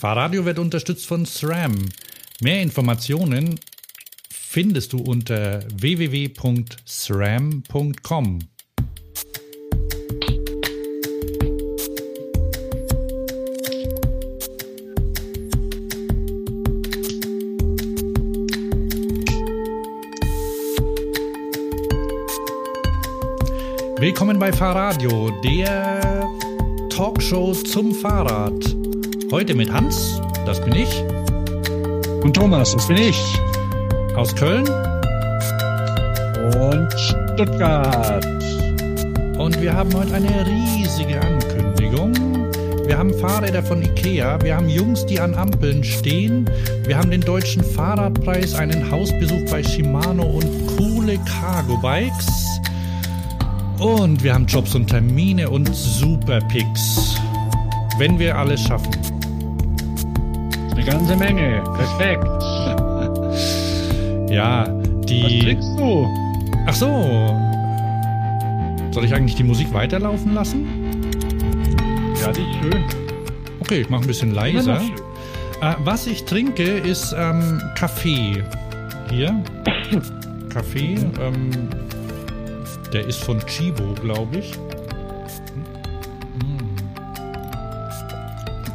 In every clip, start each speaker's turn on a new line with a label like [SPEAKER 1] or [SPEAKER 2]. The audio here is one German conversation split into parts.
[SPEAKER 1] Fahrradio wird unterstützt von SRAM. Mehr Informationen findest du unter www.sram.com. Willkommen bei Fahrradio, der Talkshow zum Fahrrad. Heute mit Hans, das bin ich.
[SPEAKER 2] Und Thomas, das bin ich.
[SPEAKER 1] Aus Köln.
[SPEAKER 2] Und Stuttgart.
[SPEAKER 1] Und wir haben heute eine riesige Ankündigung. Wir haben Fahrräder von Ikea, wir haben Jungs, die an Ampeln stehen, wir haben den deutschen Fahrradpreis, einen Hausbesuch bei Shimano und coole Cargo-Bikes. Und wir haben Jobs und Termine und super Picks. Wenn wir alles schaffen.
[SPEAKER 2] Eine ganze Menge. Perfekt.
[SPEAKER 1] Ja, die.
[SPEAKER 2] Was kriegst du?
[SPEAKER 1] Ach so. Soll ich eigentlich die Musik weiterlaufen lassen?
[SPEAKER 2] Ja, die ist schön.
[SPEAKER 1] Okay, ich mache ein bisschen leiser. Äh, was ich trinke, ist ähm, Kaffee. Hier. Kaffee. Ähm, der ist von Chibo, glaube ich.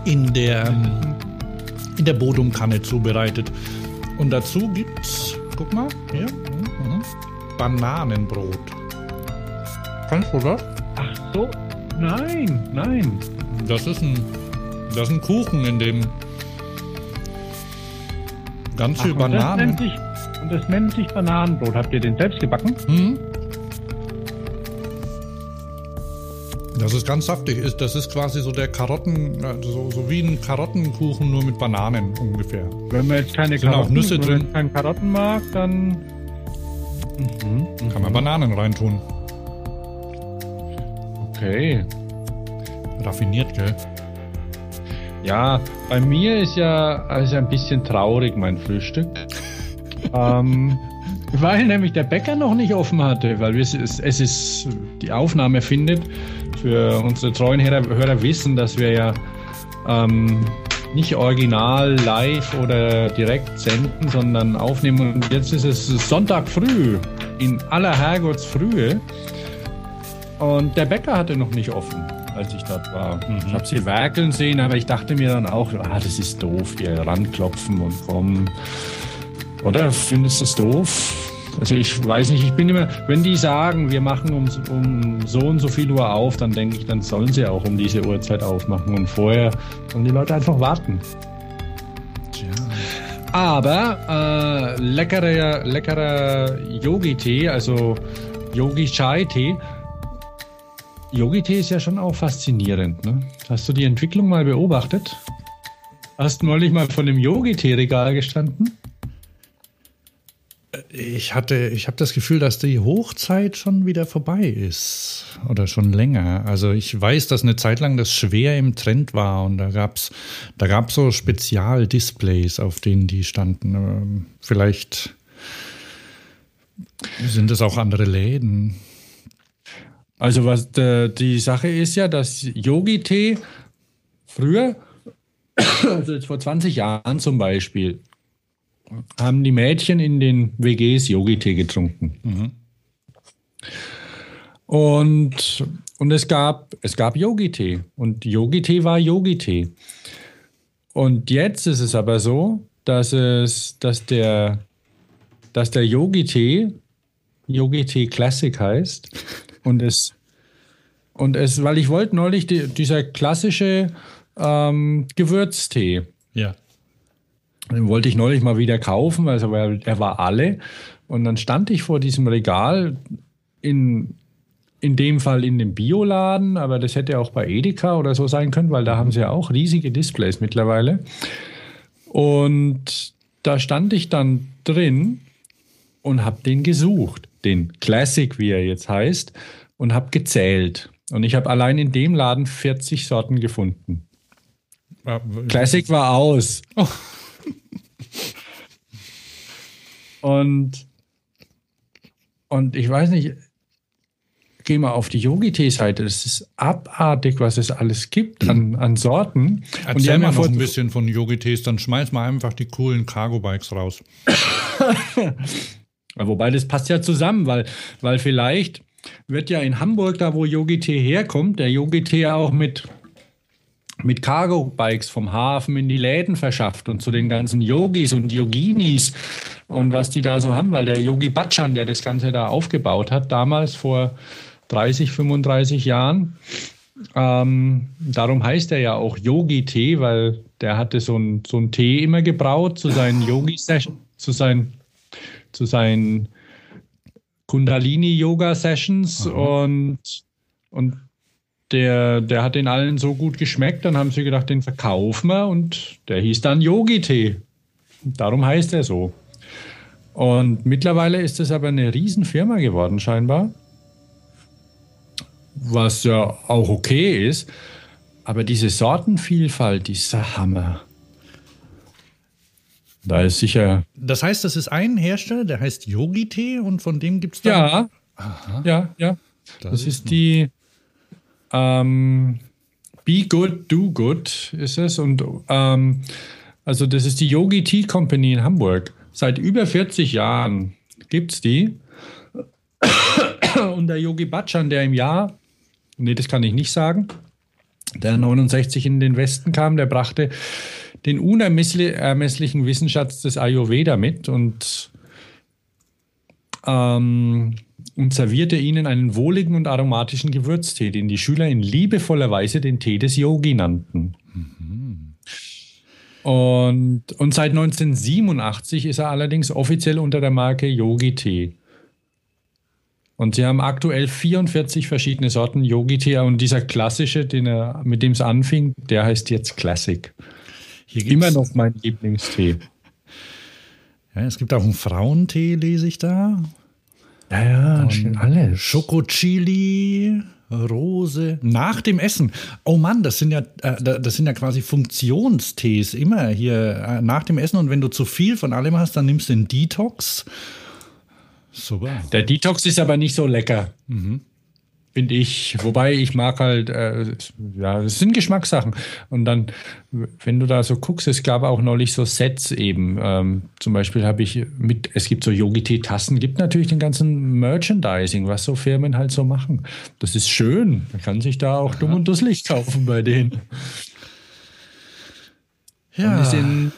[SPEAKER 1] In der, ähm, in der Bodumkanne zubereitet. Und dazu gibt's, guck mal, hier, mhm, mhm, Bananenbrot. Kannst du das?
[SPEAKER 2] Ach so. Nein, nein.
[SPEAKER 1] Das ist ein, das ist ein Kuchen, in dem ganz viel
[SPEAKER 2] Ach, und das
[SPEAKER 1] Bananen.
[SPEAKER 2] nennt sich, und das nennt sich Bananenbrot. Habt ihr den selbst gebacken?
[SPEAKER 1] Hm? Das ist ganz saftig. Ist- Das ist quasi so der Karotten, also so, so wie ein Karottenkuchen, nur mit Bananen ungefähr.
[SPEAKER 2] Wenn man jetzt keine
[SPEAKER 1] Sind auch
[SPEAKER 2] Karotten,
[SPEAKER 1] Nüsse
[SPEAKER 2] wenn man
[SPEAKER 1] drin?
[SPEAKER 2] keine Karotten mag, dann. Mhm.
[SPEAKER 1] Kann man Bananen reintun.
[SPEAKER 2] Okay.
[SPEAKER 1] Raffiniert, gell?
[SPEAKER 2] Ja, bei mir ist ja also ein bisschen traurig mein Frühstück. ähm, weil nämlich der Bäcker noch nicht offen hatte, weil es, es ist die Aufnahme findet. Für unsere treuen Hörer, Hörer wissen, dass wir ja ähm, nicht original live oder direkt senden, sondern aufnehmen. Und jetzt ist es Sonntag früh, in aller Herrgottsfrühe. Und der Bäcker hatte noch nicht offen, als ich dort war. Ich habe sie werkeln sehen, aber ich dachte mir dann auch, ah, das ist doof, hier ranklopfen und kommen. Oder findest du es doof? Also ich weiß nicht, ich bin immer, wenn die sagen, wir machen um, um so und so viel Uhr auf, dann denke ich, dann sollen sie auch um diese Uhrzeit aufmachen. Und vorher sollen die Leute einfach warten.
[SPEAKER 1] Tja.
[SPEAKER 2] Aber äh, leckerer, leckerer Yogi-Tee, also Yogi-Chai-Tee. Yogi-Tee ist ja schon auch faszinierend. Ne? Hast du die Entwicklung mal beobachtet? Hast du neulich mal von dem Yogi-Tee-Regal gestanden?
[SPEAKER 1] Ich hatte, ich habe das Gefühl, dass die Hochzeit schon wieder vorbei ist. Oder schon länger. Also ich weiß, dass eine Zeit lang das schwer im Trend war und da gab's, da gab's so Spezialdisplays, auf denen die standen. Ähm, Vielleicht sind es auch andere Läden.
[SPEAKER 2] Also was äh, die Sache ist ja, dass Yogi-Tee früher, also jetzt vor 20 Jahren zum Beispiel, haben die Mädchen in den WGs Yogi-Tee getrunken. Und, und es gab, es gab Yogi-Tee. Und Yogi-Tee war Yogi-Tee. Und jetzt ist es aber so, dass es, dass der, dass der Yogi-Tee Yogi-Tee Classic heißt. Und es, und es, weil ich wollte neulich die, dieser klassische ähm, Gewürztee,
[SPEAKER 1] Ja.
[SPEAKER 2] Den wollte ich neulich mal wieder kaufen, also weil er war alle. Und dann stand ich vor diesem Regal in, in dem Fall in dem Bioladen, aber das hätte auch bei Edeka oder so sein können, weil da haben sie ja auch riesige Displays mittlerweile. Und da stand ich dann drin und habe den gesucht, den Classic, wie er jetzt heißt, und habe gezählt. Und ich habe allein in dem Laden 40 Sorten gefunden. Classic war aus. Und, und ich weiß nicht, geh mal auf die Yogi-Tee-Seite. Das ist abartig, was es alles gibt an, an Sorten.
[SPEAKER 1] Erzähl mal noch ein bisschen von Yogi-Tees, dann schmeiß mal einfach die coolen Cargo-Bikes raus.
[SPEAKER 2] Wobei, das passt ja zusammen, weil, weil vielleicht wird ja in Hamburg, da wo Yogi-Tee herkommt, der Yogi-Tee auch mit mit Cargo-Bikes vom Hafen in die Läden verschafft und zu den ganzen Yogis und Yoginis und was die da so haben, weil der Yogi Bachchan, der das Ganze da aufgebaut hat, damals vor 30, 35 Jahren, ähm, darum heißt er ja auch Yogi-Tee, weil der hatte so einen so Tee immer gebraut zu seinen Yogi-Sessions, zu seinen, zu seinen Kundalini-Yoga-Sessions und, und der, der hat den allen so gut geschmeckt, dann haben sie gedacht, den verkaufen wir und der hieß dann Yogi-Tee. Darum heißt er so. Und mittlerweile ist es aber eine Riesenfirma geworden, scheinbar. Was ja auch okay ist. Aber diese Sortenvielfalt, die ist der Hammer. Da ist sicher.
[SPEAKER 1] Das heißt, das ist ein Hersteller, der heißt Yogi-Tee und von dem gibt es
[SPEAKER 2] da. Ja. Aha. Ja, ja. Das, das ist die ähm, Be Good, Do Good ist es. Und ähm, also das ist die Yogi Tea Company in Hamburg. Seit über 40 Jahren gibt es die. Und der Yogi Bachchan, der im Jahr, nee, das kann ich nicht sagen, der 69 in den Westen kam, der brachte den unermesslichen Wissensschatz des Ayurveda mit und ähm, und servierte ihnen einen wohligen und aromatischen Gewürztee, den die Schüler in liebevoller Weise den Tee des Yogi nannten. Mhm. Und, und seit 1987 ist er allerdings offiziell unter der Marke Yogi Tee. Und sie haben aktuell 44 verschiedene Sorten Yogi-Tee und dieser klassische, den er, mit dem es anfing, der heißt jetzt Classic. Hier Immer noch mein Lieblingstee.
[SPEAKER 1] Ja, es gibt auch einen Frauentee, lese ich da.
[SPEAKER 2] Ja, ja, schön alles.
[SPEAKER 1] Schokochili, Rose. Nach dem Essen. Oh Mann, das sind ja, äh, das sind ja quasi Funktionstees. Immer hier äh, nach dem Essen. Und wenn du zu viel von allem hast, dann nimmst du den Detox.
[SPEAKER 2] Super. Der Detox ist aber nicht so lecker. Mhm finde ich. Wobei ich mag halt, äh, ja, es sind Geschmackssachen. Und dann, wenn du da so guckst, es gab auch neulich so Sets eben. Ähm, zum Beispiel habe ich mit, es gibt so Yogi-Tee-Tassen, gibt natürlich den ganzen Merchandising, was so Firmen halt so machen. Das ist schön. Man kann sich da auch Aha. dumm und dusselig kaufen bei denen. Ja. Und die sind,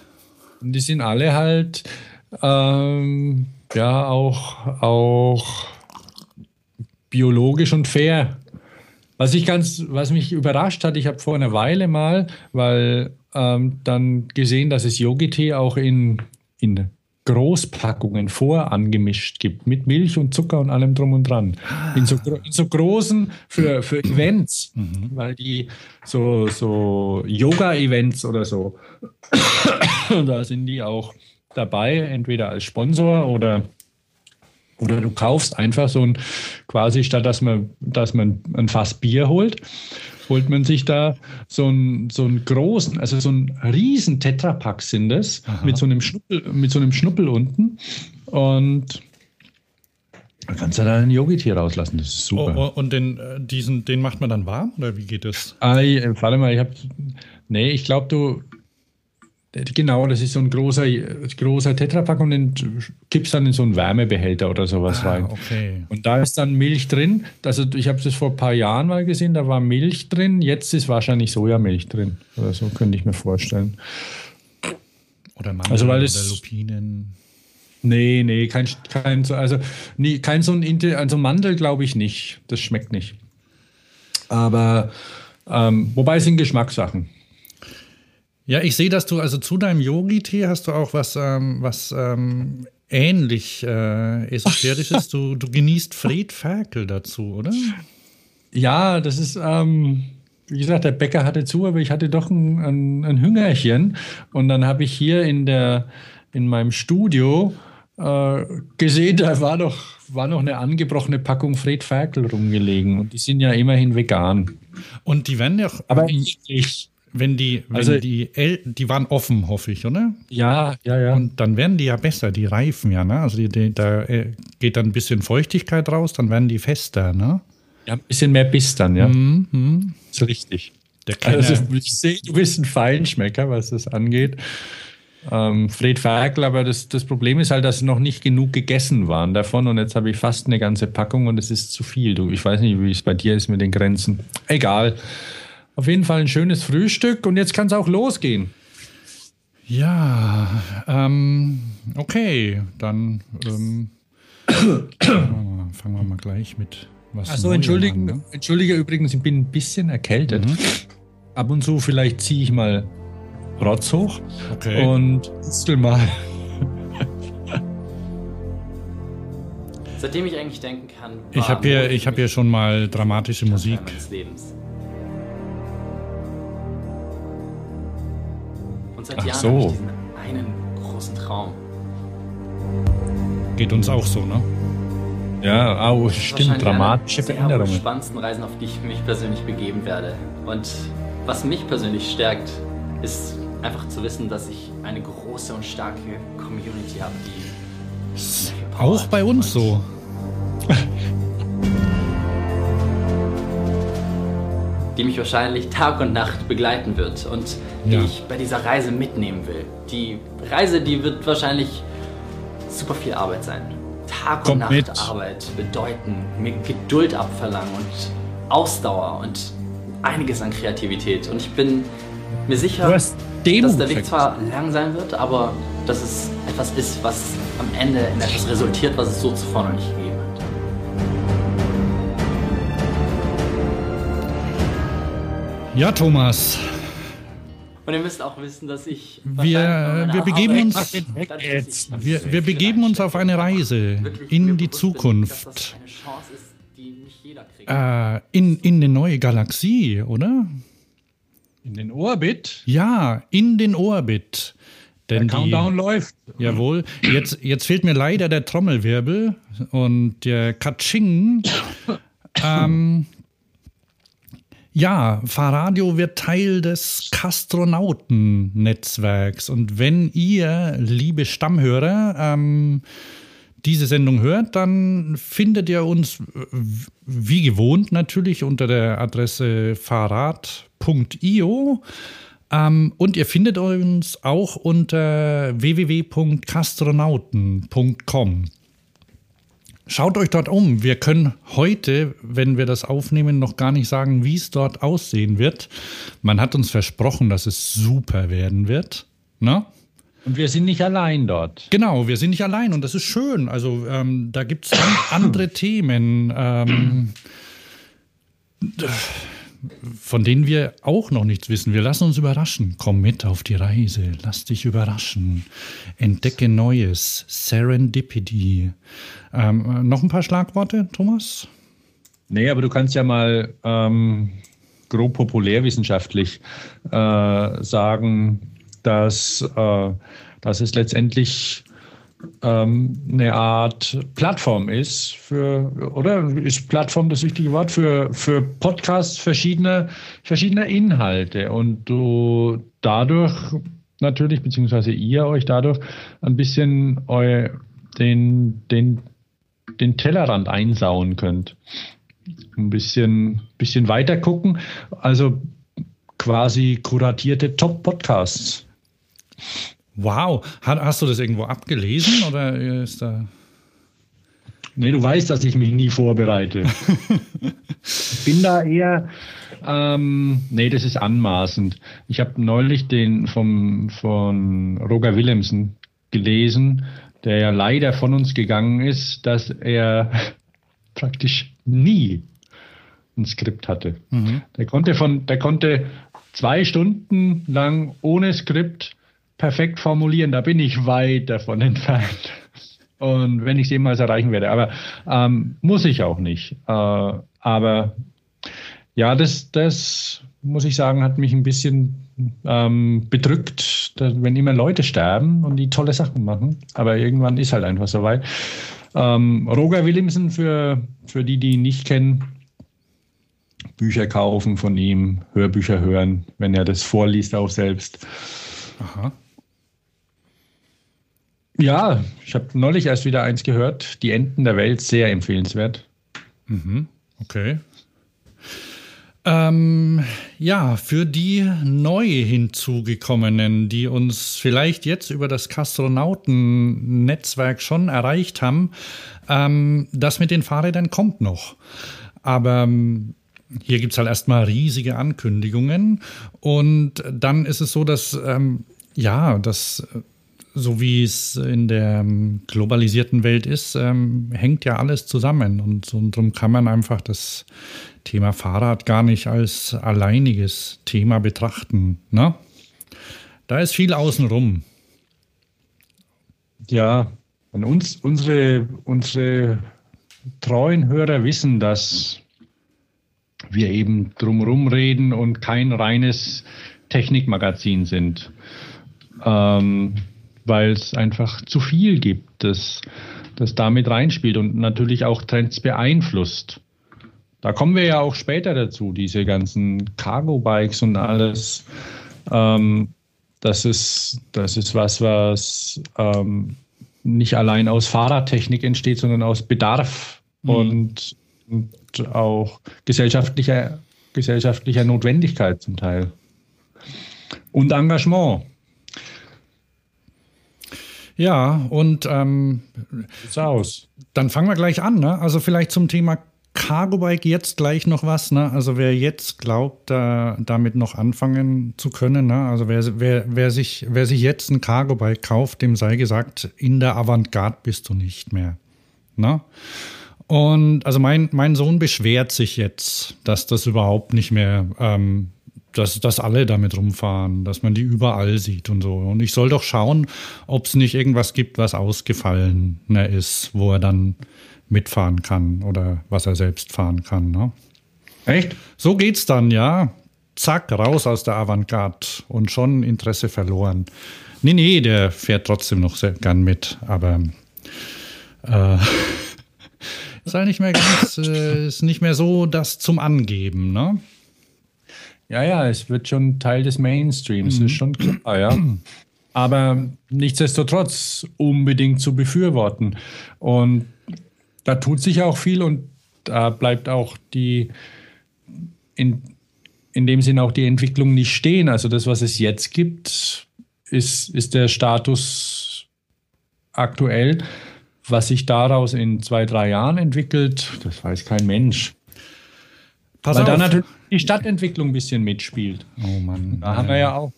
[SPEAKER 2] die sind alle halt, ähm, ja, auch, auch biologisch und fair. Was ich ganz, was mich überrascht hat, ich habe vor einer Weile mal, weil ähm, dann gesehen, dass es Yogi-Tee auch in, in Großpackungen vorangemischt gibt, mit Milch und Zucker und allem drum und dran. In so, in so großen für, für Events, mhm. weil die so, so Yoga-Events oder so, da sind die auch dabei, entweder als Sponsor oder oder du kaufst einfach so ein, quasi statt dass man, dass man ein Fass Bier holt, holt man sich da so einen, so einen großen, also so einen riesen Tetrapack sind das, mit so einem Schnuppel, mit so einem Schnuppel unten. Und da kannst du da ein Yogi-Tier rauslassen, das ist super.
[SPEAKER 1] Oh, oh, und den, äh, diesen, den macht man dann warm oder wie geht das?
[SPEAKER 2] Ah, warte mal, ich habe, nee, ich glaube, du, Genau, das ist so ein großer, großer Tetrapack und den kippst dann in so einen Wärmebehälter oder sowas ah, rein. Okay. Und da ist dann Milch drin. Also ich habe das vor ein paar Jahren mal gesehen, da war Milch drin. Jetzt ist wahrscheinlich Sojamilch drin. Oder so könnte ich mir vorstellen.
[SPEAKER 1] Oder Mandeln also, weil es, oder Lupinen.
[SPEAKER 2] Nee, nee, kein, kein, also, nie, kein so ein also Mandel glaube ich nicht. Das schmeckt nicht. Aber ähm, wobei es sind Geschmackssachen.
[SPEAKER 1] Ja, ich sehe, dass du also zu deinem Yogi-Tee hast du auch was, ähm, was ähm, ähnlich äh, Esoterisches. Du, du genießt Fred Ferkel dazu, oder?
[SPEAKER 2] Ja, das ist, ähm, wie gesagt, der Bäcker hatte zu, aber ich hatte doch ein, ein, ein Hüngerchen. Und dann habe ich hier in, der, in meinem Studio äh, gesehen, da war doch, war noch eine angebrochene Packung Fred Ferkel rumgelegen. Und die sind ja immerhin vegan.
[SPEAKER 1] Und die werden ja auch.
[SPEAKER 2] Aber ich
[SPEAKER 1] wenn die, wenn also, die, El die waren offen, hoffe ich, oder?
[SPEAKER 2] Ja, ja, ja.
[SPEAKER 1] Und dann werden die ja besser, die reifen ja, ne? Also die, die, da äh, geht dann ein bisschen Feuchtigkeit raus, dann werden die fester, ne?
[SPEAKER 2] Ja, ein bisschen mehr Biss dann, ja. Mhm. mhm. So richtig. also ich sehe, du bist ein Feinschmecker, was das angeht. Ähm, Fred Ferkel, aber das, das Problem ist halt, dass noch nicht genug gegessen waren davon und jetzt habe ich fast eine ganze Packung und es ist zu viel. Du, ich weiß nicht, wie es bei dir ist mit den Grenzen. Egal. Auf jeden Fall ein schönes Frühstück und jetzt kann es auch losgehen.
[SPEAKER 1] Ja, ähm, okay, dann ähm, fangen wir mal gleich mit
[SPEAKER 2] was. Achso, entschuldigen, ne? entschuldige übrigens, ich bin ein bisschen erkältet. Mhm. Ab und zu vielleicht ziehe ich mal Rotz hoch okay. und hustel mal.
[SPEAKER 3] Seitdem ich eigentlich denken kann.
[SPEAKER 1] Ich habe hier, hab hier schon mal dramatische Musik.
[SPEAKER 3] Seit Ach Jahren so. habe ich diesen einen großen Traum.
[SPEAKER 1] Geht uns auch so, ne?
[SPEAKER 2] Ja, oh, stimmt, dramatische Veränderungen.
[SPEAKER 3] Die spannendsten Reisen, auf die ich mich persönlich begeben werde. Und was mich persönlich stärkt, ist einfach zu wissen, dass ich eine große und starke Community habe, die
[SPEAKER 1] auch bei uns so.
[SPEAKER 3] die mich wahrscheinlich Tag und Nacht begleiten wird und die ja. ich bei dieser Reise mitnehmen will. Die Reise, die wird wahrscheinlich super viel Arbeit sein. Tag Kommt und Nacht mit. Arbeit bedeuten, mir Geduld abverlangen und Ausdauer und einiges an Kreativität. Und ich bin mir sicher, dass der Weg zwar lang sein wird, aber dass es etwas ist, was am Ende in etwas resultiert, was es so zuvor noch nicht gegeben
[SPEAKER 1] Ja, Thomas.
[SPEAKER 3] Und ihr müsst auch wissen, dass ich.
[SPEAKER 1] Wir, wir begeben uns. Wir, wir begeben uns auf eine Reise in die Zukunft. Äh, in, in eine neue Galaxie, oder?
[SPEAKER 2] In den Orbit?
[SPEAKER 1] Ja, in den Orbit.
[SPEAKER 2] Denn der Countdown die, läuft.
[SPEAKER 1] Jawohl. Jetzt, jetzt fehlt mir leider der Trommelwirbel und der Katsching. ähm, ja, Fahrradio wird Teil des Kastronauten-Netzwerks. Und wenn ihr, liebe Stammhörer, ähm, diese Sendung hört, dann findet ihr uns wie gewohnt natürlich unter der Adresse fahrrad.io. Ähm, und ihr findet uns auch unter www.kastronauten.com. Schaut euch dort um. Wir können heute, wenn wir das aufnehmen, noch gar nicht sagen, wie es dort aussehen wird. Man hat uns versprochen, dass es super werden wird. Ne?
[SPEAKER 2] Und wir sind nicht allein dort.
[SPEAKER 1] Genau, wir sind nicht allein und das ist schön. Also ähm, da gibt es an andere Themen. Ähm, von denen wir auch noch nichts wissen. Wir lassen uns überraschen. Komm mit auf die Reise, lass dich überraschen. Entdecke Neues, Serendipity. Ähm, noch ein paar Schlagworte, Thomas?
[SPEAKER 2] Nee, aber du kannst ja mal ähm, grob populärwissenschaftlich äh, sagen, dass, äh, dass es letztendlich ähm, eine Art Plattform ist für, oder ist Plattform das richtige Wort, für, für Podcasts verschiedener, verschiedener Inhalte und du dadurch natürlich, beziehungsweise ihr euch dadurch ein bisschen eu, den, den, den Tellerrand einsauen könnt. Ein bisschen, bisschen weiter gucken. Also quasi kuratierte Top-Podcasts.
[SPEAKER 1] Wow, hast du das irgendwo abgelesen oder ist da.
[SPEAKER 2] Nee, du weißt, dass ich mich nie vorbereite. ich bin da eher. Ähm, nee, das ist anmaßend. Ich habe neulich den vom, von Roger Willemsen gelesen, der ja leider von uns gegangen ist, dass er praktisch nie ein Skript hatte. Mhm. Der konnte von, der konnte zwei Stunden lang ohne Skript perfekt formulieren, da bin ich weit davon entfernt. Und wenn ich es jemals erreichen werde, aber ähm, muss ich auch nicht. Äh, aber ja, das, das muss ich sagen, hat mich ein bisschen ähm, bedrückt, wenn immer Leute sterben und die tolle Sachen machen. Aber irgendwann ist halt einfach soweit. Ähm, Roger Williamson, für, für die, die ihn nicht kennen, Bücher kaufen von ihm, Hörbücher hören, wenn er das vorliest auch selbst. Aha. Ja, ich habe neulich erst wieder eins gehört. Die Enden der Welt, sehr empfehlenswert.
[SPEAKER 1] Mhm. Okay. Ähm, ja, für die neu hinzugekommenen, die uns vielleicht jetzt über das Kastronautennetzwerk schon erreicht haben, ähm, das mit den Fahrrädern kommt noch. Aber ähm, hier gibt es halt erstmal riesige Ankündigungen und dann ist es so, dass ähm, ja, das so wie es in der ähm, globalisierten Welt ist, ähm, hängt ja alles zusammen. Und, und darum kann man einfach das Thema Fahrrad gar nicht als alleiniges Thema betrachten. Ne? Da ist viel außenrum.
[SPEAKER 2] Ja, und uns, unsere, unsere treuen Hörer wissen, dass wir eben drumherum reden und kein reines Technikmagazin sind. Ähm, weil es einfach zu viel gibt, das, das damit reinspielt und natürlich auch Trends beeinflusst. Da kommen wir ja auch später dazu, diese ganzen Cargo-Bikes und alles. Ähm, das, ist, das ist was, was ähm, nicht allein aus Fahrradtechnik entsteht, sondern aus Bedarf mhm. und, und auch gesellschaftlicher, gesellschaftlicher Notwendigkeit zum Teil. Und Engagement.
[SPEAKER 1] Ja, und ähm,
[SPEAKER 2] aus.
[SPEAKER 1] dann fangen wir gleich an. Ne? Also vielleicht zum Thema Cargo Bike jetzt gleich noch was. Ne? Also wer jetzt glaubt, da, damit noch anfangen zu können, ne? also wer, wer, wer, sich, wer sich jetzt ein Cargo Bike kauft, dem sei gesagt, in der Avantgarde bist du nicht mehr. Ne? Und also mein, mein Sohn beschwert sich jetzt, dass das überhaupt nicht mehr ähm, dass, dass alle damit rumfahren, dass man die überall sieht und so. Und ich soll doch schauen, ob es nicht irgendwas gibt, was ausgefallener ist, wo er dann mitfahren kann oder was er selbst fahren kann. Ne?
[SPEAKER 2] Echt?
[SPEAKER 1] So geht's dann, ja. Zack, raus aus der Avantgarde und schon Interesse verloren. Nee, nee, der fährt trotzdem noch sehr gern mit, aber äh, ist halt nicht mehr ganz, äh, ist nicht mehr so das zum Angeben, ne?
[SPEAKER 2] Ja, ja, es wird schon Teil des Mainstreams, mhm. ist schon klar, ja. Aber nichtsdestotrotz unbedingt zu befürworten. Und da tut sich auch viel und da bleibt auch die, in, in dem Sinn auch die Entwicklung nicht stehen. Also das, was es jetzt gibt, ist, ist der Status aktuell. Was sich daraus in zwei, drei Jahren entwickelt, das weiß kein Mensch. Pass Weil auf. da natürlich die Stadtentwicklung ein bisschen mitspielt.
[SPEAKER 1] Oh Mann.
[SPEAKER 2] Da haben wir ja auch.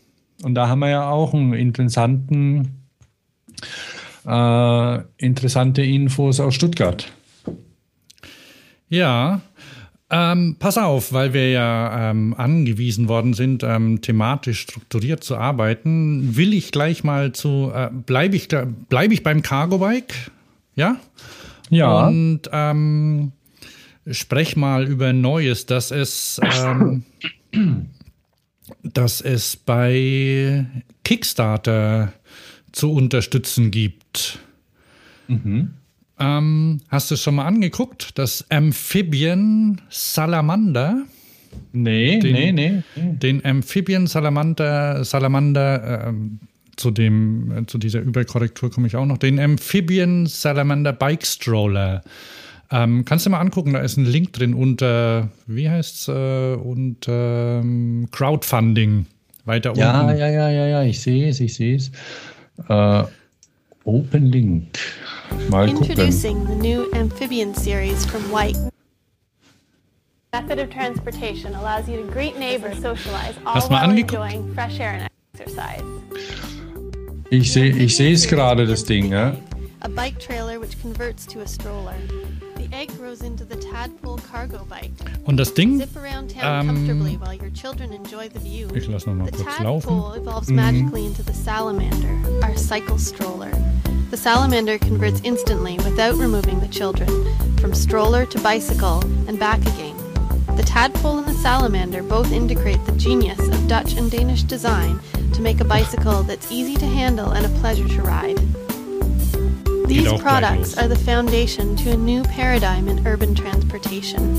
[SPEAKER 2] Und da haben wir ja auch einen interessanten, äh, interessante Infos aus Stuttgart.
[SPEAKER 1] Ja, ähm, pass auf, weil wir ja ähm, angewiesen worden sind, ähm, thematisch strukturiert zu arbeiten, will ich gleich mal zu, äh, bleibe ich, bleib ich beim Cargo Bike? Ja?
[SPEAKER 2] Ja.
[SPEAKER 1] Und ähm, sprech mal über Neues, dass es, ähm, dass es bei Kickstarter zu unterstützen gibt. Mhm. Ähm, hast du es schon mal angeguckt? Das Amphibian Salamander.
[SPEAKER 2] Nee, den, nee, nee,
[SPEAKER 1] nee. Den Amphibian Salamander, Salamander, äh, zu dem, äh, zu dieser Überkorrektur komme ich auch noch. Den Amphibian Salamander Bike Stroller. Ähm, kannst du mal angucken, da ist ein Link drin unter, wie heißt es, äh, unter ähm, Crowdfunding. Weiter unten.
[SPEAKER 2] Ja, ja, ja, ja, ja, ich sehe es, ich sehe es. Uh, open Link.
[SPEAKER 4] Mal Introducing gucken. the new amphibian series from White. Method of transportation allows you to greet neighbors, socialize, all while enjoying fresh air and exercise.
[SPEAKER 2] Ich sehe ich sehe es gerade, das Ding, ja.
[SPEAKER 4] A bike trailer which converts to a stroller. The egg grows into the tadpole cargo bike.
[SPEAKER 1] Und das Ding,
[SPEAKER 4] Zip around town ähm, comfortably while your children enjoy the view.
[SPEAKER 1] ich lasse nochmal kurz
[SPEAKER 4] laufen.
[SPEAKER 1] The
[SPEAKER 4] tadpole evolves mhm. magically into the salamander, our cycle stroller. The salamander converts instantly without removing the children, from stroller to bicycle and back again. The tadpole and the salamander both integrate the genius of Dutch and Danish design to make a bicycle that's easy to handle and a pleasure to ride. These products are the foundation to a new paradigm in urban transportation.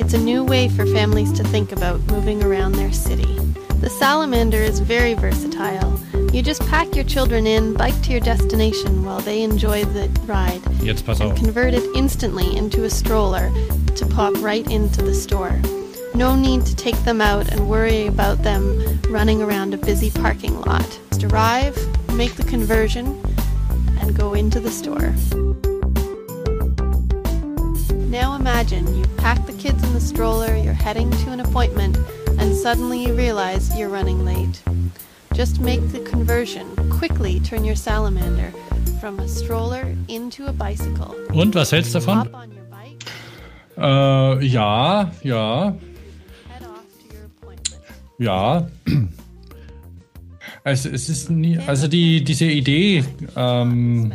[SPEAKER 4] It's a new way for families to think about moving around their city. The Salamander is very versatile. You just pack your children in, bike to your destination while they enjoy the ride,
[SPEAKER 1] Jetzt pass auf.
[SPEAKER 4] convert it instantly into a stroller to pop right into the store. No need to take them out and worry about them running around a busy parking lot. Just arrive, make the conversion, and go into the store. Now imagine you've packed the kids in the stroller, you're heading to an appointment, and suddenly you realize you're running late. Just make the conversion. Quickly turn your salamander from a stroller into a bicycle.
[SPEAKER 1] Und was hältst du davon?
[SPEAKER 2] Äh, ja, ja. Ja. Es, es ist nie, also die, diese Idee, ähm,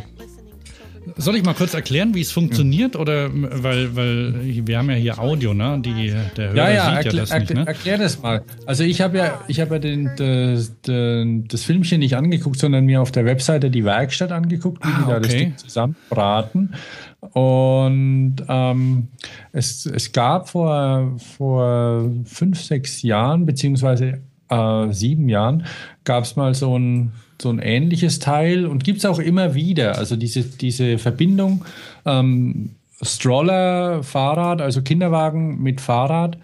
[SPEAKER 1] soll ich mal kurz erklären, wie es funktioniert? Oder weil, weil wir haben ja hier Audio, ne? Die,
[SPEAKER 2] der Hörer ja, ja, sieht ja das nicht, ne? Erklär das mal. Also ich habe ja, ich habe ja den, das, das Filmchen nicht angeguckt, sondern mir auf der Webseite die Werkstatt angeguckt, wie ah, die da das Ding zusammenbraten. Und ähm, es, es gab vor, vor fünf, sechs Jahren, beziehungsweise äh, sieben Jahren, gab es mal so ein so ein ähnliches Teil und gibt es auch immer wieder. Also diese, diese Verbindung ähm, Stroller, Fahrrad, also Kinderwagen mit Fahrrad,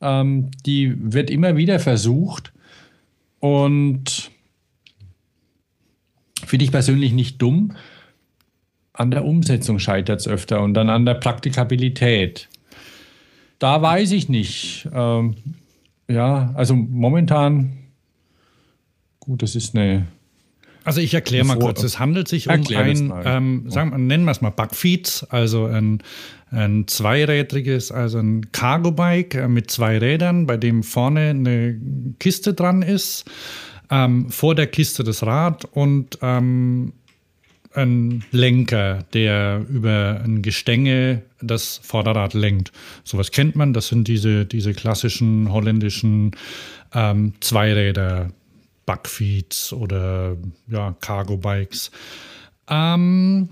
[SPEAKER 2] ähm, die wird immer wieder versucht und finde ich persönlich nicht dumm. An der Umsetzung scheitert es öfter und dann an der Praktikabilität. Da weiß ich nicht. Ähm, ja, also momentan, gut, das ist eine
[SPEAKER 1] also ich erkläre mal kurz. Es handelt sich um ein, ähm, sagen wir, nennen wir es mal Bugfeeds, also ein, ein zweirädriges, also ein Cargo-Bike äh, mit zwei Rädern, bei dem vorne eine Kiste dran ist, ähm, vor der Kiste das Rad und ähm, ein Lenker, der über ein Gestänge das Vorderrad lenkt. Sowas kennt man, das sind diese, diese klassischen holländischen ähm, Zweiräder. Bugfeeds oder ja, Cargo Bikes. Ähm,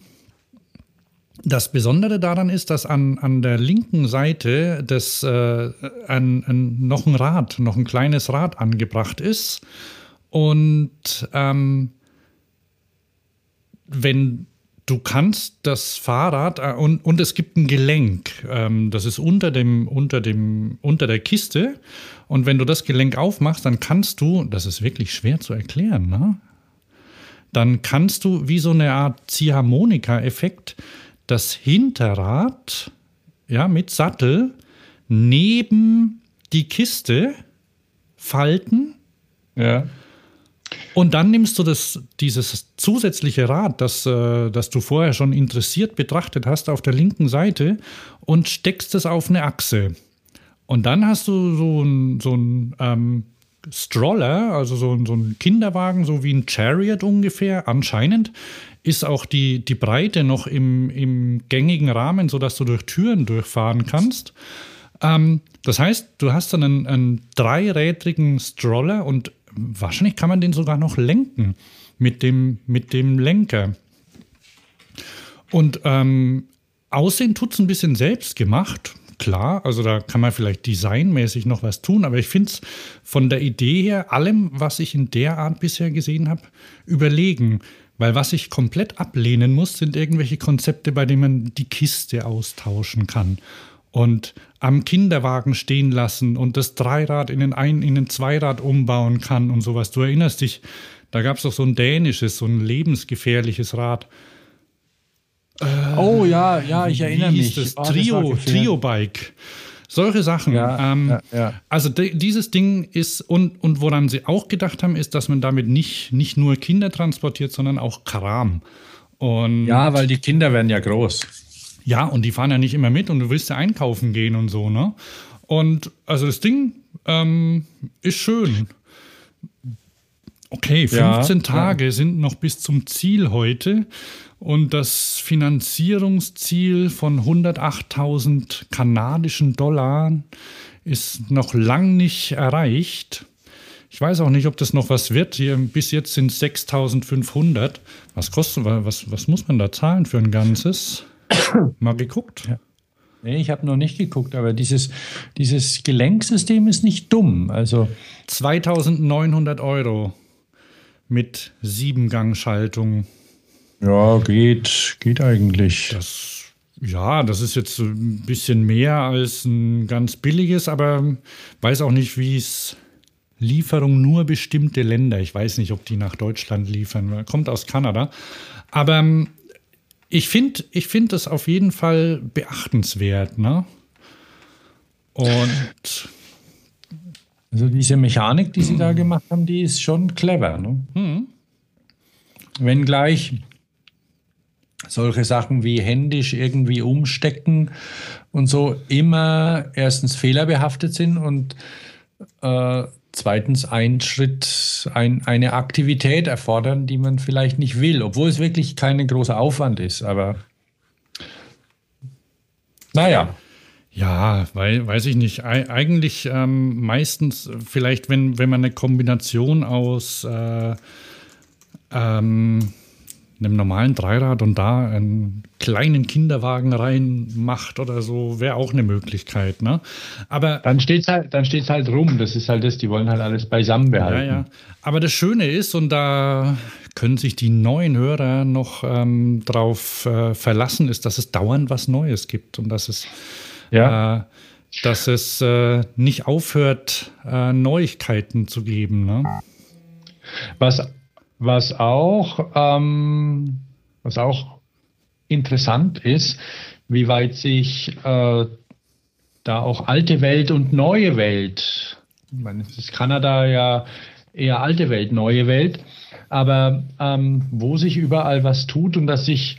[SPEAKER 1] das Besondere daran ist, dass an, an der linken Seite des, äh, ein, ein, noch ein Rad, noch ein kleines Rad angebracht ist. Und ähm, wenn du kannst das Fahrrad äh, und, und es gibt ein Gelenk, ähm, das ist unter dem, unter dem, unter der Kiste. Und wenn du das Gelenk aufmachst, dann kannst du, das ist wirklich schwer zu erklären, ne? dann kannst du wie so eine Art Ziehharmonika-Effekt das Hinterrad ja, mit Sattel neben die Kiste falten.
[SPEAKER 2] Ja.
[SPEAKER 1] Und dann nimmst du das, dieses zusätzliche Rad, das, äh, das du vorher schon interessiert betrachtet hast, auf der linken Seite und steckst es auf eine Achse. Und dann hast du so ein, so ähm, Stroller, also so, so ein Kinderwagen, so wie ein Chariot ungefähr. Anscheinend ist auch die, die Breite noch im, im gängigen Rahmen, sodass du durch Türen durchfahren kannst. Ähm, das heißt, du hast dann einen, einen dreirädrigen Stroller und wahrscheinlich kann man den sogar noch lenken mit dem, mit dem Lenker. Und ähm, Aussehen tut es ein bisschen selbst gemacht klar. Also da kann man vielleicht designmäßig noch was tun, aber ich finde es von der Idee her, allem, was ich in der Art bisher gesehen habe, überlegen. Weil was ich komplett ablehnen muss, sind irgendwelche Konzepte, bei denen man die Kiste austauschen kann und am Kinderwagen stehen lassen und das Dreirad in den Ein-, in den Zweirad umbauen kann und sowas. Du erinnerst dich, da gab es doch so ein dänisches, so ein lebensgefährliches Rad.
[SPEAKER 2] Äh, oh ja, ja, ich erinnere mich.
[SPEAKER 1] Das oh, Trio, das Trio-Bike. Solche Sachen. Ja, ähm, ja, ja. Also dieses Ding ist, und, und woran sie auch gedacht haben, ist, dass man damit nicht, nicht nur Kinder transportiert, sondern auch Kram. Und
[SPEAKER 2] ja, weil die Kinder werden ja groß.
[SPEAKER 1] Ja, und die fahren ja nicht immer mit und du willst ja einkaufen gehen und so, ne? Und also das Ding ähm, ist schön. Okay, 15 Tage sind noch bis zum Ziel heute. Und das Finanzierungsziel von 108.000 kanadischen Dollar ist noch lang nicht erreicht. Ich weiß auch nicht, ob das noch was wird. Hier, bis jetzt sind es 6.500. Was kostet, was, was muss man da zahlen für ein ganzes? Mal geguckt? Ja.
[SPEAKER 2] Nee, ich habe noch nicht geguckt, aber dieses, dieses Gelenksystem ist nicht dumm. Also
[SPEAKER 1] 2900 Euro mit Siebengangschaltung.
[SPEAKER 2] Ja, geht, geht eigentlich.
[SPEAKER 1] Das Ja, das ist jetzt ein bisschen mehr als ein ganz billiges, aber weiß auch nicht, wie es Lieferung nur bestimmte Länder. Ich weiß nicht, ob die nach Deutschland liefern. Kommt aus Kanada. Aber ähm, ich finde ich find das auf jeden Fall beachtenswert. Ne? Und.
[SPEAKER 2] Also diese Mechanik, die sie da gemacht haben, die ist schon clever. Ne? Mhm. Wenngleich solche Sachen wie händisch irgendwie umstecken und so immer erstens fehlerbehaftet sind und äh, zweitens ein Schritt, ein, eine Aktivität erfordern, die man vielleicht nicht will, obwohl es wirklich kein großer Aufwand ist. Aber naja.
[SPEAKER 1] Ja, weil, weiß ich nicht. Eig eigentlich ähm, meistens vielleicht, wenn, wenn man eine Kombination aus äh, ähm, einem normalen Dreirad und da einen kleinen Kinderwagen reinmacht oder so, wäre auch eine Möglichkeit. Ne?
[SPEAKER 2] Aber dann steht es halt, halt rum. Das ist halt das, die wollen halt alles beisammen behalten. Ja, ja.
[SPEAKER 1] Aber das Schöne ist, und da können sich die neuen Hörer noch ähm, drauf äh, verlassen, ist, dass es dauernd was Neues gibt und dass es ja. Äh, dass es äh, nicht aufhört, äh, Neuigkeiten zu geben. Ne?
[SPEAKER 2] Was was auch, ähm, was auch interessant ist, wie weit sich äh, da auch alte Welt und neue Welt, ich meine, es ist Kanada ja eher alte Welt, neue Welt, aber ähm, wo sich überall was tut und dass sich,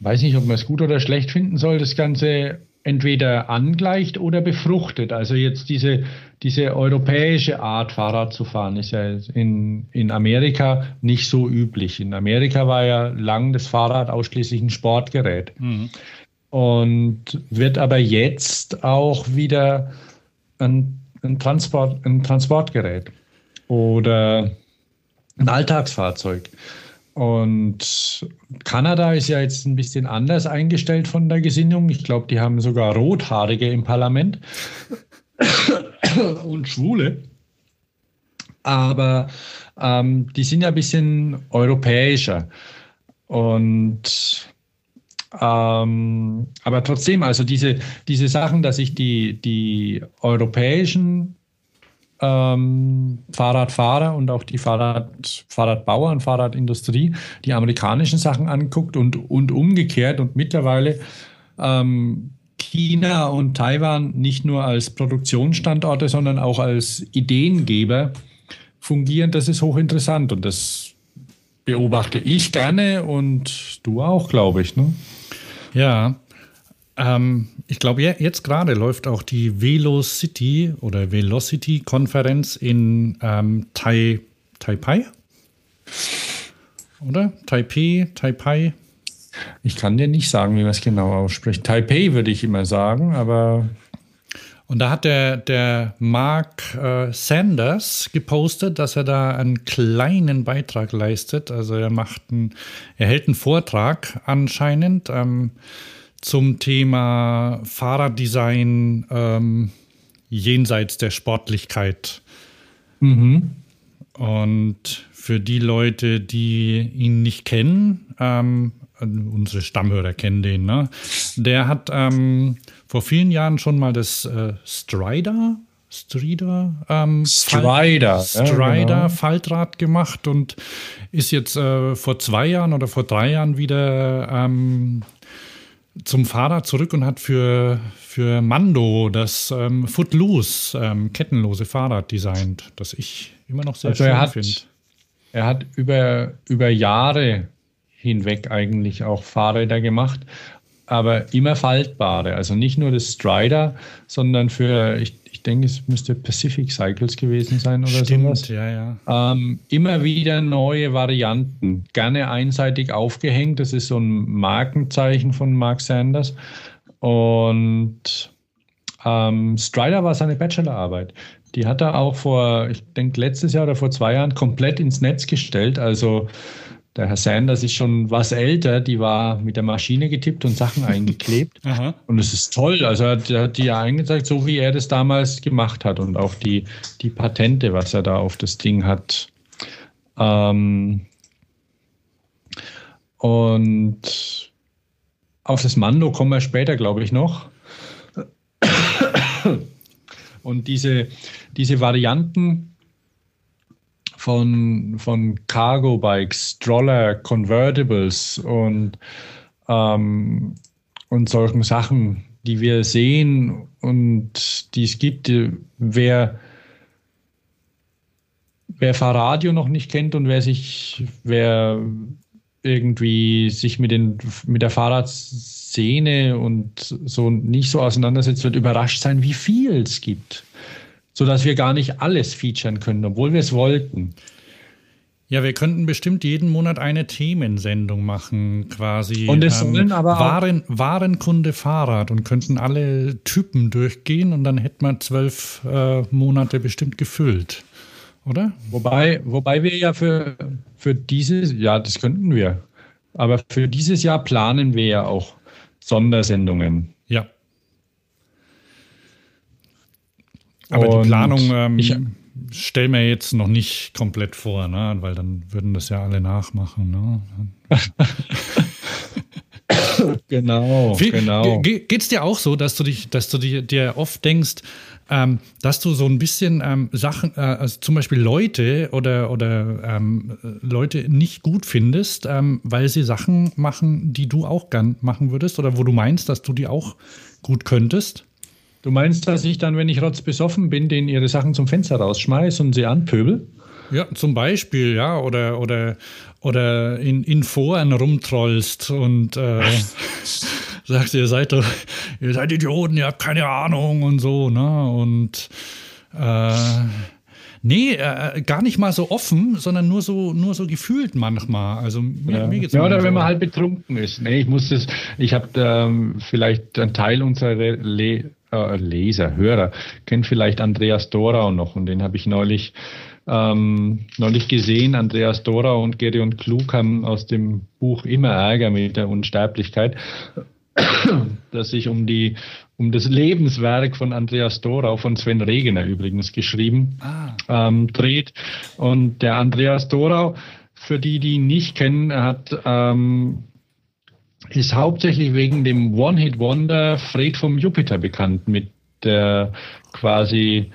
[SPEAKER 2] weiß nicht, ob man es gut oder schlecht finden soll, das Ganze entweder angleicht oder befruchtet. Also jetzt diese, diese europäische Art Fahrrad zu fahren ist ja in, in Amerika nicht so üblich. In Amerika war ja lang das Fahrrad ausschließlich ein Sportgerät. Mhm. Und wird aber jetzt auch wieder ein, ein, Transport, ein Transportgerät oder ein Alltagsfahrzeug. Und Kanada ist ja jetzt ein bisschen anders eingestellt von der Gesinnung. Ich glaube, die haben sogar Rothaarige im Parlament und Schwule. Aber ähm, die sind ja ein bisschen europäischer. Und ähm, aber trotzdem, also diese, diese Sachen, dass sich die, die europäischen ähm, Fahrradfahrer und auch die Fahrrad, Fahrradbauer und Fahrradindustrie die amerikanischen Sachen anguckt und, und umgekehrt und mittlerweile ähm, China und Taiwan nicht nur als Produktionsstandorte, sondern auch als Ideengeber fungieren, das ist hochinteressant und das beobachte ich gerne und du auch, glaube ich. Ne?
[SPEAKER 1] Ja, ähm, ich glaube, jetzt gerade läuft auch die Velocity oder Velocity-Konferenz in ähm, tai, Taipei. Oder? Taipei, Taipei.
[SPEAKER 2] Ich kann dir nicht sagen, wie man es genau ausspricht. Taipei würde ich immer sagen, aber.
[SPEAKER 1] Und da hat der, der Mark äh, Sanders gepostet, dass er da einen kleinen Beitrag leistet. Also er macht einen, er hält einen Vortrag anscheinend. Ähm, zum Thema Fahrraddesign ähm, jenseits der Sportlichkeit. Mhm. Und für die Leute, die ihn nicht kennen, ähm, unsere Stammhörer kennen den, ne? Der hat ähm, vor vielen Jahren schon mal das äh, Strider, Strider, ähm,
[SPEAKER 2] Strider,
[SPEAKER 1] Fall, Strider ja, genau. Faltrad gemacht und ist jetzt äh, vor zwei Jahren oder vor drei Jahren wieder ähm, zum Fahrrad zurück und hat für, für Mando das ähm, Footloose ähm, kettenlose Fahrrad designt, das ich immer noch sehr also schön finde.
[SPEAKER 2] Er hat über, über Jahre hinweg eigentlich auch Fahrräder gemacht, aber immer faltbare. Also nicht nur das Strider, sondern für, ich ich denke, es müsste Pacific Cycles gewesen sein oder Stimmt, sowas.
[SPEAKER 1] ja, ja.
[SPEAKER 2] Ähm, immer wieder neue Varianten, gerne einseitig aufgehängt. Das ist so ein Markenzeichen von Mark Sanders. Und ähm, Strider war seine Bachelorarbeit. Die hat er auch vor, ich denke, letztes Jahr oder vor zwei Jahren komplett ins Netz gestellt. Also der Herr Sanders ist schon was älter, die war mit der Maschine getippt und Sachen eingeklebt. und es ist toll. Also er hat, er hat die ja eingezeigt, so wie er das damals gemacht hat und auch die, die Patente, was er da auf das Ding hat. Ähm und auf das Mando kommen wir später, glaube ich, noch. Und diese, diese Varianten von, von Cargo Bikes, Stroller, Convertibles und, ähm, und solchen Sachen, die wir sehen und die es gibt, wer, wer Fahrradio noch nicht kennt und wer sich, wer irgendwie sich mit, den, mit der Fahrradszene und so nicht so auseinandersetzt, wird überrascht sein, wie viel es gibt. Sodass wir gar nicht alles featuren können, obwohl wir es wollten.
[SPEAKER 1] Ja, wir könnten bestimmt jeden Monat eine Themensendung machen, quasi.
[SPEAKER 2] Und es ähm, sollen aber
[SPEAKER 1] Waren, Warenkunde Fahrrad und könnten alle Typen durchgehen und dann hätte man zwölf äh, Monate bestimmt gefüllt oder?
[SPEAKER 2] Wobei, wobei wir ja für, für dieses, ja, das könnten wir. Aber für dieses Jahr planen wir ja auch Sondersendungen.
[SPEAKER 1] Ja. Aber Und die Planung ähm, ich, stell mir jetzt noch nicht komplett vor, ne? weil dann würden das ja alle nachmachen. Ne?
[SPEAKER 2] genau, Wie, genau.
[SPEAKER 1] Geht es dir auch so, dass du dich, dass du dir, dir oft denkst, ähm, dass du so ein bisschen ähm, Sachen, äh, also zum Beispiel Leute oder, oder ähm, Leute nicht gut findest, ähm, weil sie Sachen machen, die du auch gern machen würdest oder wo du meinst, dass du die auch gut könntest?
[SPEAKER 2] Du meinst, dass ich dann, wenn ich rotzbesoffen bin, denen ihre Sachen zum Fenster rausschmeiße und sie anpöbel?
[SPEAKER 1] Ja, zum Beispiel, ja, oder, oder, oder in, in Foren rumtrollst und äh, sagt, ihr seid doch, ihr seid Idioten, ihr habt keine Ahnung und so, ne? Und äh, nee, äh, gar nicht mal so offen, sondern nur so, nur so gefühlt manchmal. Also mir,
[SPEAKER 2] ja. mir geht's Ja, oder so. wenn man halt betrunken ist. Nee, ich muss das, ich habe ähm, vielleicht einen Teil unserer Le äh, Leser, Hörer, kennt vielleicht Andreas Dorau noch und den habe ich neulich ähm, neulich gesehen, Andreas Dorau und Gedeon Klug haben aus dem Buch Immer Ärger mit der Unsterblichkeit das sich um die um das Lebenswerk von Andreas Dorau, von Sven Regener übrigens geschrieben, ah. ähm, dreht. Und der Andreas Dorau, für die, die ihn nicht kennen, hat ähm, ist hauptsächlich wegen dem One-Hit-Wonder Fred vom Jupiter bekannt, mit der quasi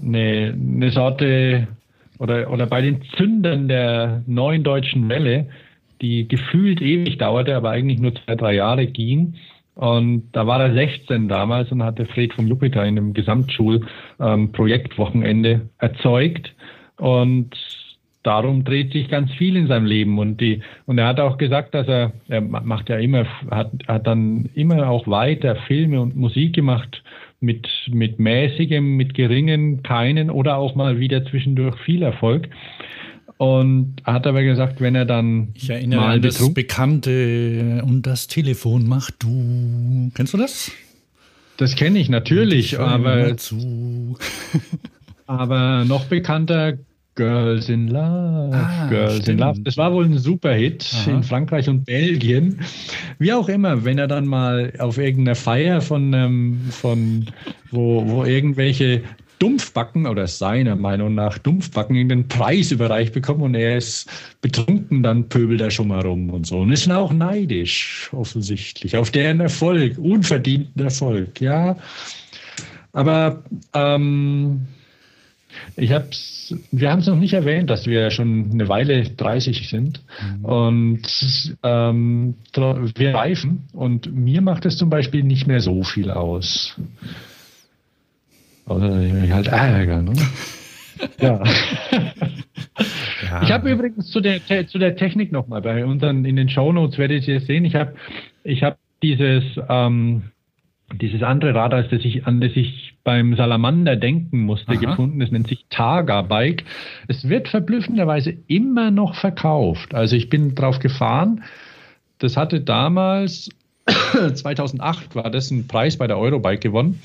[SPEAKER 2] eine, eine Sorte oder, oder bei den Zündern der neuen deutschen Welle die gefühlt ewig dauerte, aber eigentlich nur zwei, drei Jahre ging. Und da war er 16 damals und hatte Fred vom Jupiter in einem Gesamtschulprojektwochenende ähm, erzeugt. Und darum dreht sich ganz viel in seinem Leben. Und die, und er hat auch gesagt, dass er, er macht ja immer, hat, hat dann immer auch weiter Filme und Musik gemacht mit, mit mäßigem, mit geringen, keinen oder auch mal wieder zwischendurch viel Erfolg. Und hat aber gesagt, wenn er dann
[SPEAKER 1] ich erinnere mal an das bekannte und das Telefon macht du. Kennst du das?
[SPEAKER 2] Das kenne ich natürlich, aber aber noch bekannter Girls in Love. Ah, Girls stimmt. in Love. Das war wohl ein Superhit Aha. in Frankreich und Belgien. Wie auch immer, wenn er dann mal auf irgendeiner Feier von, ähm, von wo, wo irgendwelche Dumpfbacken oder seiner Meinung nach Dumpfbacken in den Preis überreicht bekommen und er ist betrunken, dann pöbelt er schon mal rum und so. Und ist auch neidisch, offensichtlich, auf deren Erfolg, unverdienten Erfolg, ja. Aber ähm, ich hab's, wir haben es noch nicht erwähnt, dass wir schon eine Weile 30 sind mhm. und ähm, wir reifen und mir macht es zum Beispiel nicht mehr so viel aus. Oder mich halt ärgern. Ne? ja. ja. Ich habe übrigens zu der, zu der Technik nochmal bei unseren, in den Shownotes werdet ihr sehen, ich habe ich hab dieses, ähm, dieses andere Rad, das ich, an das ich beim Salamander denken musste, Aha. gefunden. Das nennt sich Targa Bike. Es wird verblüffenderweise immer noch verkauft. Also ich bin drauf gefahren. Das hatte damals, 2008 war das ein Preis bei der Eurobike gewonnen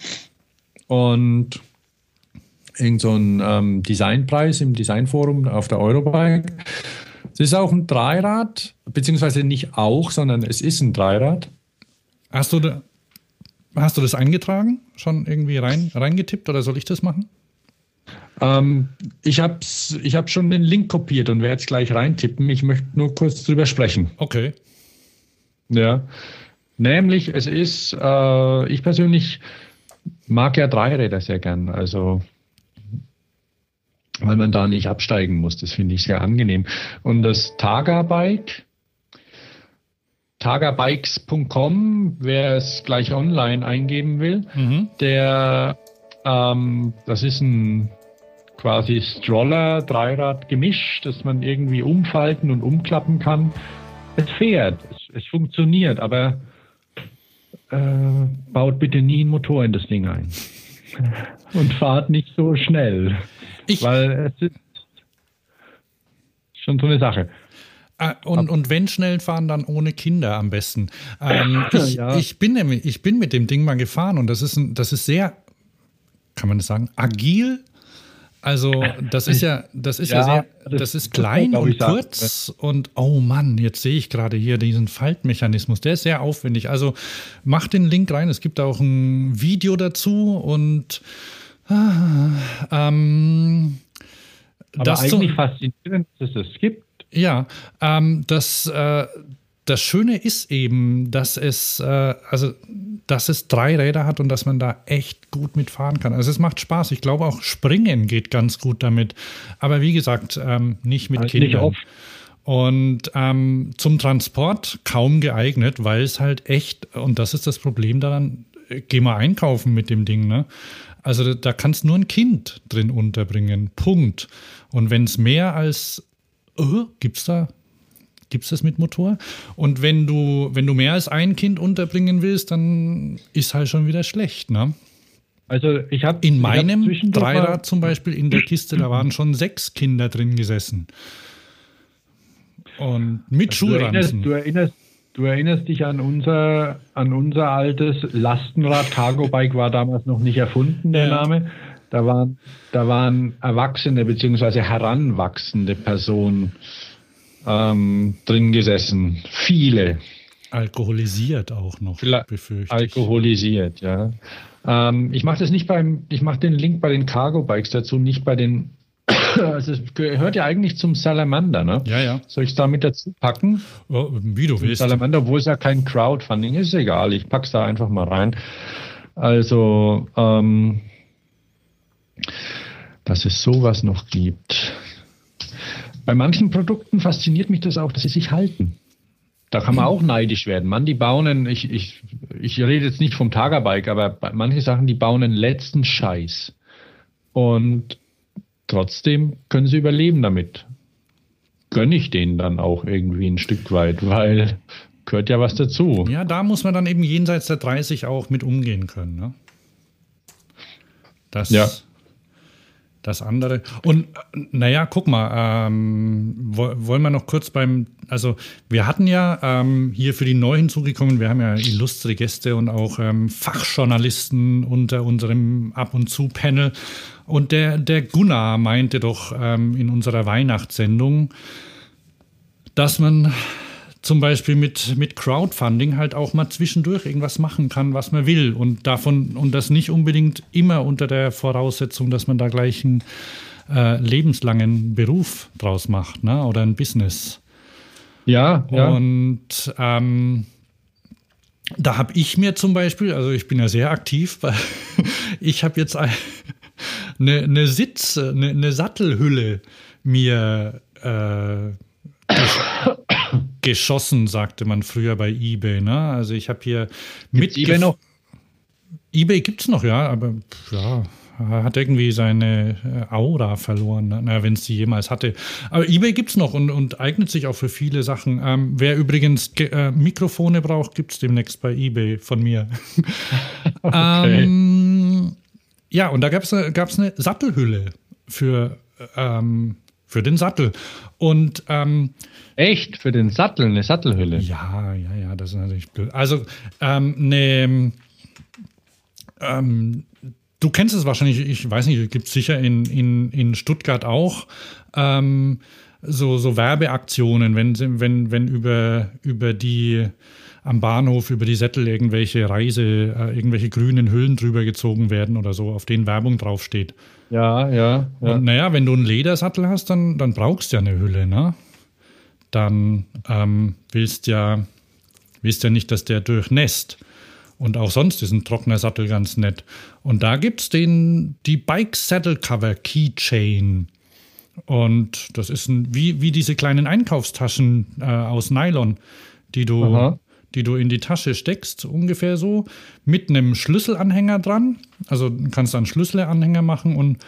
[SPEAKER 2] und irgend so ein ähm, Designpreis im Designforum auf der Eurobike. Es ist auch ein Dreirad, beziehungsweise nicht auch, sondern es ist ein Dreirad.
[SPEAKER 1] Hast du, da, hast du das eingetragen? Schon irgendwie rein, reingetippt oder soll ich das machen?
[SPEAKER 2] Ähm, ich habe ich hab schon den Link kopiert und werde es gleich reintippen. Ich möchte nur kurz drüber sprechen.
[SPEAKER 1] Okay.
[SPEAKER 2] Ja. Nämlich, es ist, äh, ich persönlich mag ja Dreiräder sehr gern. Also weil man da nicht absteigen muss. Das finde ich sehr angenehm. Und das Taga-Bike, tagabikes.com, wer es gleich online eingeben will, mhm. der, ähm, das ist ein quasi Stroller, Dreirad Gemisch, das man irgendwie umfalten und umklappen kann. Es fährt, es, es funktioniert, aber äh, baut bitte nie einen Motor in das Ding ein. und fahrt nicht so schnell. Ich, weil es ist schon so eine Sache.
[SPEAKER 1] Ah, und, und wenn schnell fahren, dann ohne Kinder am besten. Ähm, ich, ja. ich, bin nämlich, ich bin mit dem Ding mal gefahren und das ist, ein, das ist sehr, kann man das sagen, agil. Also das ist ja, das ist ja, ja sehr, das, ist klein und kurz sagen. und oh Mann, jetzt sehe ich gerade hier diesen Faltmechanismus, der ist sehr aufwendig. Also mach den Link rein, es gibt auch ein Video dazu und Ah, ähm,
[SPEAKER 2] Aber eigentlich faszinierend, dass es das gibt.
[SPEAKER 1] Ja, ähm, das, äh, das Schöne ist eben, dass es, äh, also, dass es drei Räder hat und dass man da echt gut mitfahren kann. Also es macht Spaß. Ich glaube auch Springen geht ganz gut damit. Aber wie gesagt, ähm, nicht mit also Kindern. Nicht und ähm, zum Transport kaum geeignet, weil es halt echt, und das ist das Problem daran, geh mal einkaufen mit dem Ding, ne? Also da, da kannst nur ein Kind drin unterbringen. Punkt. Und wenn es mehr als oh, gibt's da gibt's das mit Motor? Und wenn du wenn du mehr als ein Kind unterbringen willst, dann ist halt schon wieder schlecht, ne?
[SPEAKER 2] Also ich habe
[SPEAKER 1] in meinem hab Dreirad zum Beispiel in der Kiste, da waren schon sechs Kinder drin gesessen. Und mit also
[SPEAKER 2] Schulranzen. Du erinnerst, Du erinnerst dich an unser, an unser altes Lastenrad. Cargo Bike war damals noch nicht erfunden, der ja. Name. Da waren, da waren erwachsene bzw. heranwachsende Personen ähm, drin gesessen. Viele.
[SPEAKER 1] Alkoholisiert auch noch,
[SPEAKER 2] befürchte Alkoholisiert, ja. Ähm, ich mache das nicht beim, ich mache den Link bei den Cargo Bikes dazu, nicht bei den also es gehört ja eigentlich zum Salamander, ne?
[SPEAKER 1] Ja, ja.
[SPEAKER 2] Soll ich es da mit dazu packen?
[SPEAKER 1] Oh, wie du willst.
[SPEAKER 2] Salamander, wo es ja kein Crowdfunding ist, egal. Ich pack's da einfach mal rein. Also, ähm, dass es sowas noch gibt. Bei manchen Produkten fasziniert mich das auch, dass sie sich halten. Da kann man auch neidisch werden. Mann, die bauen einen, ich, ich, ich rede jetzt nicht vom Tagerbike, aber manche Sachen, die bauen einen letzten Scheiß. Und trotzdem können sie überleben damit. Gönne ich denen dann auch irgendwie ein Stück weit, weil gehört ja was dazu.
[SPEAKER 1] Ja, da muss man dann eben jenseits der 30 auch mit umgehen können. Ne? Das, ja. Das andere. Und naja, guck mal, ähm, wollen wir noch kurz beim, also wir hatten ja ähm, hier für die neu hinzugekommen, wir haben ja illustre Gäste und auch ähm, Fachjournalisten unter unserem Ab und zu Panel. Und der, der Gunnar meinte doch ähm, in unserer Weihnachtssendung, dass man zum Beispiel mit, mit Crowdfunding halt auch mal zwischendurch irgendwas machen kann, was man will. Und davon, und das nicht unbedingt immer unter der Voraussetzung, dass man da gleich einen äh, lebenslangen Beruf draus macht, ne? Oder ein Business.
[SPEAKER 2] Ja, ja.
[SPEAKER 1] Und ähm, da habe ich mir zum Beispiel, also ich bin ja sehr aktiv, ich habe jetzt ein, eine, eine Sitz, eine, eine Sattelhülle mir äh, geschossen, sagte man früher bei eBay. Ne? Also ich habe hier
[SPEAKER 2] mit eBay noch.
[SPEAKER 1] eBay gibt es noch, ja, aber ja, hat irgendwie seine äh, Aura verloren, ne? wenn es sie jemals hatte. Aber eBay gibt es noch und, und, eignet sich auch für viele Sachen. Ähm, wer übrigens äh, Mikrofone braucht, gibt es demnächst bei eBay von mir. okay. ähm, ja, und da gab es eine Sattelhülle für, ähm, für den Sattel. Und ähm,
[SPEAKER 2] echt für den Sattel eine Sattelhülle?
[SPEAKER 1] Ja, ja, ja, das ist natürlich blöd. Also ähm, eine ähm, Du kennst es wahrscheinlich, ich weiß nicht, gibt es sicher in, in, in Stuttgart auch ähm, so, so Werbeaktionen, wenn, wenn, wenn über, über die am Bahnhof über die Sättel irgendwelche Reise, äh, irgendwelche grünen Hüllen drüber gezogen werden oder so, auf denen Werbung draufsteht.
[SPEAKER 2] Ja, ja.
[SPEAKER 1] ja. Und naja, wenn du einen Ledersattel hast, dann, dann brauchst du ja eine Hülle, ne? Dann ähm, willst ja wisst ja nicht, dass der durchnässt. Und auch sonst ist ein trockener Sattel ganz nett. Und da gibt es die Bike Saddle Cover Keychain. Und das ist ein, wie, wie diese kleinen Einkaufstaschen äh, aus Nylon, die du, die du in die Tasche steckst, ungefähr so, mit einem Schlüsselanhänger dran. Also kannst du einen Schlüsselanhänger machen und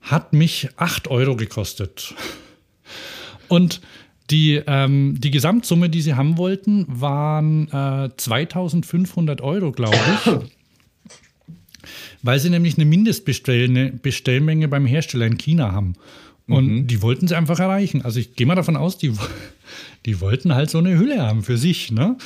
[SPEAKER 1] hat mich 8 Euro gekostet. Und die, ähm, die Gesamtsumme, die sie haben wollten, waren äh, 2500 Euro, glaube ich. weil sie nämlich eine Mindestbestellmenge beim Hersteller in China haben. Und mhm. die wollten sie einfach erreichen. Also ich gehe mal davon aus, die, die wollten halt so eine Hülle haben für sich. Ne?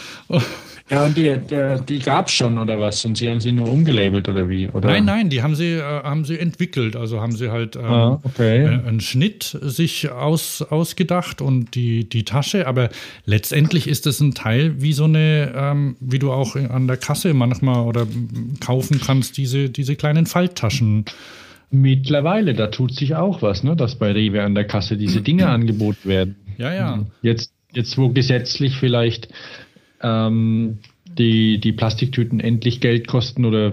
[SPEAKER 2] Ja, und die, die, die gab es schon oder was? Und sie haben sie nur umgelabelt oder wie? Oder?
[SPEAKER 1] Nein, nein, die haben sie, äh, haben sie entwickelt. Also haben sie halt ähm, ah, okay. äh, einen Schnitt sich aus, ausgedacht und die, die Tasche. Aber letztendlich ist es ein Teil wie so eine, ähm, wie du auch an der Kasse manchmal oder kaufen kannst, diese, diese kleinen Falttaschen.
[SPEAKER 2] Mittlerweile, da tut sich auch was, ne? dass bei Rewe an der Kasse diese Dinge angeboten werden.
[SPEAKER 1] Ja, ja.
[SPEAKER 2] Jetzt, jetzt wo gesetzlich vielleicht ähm, die, die Plastiktüten endlich Geld kosten oder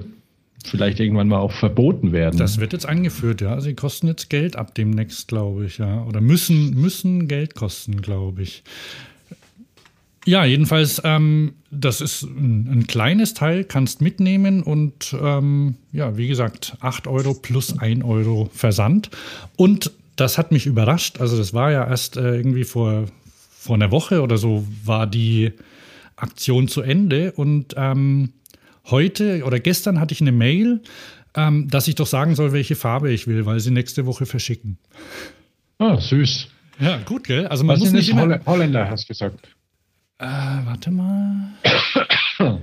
[SPEAKER 2] vielleicht irgendwann mal auch verboten werden.
[SPEAKER 1] Das wird jetzt eingeführt, ja. Sie kosten jetzt Geld ab demnächst, glaube ich, ja. Oder müssen, müssen Geld kosten, glaube ich. Ja, jedenfalls, ähm, das ist ein, ein, kleines Teil, kannst mitnehmen und ähm, ja, wie gesagt, 8 Euro plus 1 Euro Versand. Und das hat mich überrascht. Also, das war ja erst äh, irgendwie vor, vor einer Woche oder so, war die Aktion zu Ende. Und ähm, heute oder gestern hatte ich eine Mail, ähm, dass ich doch sagen soll, welche Farbe ich will, weil sie nächste Woche verschicken.
[SPEAKER 2] Ah, süß.
[SPEAKER 1] Ja, gut, gell? Also man Was muss
[SPEAKER 2] nicht immer... Holländer, hast du gesagt.
[SPEAKER 1] Äh, warte mal.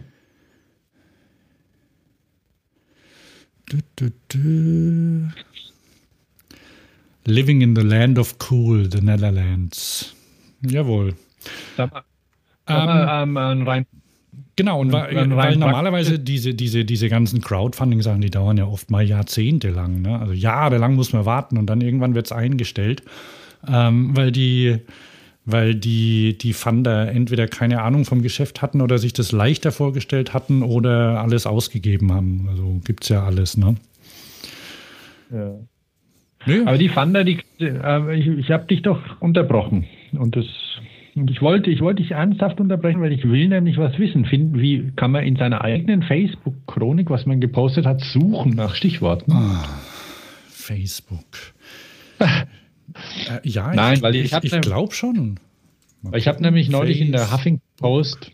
[SPEAKER 1] du, du, du. Living in the Land of Cool, the Netherlands. Jawohl.
[SPEAKER 2] Da, da ähm, ähm, rein.
[SPEAKER 1] Genau, und weil, weil normalerweise diese, diese, diese ganzen Crowdfunding-Sachen, die dauern ja oft mal jahrzehntelang. Ne? Also jahrelang muss man warten und dann irgendwann wird es eingestellt, ähm, weil die weil die, die Funder entweder keine Ahnung vom Geschäft hatten oder sich das leichter vorgestellt hatten oder alles ausgegeben haben. Also gibt es ja alles, ne?
[SPEAKER 2] Ja. Nee. Aber die Funder, die, äh, ich, ich habe dich doch unterbrochen. Und das und ich wollte, ich wollte dich ernsthaft unterbrechen, weil ich will nämlich was wissen. Finden, wie kann man in seiner eigenen Facebook-Chronik, was man gepostet hat, suchen nach Stichworten? Oh,
[SPEAKER 1] Facebook. Äh, ja,
[SPEAKER 2] Nein, ich, weil ich,
[SPEAKER 1] ich, ich glaube schon.
[SPEAKER 2] Mal ich habe nämlich neulich in der Huffington Post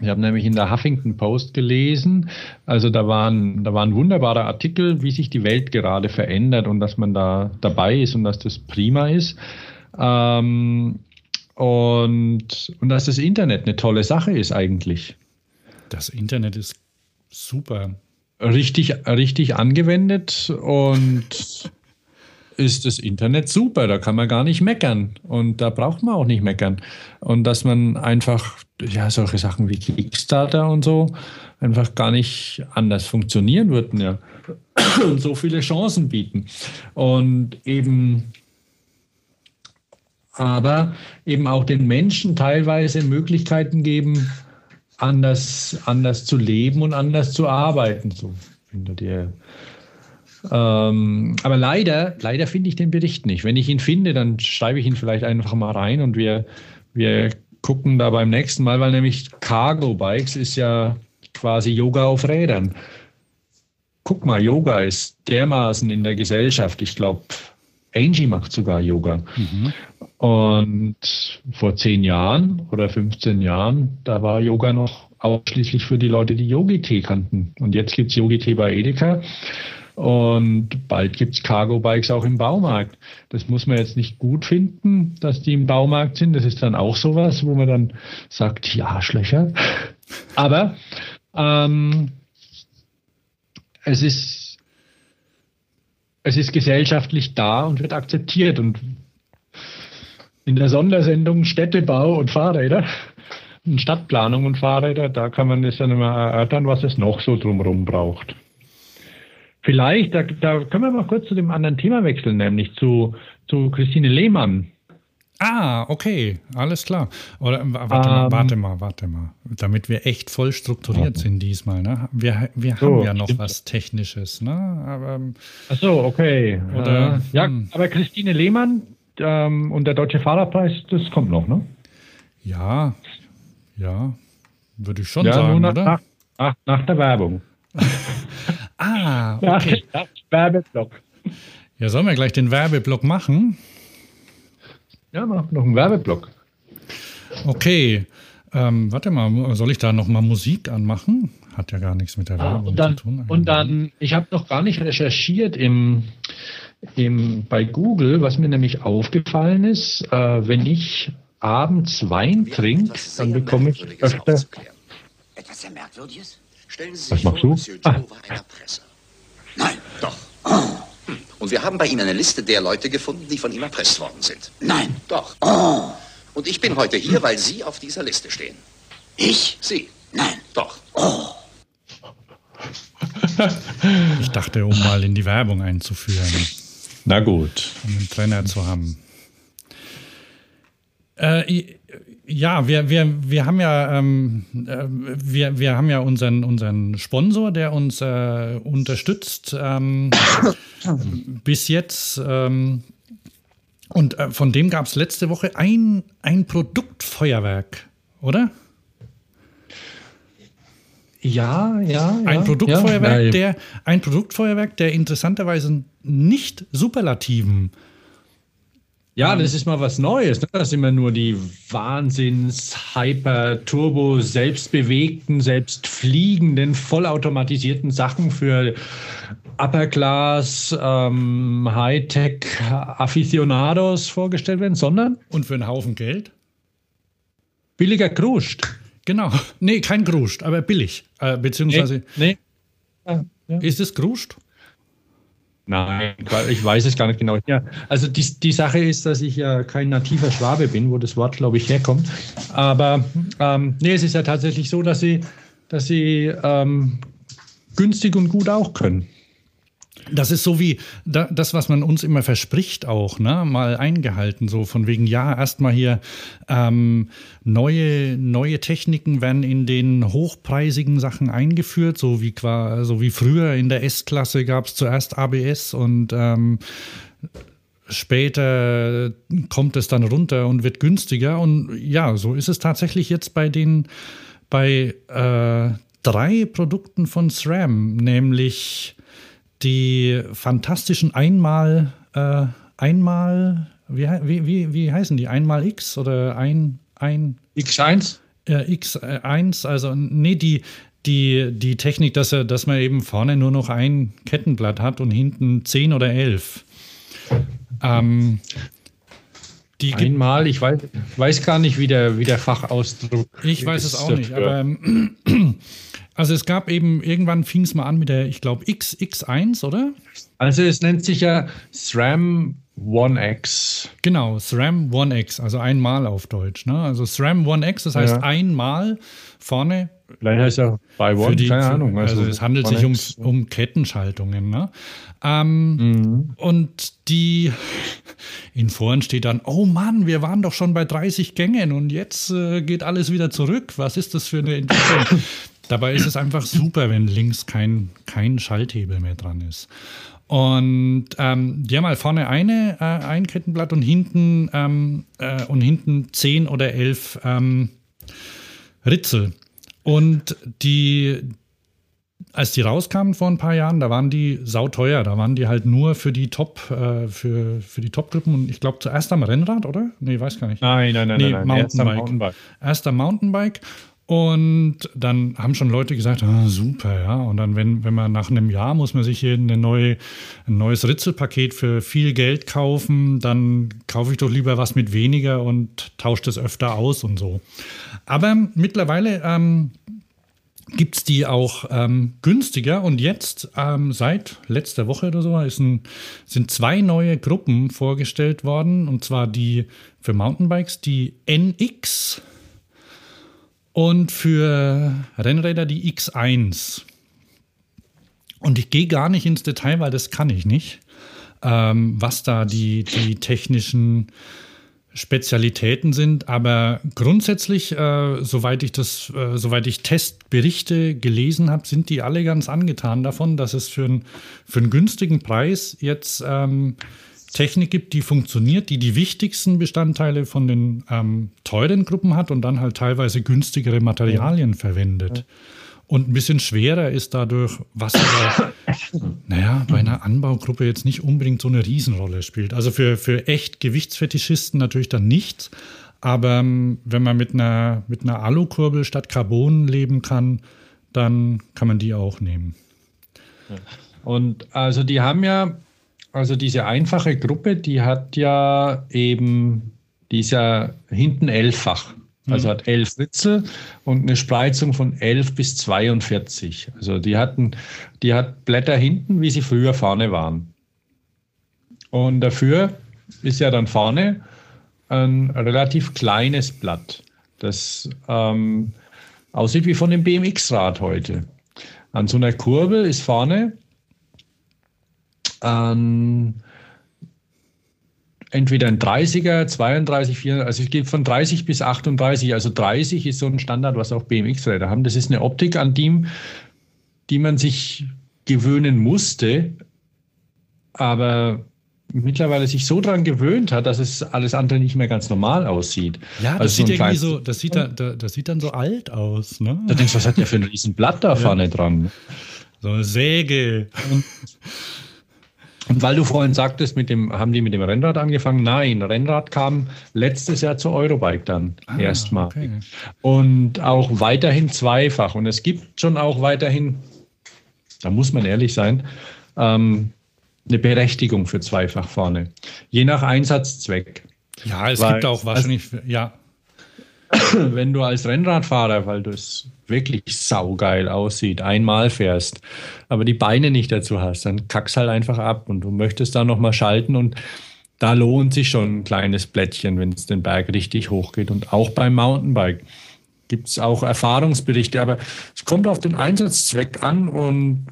[SPEAKER 2] ich habe nämlich in der Huffington Post gelesen, also da waren, da war ein wunderbarer Artikel, wie sich die Welt gerade verändert und dass man da dabei ist und dass das prima ist. Ähm, und, und dass das Internet eine tolle Sache ist eigentlich.
[SPEAKER 1] Das Internet ist super.
[SPEAKER 2] Richtig, richtig angewendet und ist das Internet super, da kann man gar nicht meckern und da braucht man auch nicht meckern. Und dass man einfach, ja, solche Sachen wie Kickstarter und so einfach gar nicht anders funktionieren würden, ja. Und so viele Chancen bieten. Und eben, aber eben auch den Menschen teilweise Möglichkeiten geben, anders, anders zu leben und anders zu arbeiten. So findet ihr ähm, aber leider, leider finde ich den Bericht nicht. Wenn ich ihn finde, dann schreibe ich ihn vielleicht einfach mal rein und wir, wir gucken da beim nächsten Mal, weil nämlich Cargo Bikes ist ja quasi Yoga auf Rädern. Guck mal, Yoga ist dermaßen in der Gesellschaft. Ich glaube, Angie macht sogar Yoga. Mhm. Und vor zehn Jahren oder 15 Jahren, da war Yoga noch ausschließlich für die Leute, die Yogi-Tee kannten. Und jetzt gibt es Yogi-Tee bei Edeka. Und bald gibt es Cargo-Bikes auch im Baumarkt. Das muss man jetzt nicht gut finden, dass die im Baumarkt sind. Das ist dann auch sowas, wo man dann sagt, ja, Arschlöcher. Aber ähm, es ist es ist gesellschaftlich da und wird akzeptiert. Und in der Sondersendung Städtebau und Fahrräder, Stadtplanung und Fahrräder, da kann man es dann immer erörtern, was es noch so drumherum braucht. Vielleicht, da, da können wir mal kurz zu dem anderen Thema wechseln, nämlich zu, zu Christine Lehmann.
[SPEAKER 1] Ah, okay, alles klar. Oder warte ähm, mal, warte mal, warte mal. Damit wir echt voll strukturiert sind diesmal, ne? Wir, wir so, haben ja noch was Technisches, ne?
[SPEAKER 2] Aber, ähm, Ach so, okay. Oder, äh, ja, hm. aber Christine Lehmann ähm, und der Deutsche Fahrradpreis, das kommt noch, ne?
[SPEAKER 1] Ja, ja, würde ich schon ja, sagen,
[SPEAKER 2] nach, oder? Nach, nach, nach der Werbung.
[SPEAKER 1] ah, okay. Nach, Werbeblock. Ja, sollen wir gleich den Werbeblock machen?
[SPEAKER 2] Ja, mach noch einen Werbeblock.
[SPEAKER 1] Okay. Ähm, warte mal, soll ich da noch mal Musik anmachen? Hat ja gar nichts mit der ah, Werbung
[SPEAKER 2] dann,
[SPEAKER 1] zu tun.
[SPEAKER 2] Und dann, ich habe noch gar nicht recherchiert im, im, bei Google, was mir nämlich aufgefallen ist, äh, wenn ich abends Wein trinke, dann bekomme ich öfter. Etwas sehr Merkwürdiges? Stellen Sie sich was machst vor, du? Monsieur Joe ah. war ein Erpresser.
[SPEAKER 5] Nein, doch. Oh. Und wir haben bei Ihnen eine Liste der Leute gefunden, die von ihm erpresst worden sind.
[SPEAKER 6] Nein.
[SPEAKER 5] Doch. Oh. Und ich bin heute hier, weil Sie auf dieser Liste stehen.
[SPEAKER 6] Ich?
[SPEAKER 5] Sie.
[SPEAKER 6] Nein.
[SPEAKER 5] Doch.
[SPEAKER 6] Oh.
[SPEAKER 1] Ich dachte, um mal in die Werbung einzuführen.
[SPEAKER 2] Na gut.
[SPEAKER 1] Um einen Trainer zu haben. Äh, ja, wir, wir, wir haben ja, ähm, äh, wir, wir haben ja unseren, unseren Sponsor, der uns äh, unterstützt ähm, bis jetzt. Ähm, und äh, von dem gab es letzte Woche ein, ein Produktfeuerwerk, oder?
[SPEAKER 2] Ja, ja.
[SPEAKER 1] Ein Produktfeuerwerk, ja, der ein Produktfeuerwerk, der interessanterweise nicht Superlativen
[SPEAKER 2] ja, das ist mal was Neues. Ne? Das sind immer nur die Wahnsinns, Hyper, Turbo, selbstbewegten, selbstfliegenden, vollautomatisierten Sachen für Upper Class, ähm, Hightech Aficionados vorgestellt werden, sondern.
[SPEAKER 1] Und für einen Haufen Geld?
[SPEAKER 2] Billiger Gruscht.
[SPEAKER 1] Genau. Nee, kein Gruscht, aber billig. Äh, beziehungsweise. Nee. nee. Ja, ja. Ist es Gruscht?
[SPEAKER 2] Nein, ich weiß es gar nicht genau. Ja, also die, die Sache ist, dass ich ja kein nativer Schwabe bin, wo das Wort, glaube ich, herkommt. Aber ähm, nee, es ist ja tatsächlich so, dass sie, dass sie ähm, günstig und gut auch können.
[SPEAKER 1] Das ist so wie das, was man uns immer verspricht, auch, ne? Mal eingehalten, so von wegen, ja, erstmal hier ähm, neue, neue Techniken werden in den hochpreisigen Sachen eingeführt, so wie, so wie früher in der S-Klasse gab es zuerst ABS und ähm, später kommt es dann runter und wird günstiger. Und ja, so ist es tatsächlich jetzt bei den bei äh, drei Produkten von SRAM, nämlich die fantastischen Einmal, äh, Einmal, wie, wie, wie, wie heißen die? Einmal X oder ein, ein
[SPEAKER 2] X1?
[SPEAKER 1] Äh, X1, also nee, die, die, die Technik, dass, er, dass man eben vorne nur noch ein Kettenblatt hat und hinten 10 oder 11. Ähm,
[SPEAKER 2] Einmal, ich weiß, weiß gar nicht, wie der, wie der Fachausdruck
[SPEAKER 1] Ich weiß es auch nicht, aber Also es gab eben, irgendwann fing es mal an mit der, ich glaube, XX1, oder?
[SPEAKER 2] Also es nennt sich ja SRAM One X.
[SPEAKER 1] Genau, SRAM One X, also einmal auf Deutsch. Ne? Also SRAM One X, das heißt ja. einmal vorne.
[SPEAKER 2] Vielleicht heißt ja bei One, die, keine Ahnung.
[SPEAKER 1] Also, also es handelt sich um, um Kettenschaltungen. Ne? Ähm, mhm. Und die in Foren steht dann, oh Mann, wir waren doch schon bei 30 Gängen und jetzt äh, geht alles wieder zurück. Was ist das für eine Entwicklung? Dabei ist es einfach super, wenn links kein, kein Schalthebel mehr dran ist. Und ähm, die haben halt vorne eine, äh, ein Kettenblatt und hinten, ähm, äh, und hinten zehn oder elf ähm, Ritzel. Und die, als die rauskamen vor ein paar Jahren, da waren die sauteuer. Da waren die halt nur für die Top, äh, für, für die Top-Gruppen. Und ich glaube zuerst am Rennrad, oder? Nee, weiß gar nicht.
[SPEAKER 2] Nein, nein, nein, nee, nein,
[SPEAKER 1] nein. Mountainbike. Mountainbike. Erst am Mountainbike. Und dann haben schon Leute gesagt, ah, super, ja. Und dann, wenn, wenn man nach einem Jahr muss man sich hier eine neue, ein neues Ritzelpaket für viel Geld kaufen, dann kaufe ich doch lieber was mit weniger und tausche das öfter aus und so. Aber mittlerweile ähm, gibt es die auch ähm, günstiger. Und jetzt, ähm, seit letzter Woche oder so, ein, sind zwei neue Gruppen vorgestellt worden. Und zwar die für Mountainbikes, die NX und für Rennräder die X1. Und ich gehe gar nicht ins Detail, weil das kann ich nicht, ähm, was da die, die technischen Spezialitäten sind, aber grundsätzlich, äh, soweit ich das, äh, soweit ich Testberichte gelesen habe, sind die alle ganz angetan davon, dass es für, ein, für einen günstigen Preis jetzt ähm, Technik gibt, die funktioniert, die die wichtigsten Bestandteile von den ähm, teuren Gruppen hat und dann halt teilweise günstigere Materialien ja. verwendet. Ja. Und ein bisschen schwerer ist dadurch, was aber, naja, bei einer Anbaugruppe jetzt nicht unbedingt so eine Riesenrolle spielt. Also für, für echt Gewichtsfetischisten natürlich dann nichts. Aber ähm, wenn man mit einer, mit einer Alukurbel statt Carbon leben kann, dann kann man die auch nehmen.
[SPEAKER 2] Und also die haben ja, also diese einfache Gruppe, die hat ja eben, die ist ja hinten elffach. Also mhm. hat elf Ritzel und eine Spreizung von 11 bis 42. Also die hatten, die hat Blätter hinten, wie sie früher vorne waren. Und dafür ist ja dann vorne ein relativ kleines Blatt, das ähm, aussieht wie von dem BMX-Rad heute. An so einer Kurbel ist vorne ein entweder ein 30er, 32, 34, also es geht von 30 bis 38. Also 30 ist so ein Standard, was auch BMX-Räder haben. Das ist eine Optik, an die, die man sich gewöhnen musste, aber mittlerweile sich so dran gewöhnt hat, dass es alles andere nicht mehr ganz normal aussieht.
[SPEAKER 1] Ja, das also sieht so irgendwie so, das sieht, da, das sieht dann so alt aus. Ne?
[SPEAKER 2] Da denkst du, was hat der für ein riesen Blatt da ja. vorne dran?
[SPEAKER 1] So eine Säge. Und
[SPEAKER 2] und weil du vorhin sagtest, mit dem, haben die mit dem Rennrad angefangen? Nein, Rennrad kam letztes Jahr zur Eurobike dann ah, erstmal. Okay. Und auch weiterhin zweifach. Und es gibt schon auch weiterhin, da muss man ehrlich sein, ähm, eine Berechtigung für zweifach vorne. Je nach Einsatzzweck.
[SPEAKER 1] Ja, es Weil, gibt auch wahrscheinlich, also, ja.
[SPEAKER 2] Wenn du als Rennradfahrer, weil du es wirklich saugeil aussieht, einmal fährst, aber die Beine nicht dazu hast, dann kackst halt einfach ab und du möchtest da nochmal schalten und da lohnt sich schon ein kleines Blättchen, wenn es den Berg richtig hoch geht. Und auch beim Mountainbike gibt es auch Erfahrungsberichte, aber es kommt auf den Einsatzzweck an und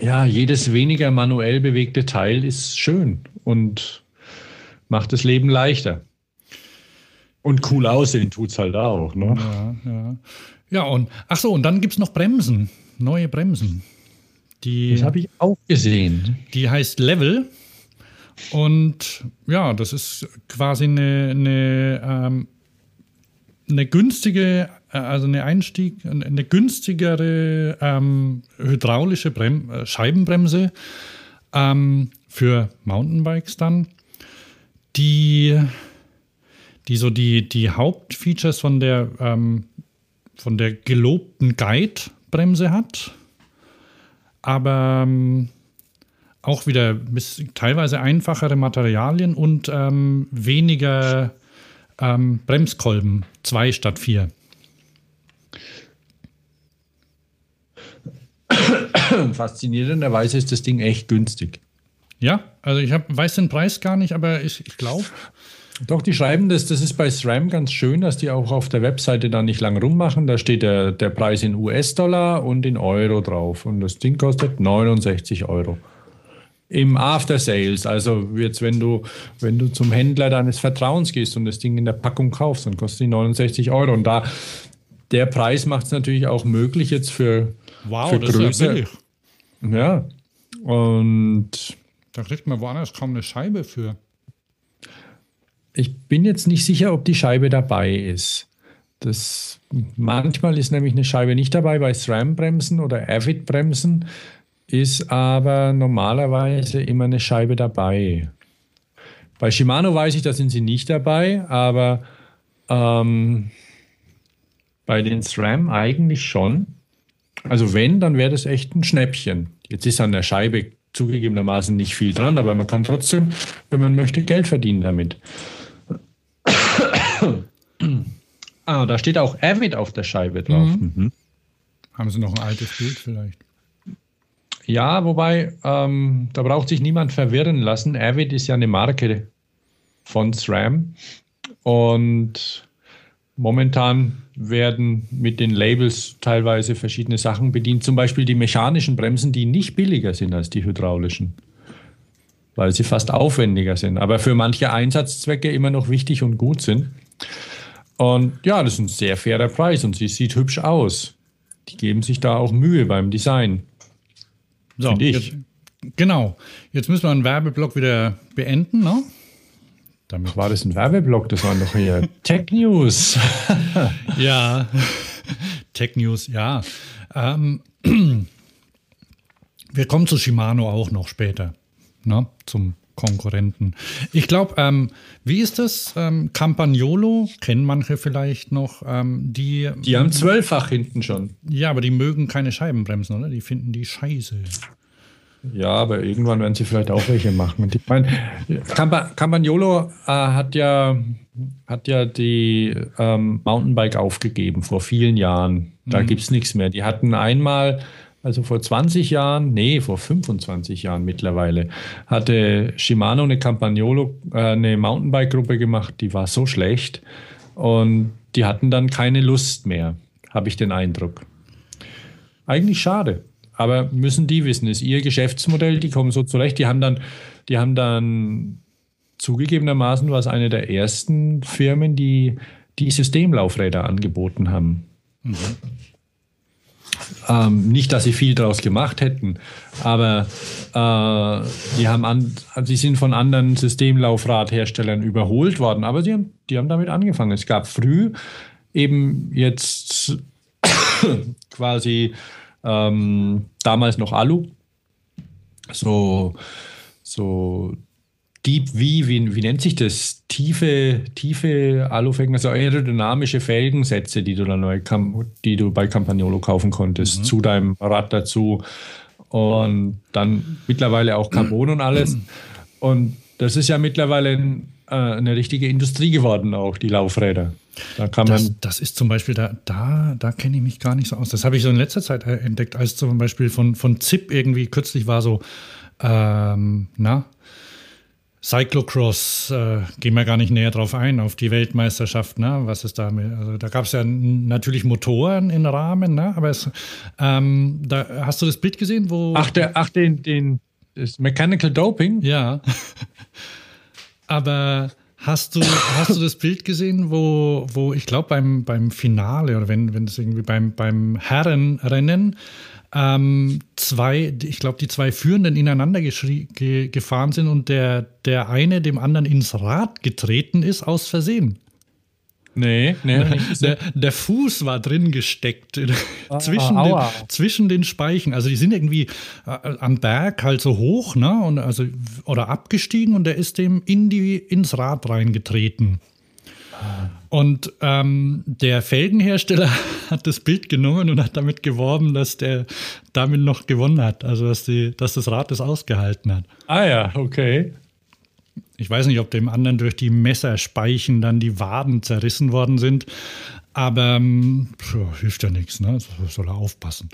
[SPEAKER 2] ja, jedes weniger manuell bewegte Teil ist schön und macht das Leben leichter. Und cool aussehen tut es halt auch. Ne?
[SPEAKER 1] Ja, ja. ja, und ach so, und dann gibt es noch Bremsen, neue Bremsen.
[SPEAKER 2] Die, das habe ich auch gesehen.
[SPEAKER 1] Die heißt Level. Und ja, das ist quasi eine, eine, ähm, eine günstige, äh, also eine Einstieg, eine günstigere ähm, hydraulische Brem äh, Scheibenbremse ähm, für Mountainbikes dann, die die so die, die Hauptfeatures von der, ähm, von der gelobten Guide-Bremse hat. Aber ähm, auch wieder bis, teilweise einfachere Materialien und ähm, weniger ähm, Bremskolben, zwei statt vier.
[SPEAKER 2] Faszinierenderweise ist das Ding echt günstig.
[SPEAKER 1] Ja, also ich hab, weiß den Preis gar nicht, aber ich, ich glaube,
[SPEAKER 2] doch, die schreiben das, das ist bei SRAM ganz schön, dass die auch auf der Webseite da nicht lang rummachen. Da steht der, der Preis in US-Dollar und in Euro drauf. Und das Ding kostet 69 Euro. Im After Sales, also jetzt, wenn du, wenn du zum Händler deines Vertrauens gehst und das Ding in der Packung kaufst, dann kostet die 69 Euro. Und da der Preis macht es natürlich auch möglich jetzt für,
[SPEAKER 1] wow,
[SPEAKER 2] für
[SPEAKER 1] das Größe. Ist
[SPEAKER 2] ja, ja. Und
[SPEAKER 1] da kriegt man woanders kaum eine Scheibe für.
[SPEAKER 2] Ich bin jetzt nicht sicher, ob die Scheibe dabei ist. Das, manchmal ist nämlich eine Scheibe nicht dabei bei SRAM-Bremsen oder Avid-Bremsen, ist aber normalerweise immer eine Scheibe dabei. Bei Shimano weiß ich, da sind sie nicht dabei, aber ähm, bei den SRAM eigentlich schon. Also wenn, dann wäre das echt ein Schnäppchen. Jetzt ist an der Scheibe zugegebenermaßen nicht viel dran, aber man kann trotzdem, wenn man möchte, Geld verdienen damit. Ah, da steht auch Avid auf der Scheibe drauf. Mhm. Mhm.
[SPEAKER 1] Haben Sie noch ein altes Bild vielleicht?
[SPEAKER 2] Ja, wobei, ähm, da braucht sich niemand verwirren lassen. Avid ist ja eine Marke von SRAM und momentan werden mit den Labels teilweise verschiedene Sachen bedient, zum Beispiel die mechanischen Bremsen, die nicht billiger sind als die hydraulischen. weil sie fast aufwendiger sind, aber für manche Einsatzzwecke immer noch wichtig und gut sind. Und ja, das ist ein sehr fairer Preis und sie sieht hübsch aus. Die geben sich da auch Mühe beim Design.
[SPEAKER 1] So, ich. Jetzt, genau. Jetzt müssen wir einen Werbeblock wieder beenden, ne?
[SPEAKER 2] Damit war das ein Werbeblock, das waren doch hier Tech News.
[SPEAKER 1] ja, Tech News, ja. Ähm, wir kommen zu Shimano auch noch später, ne? zum Konkurrenten. Ich glaube, ähm, wie ist das? Ähm, Campagnolo kennen manche vielleicht noch. Ähm, die,
[SPEAKER 2] die haben zwölffach hinten schon.
[SPEAKER 1] Ja, aber die mögen keine Scheibenbremsen, oder? Die finden die scheiße.
[SPEAKER 2] Ja, aber irgendwann werden sie vielleicht auch welche machen. ich meine, Campagnolo äh, hat ja hat ja die ähm, Mountainbike aufgegeben vor vielen Jahren. Da mhm. gibt es nichts mehr. Die hatten einmal also vor 20 Jahren, nee, vor 25 Jahren mittlerweile, hatte Shimano eine Campagnolo, äh, eine Mountainbike-Gruppe gemacht, die war so schlecht und die hatten dann keine Lust mehr, habe ich den Eindruck. Eigentlich schade, aber müssen die wissen, ist ihr Geschäftsmodell, die kommen so zurecht, die haben dann, die haben dann zugegebenermaßen war es eine der ersten Firmen, die die Systemlaufräder angeboten haben. Mhm. Ähm, nicht, dass sie viel daraus gemacht hätten, aber äh, die, haben an, sie sind von anderen Systemlaufradherstellern überholt worden, aber sie haben, die haben damit angefangen. Es gab früh eben jetzt quasi ähm, damals noch Alu, so, so Deep V, wie, wie nennt sich das? Tiefe, tiefe Alufelgen, also aerodynamische Felgensätze, die du dann neu, die du bei Campagnolo kaufen konntest, mhm. zu deinem Rad dazu. Und dann mittlerweile auch Carbon und alles. Und das ist ja mittlerweile ein, äh, eine richtige Industrie geworden, auch die Laufräder.
[SPEAKER 1] Da kann das, man das ist zum Beispiel, da, da, da kenne ich mich gar nicht so aus. Das habe ich so in letzter Zeit äh, entdeckt, als zum Beispiel von, von ZIP irgendwie kürzlich war so, ähm, na, Cyclocross, äh, gehen wir gar nicht näher drauf ein, auf die Weltmeisterschaft, ne? Was ist da? Also da gab es ja natürlich Motoren im Rahmen, ne? Aber es, ähm, da hast du das Bild gesehen, wo.
[SPEAKER 2] Ach, der, ach den, den das Mechanical Doping?
[SPEAKER 1] Ja. Aber hast du, hast du das Bild gesehen, wo, wo ich glaube beim, beim Finale oder wenn, wenn es irgendwie beim, beim Herrenrennen ähm, zwei, ich glaube, die zwei Führenden ineinander ge gefahren sind und der, der eine dem anderen ins Rad getreten ist aus Versehen.
[SPEAKER 2] Nee, nee.
[SPEAKER 1] Der, der, Fuß war drin gesteckt ah, zwischen, den, zwischen den Speichen. Also die sind irgendwie äh, am Berg halt so hoch, ne? Und also, oder abgestiegen und der ist dem in die, ins Rad reingetreten. Und ähm, der Felgenhersteller hat das Bild genommen und hat damit geworben, dass der damit noch gewonnen hat. Also dass, die, dass das Rad das ausgehalten hat.
[SPEAKER 2] Ah ja, okay.
[SPEAKER 1] Ich weiß nicht, ob dem anderen durch die Messerspeichen dann die Waden zerrissen worden sind. Aber ähm, hilft ja nichts, ne? Soll er aufpassen.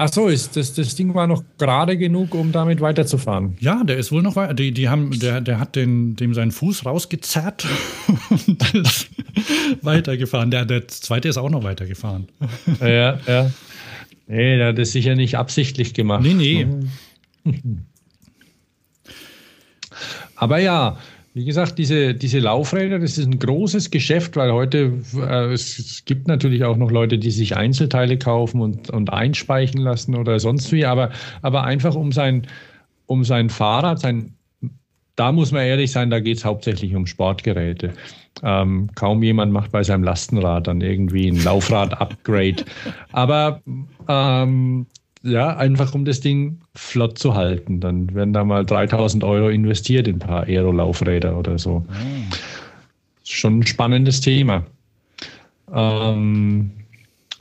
[SPEAKER 2] Ach so, ist das, das Ding war noch gerade genug, um damit weiterzufahren.
[SPEAKER 1] Ja, der ist wohl noch weiter. Die, die haben, der, der hat den, dem seinen Fuß rausgezerrt und ist weitergefahren. Der, der zweite ist auch noch weitergefahren.
[SPEAKER 2] Ja, ja. Nee, der hat das sicher nicht absichtlich gemacht.
[SPEAKER 1] Nee, nee.
[SPEAKER 2] Aber ja, wie gesagt, diese, diese Laufräder, das ist ein großes Geschäft, weil heute äh, es, es, gibt natürlich auch noch Leute, die sich Einzelteile kaufen und, und einspeichen lassen oder sonst wie, aber, aber einfach um sein, um sein Fahrrad, sein, da muss man ehrlich sein, da geht es hauptsächlich um Sportgeräte. Ähm, kaum jemand macht bei seinem Lastenrad dann irgendwie ein Laufrad-Upgrade. Aber ähm, ja, einfach um das Ding flott zu halten. Dann werden da mal 3000 Euro investiert in ein paar Aero-Laufräder oder so. Mhm. Schon ein spannendes Thema. Ähm,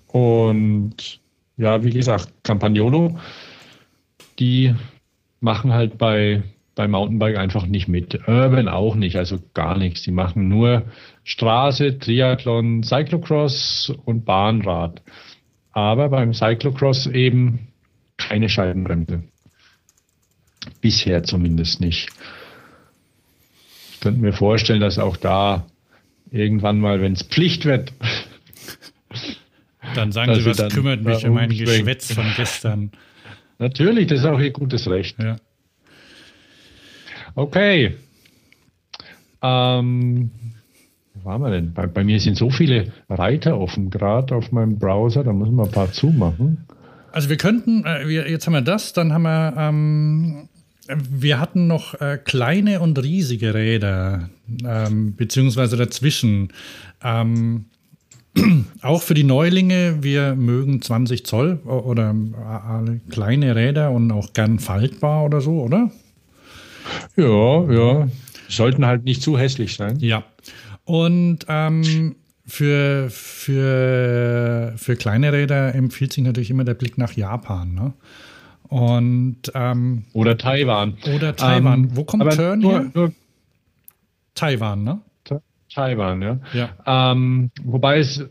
[SPEAKER 2] und ja, wie gesagt, Campagnolo, die machen halt bei, bei Mountainbike einfach nicht mit. Urban auch nicht, also gar nichts. Die machen nur Straße, Triathlon, Cyclocross und Bahnrad. Aber beim Cyclocross eben keine Scheibenbremse. Bisher zumindest nicht. Ich könnte mir vorstellen, dass auch da irgendwann mal, wenn es Pflicht wird,
[SPEAKER 1] dann sagen Sie, was kümmert mich um mein Geschwätz von gestern.
[SPEAKER 2] Natürlich, das ist auch Ihr gutes Recht.
[SPEAKER 1] Ja.
[SPEAKER 2] Okay. Ähm, wo waren wir denn? Bei, bei mir sind so viele Reiter offen, gerade auf meinem Browser, da müssen wir ein paar zumachen.
[SPEAKER 1] Also wir könnten, äh, wir, jetzt haben wir das, dann haben wir, ähm, wir hatten noch äh, kleine und riesige Räder, ähm, beziehungsweise dazwischen. Ähm, auch für die Neulinge, wir mögen 20 Zoll oder äh, kleine Räder und auch gern faltbar oder so, oder?
[SPEAKER 2] Ja, ja. Sollten halt nicht zu hässlich sein.
[SPEAKER 1] Ja. Und ähm, für, für, für kleine Räder empfiehlt sich natürlich immer der Blick nach Japan. Ne? Und, ähm,
[SPEAKER 2] oder Taiwan.
[SPEAKER 1] Oder Taiwan. Ähm, Wo kommt Turn nur, her? Nur Taiwan, ne?
[SPEAKER 2] Taiwan, ja. ja. Ähm, wobei es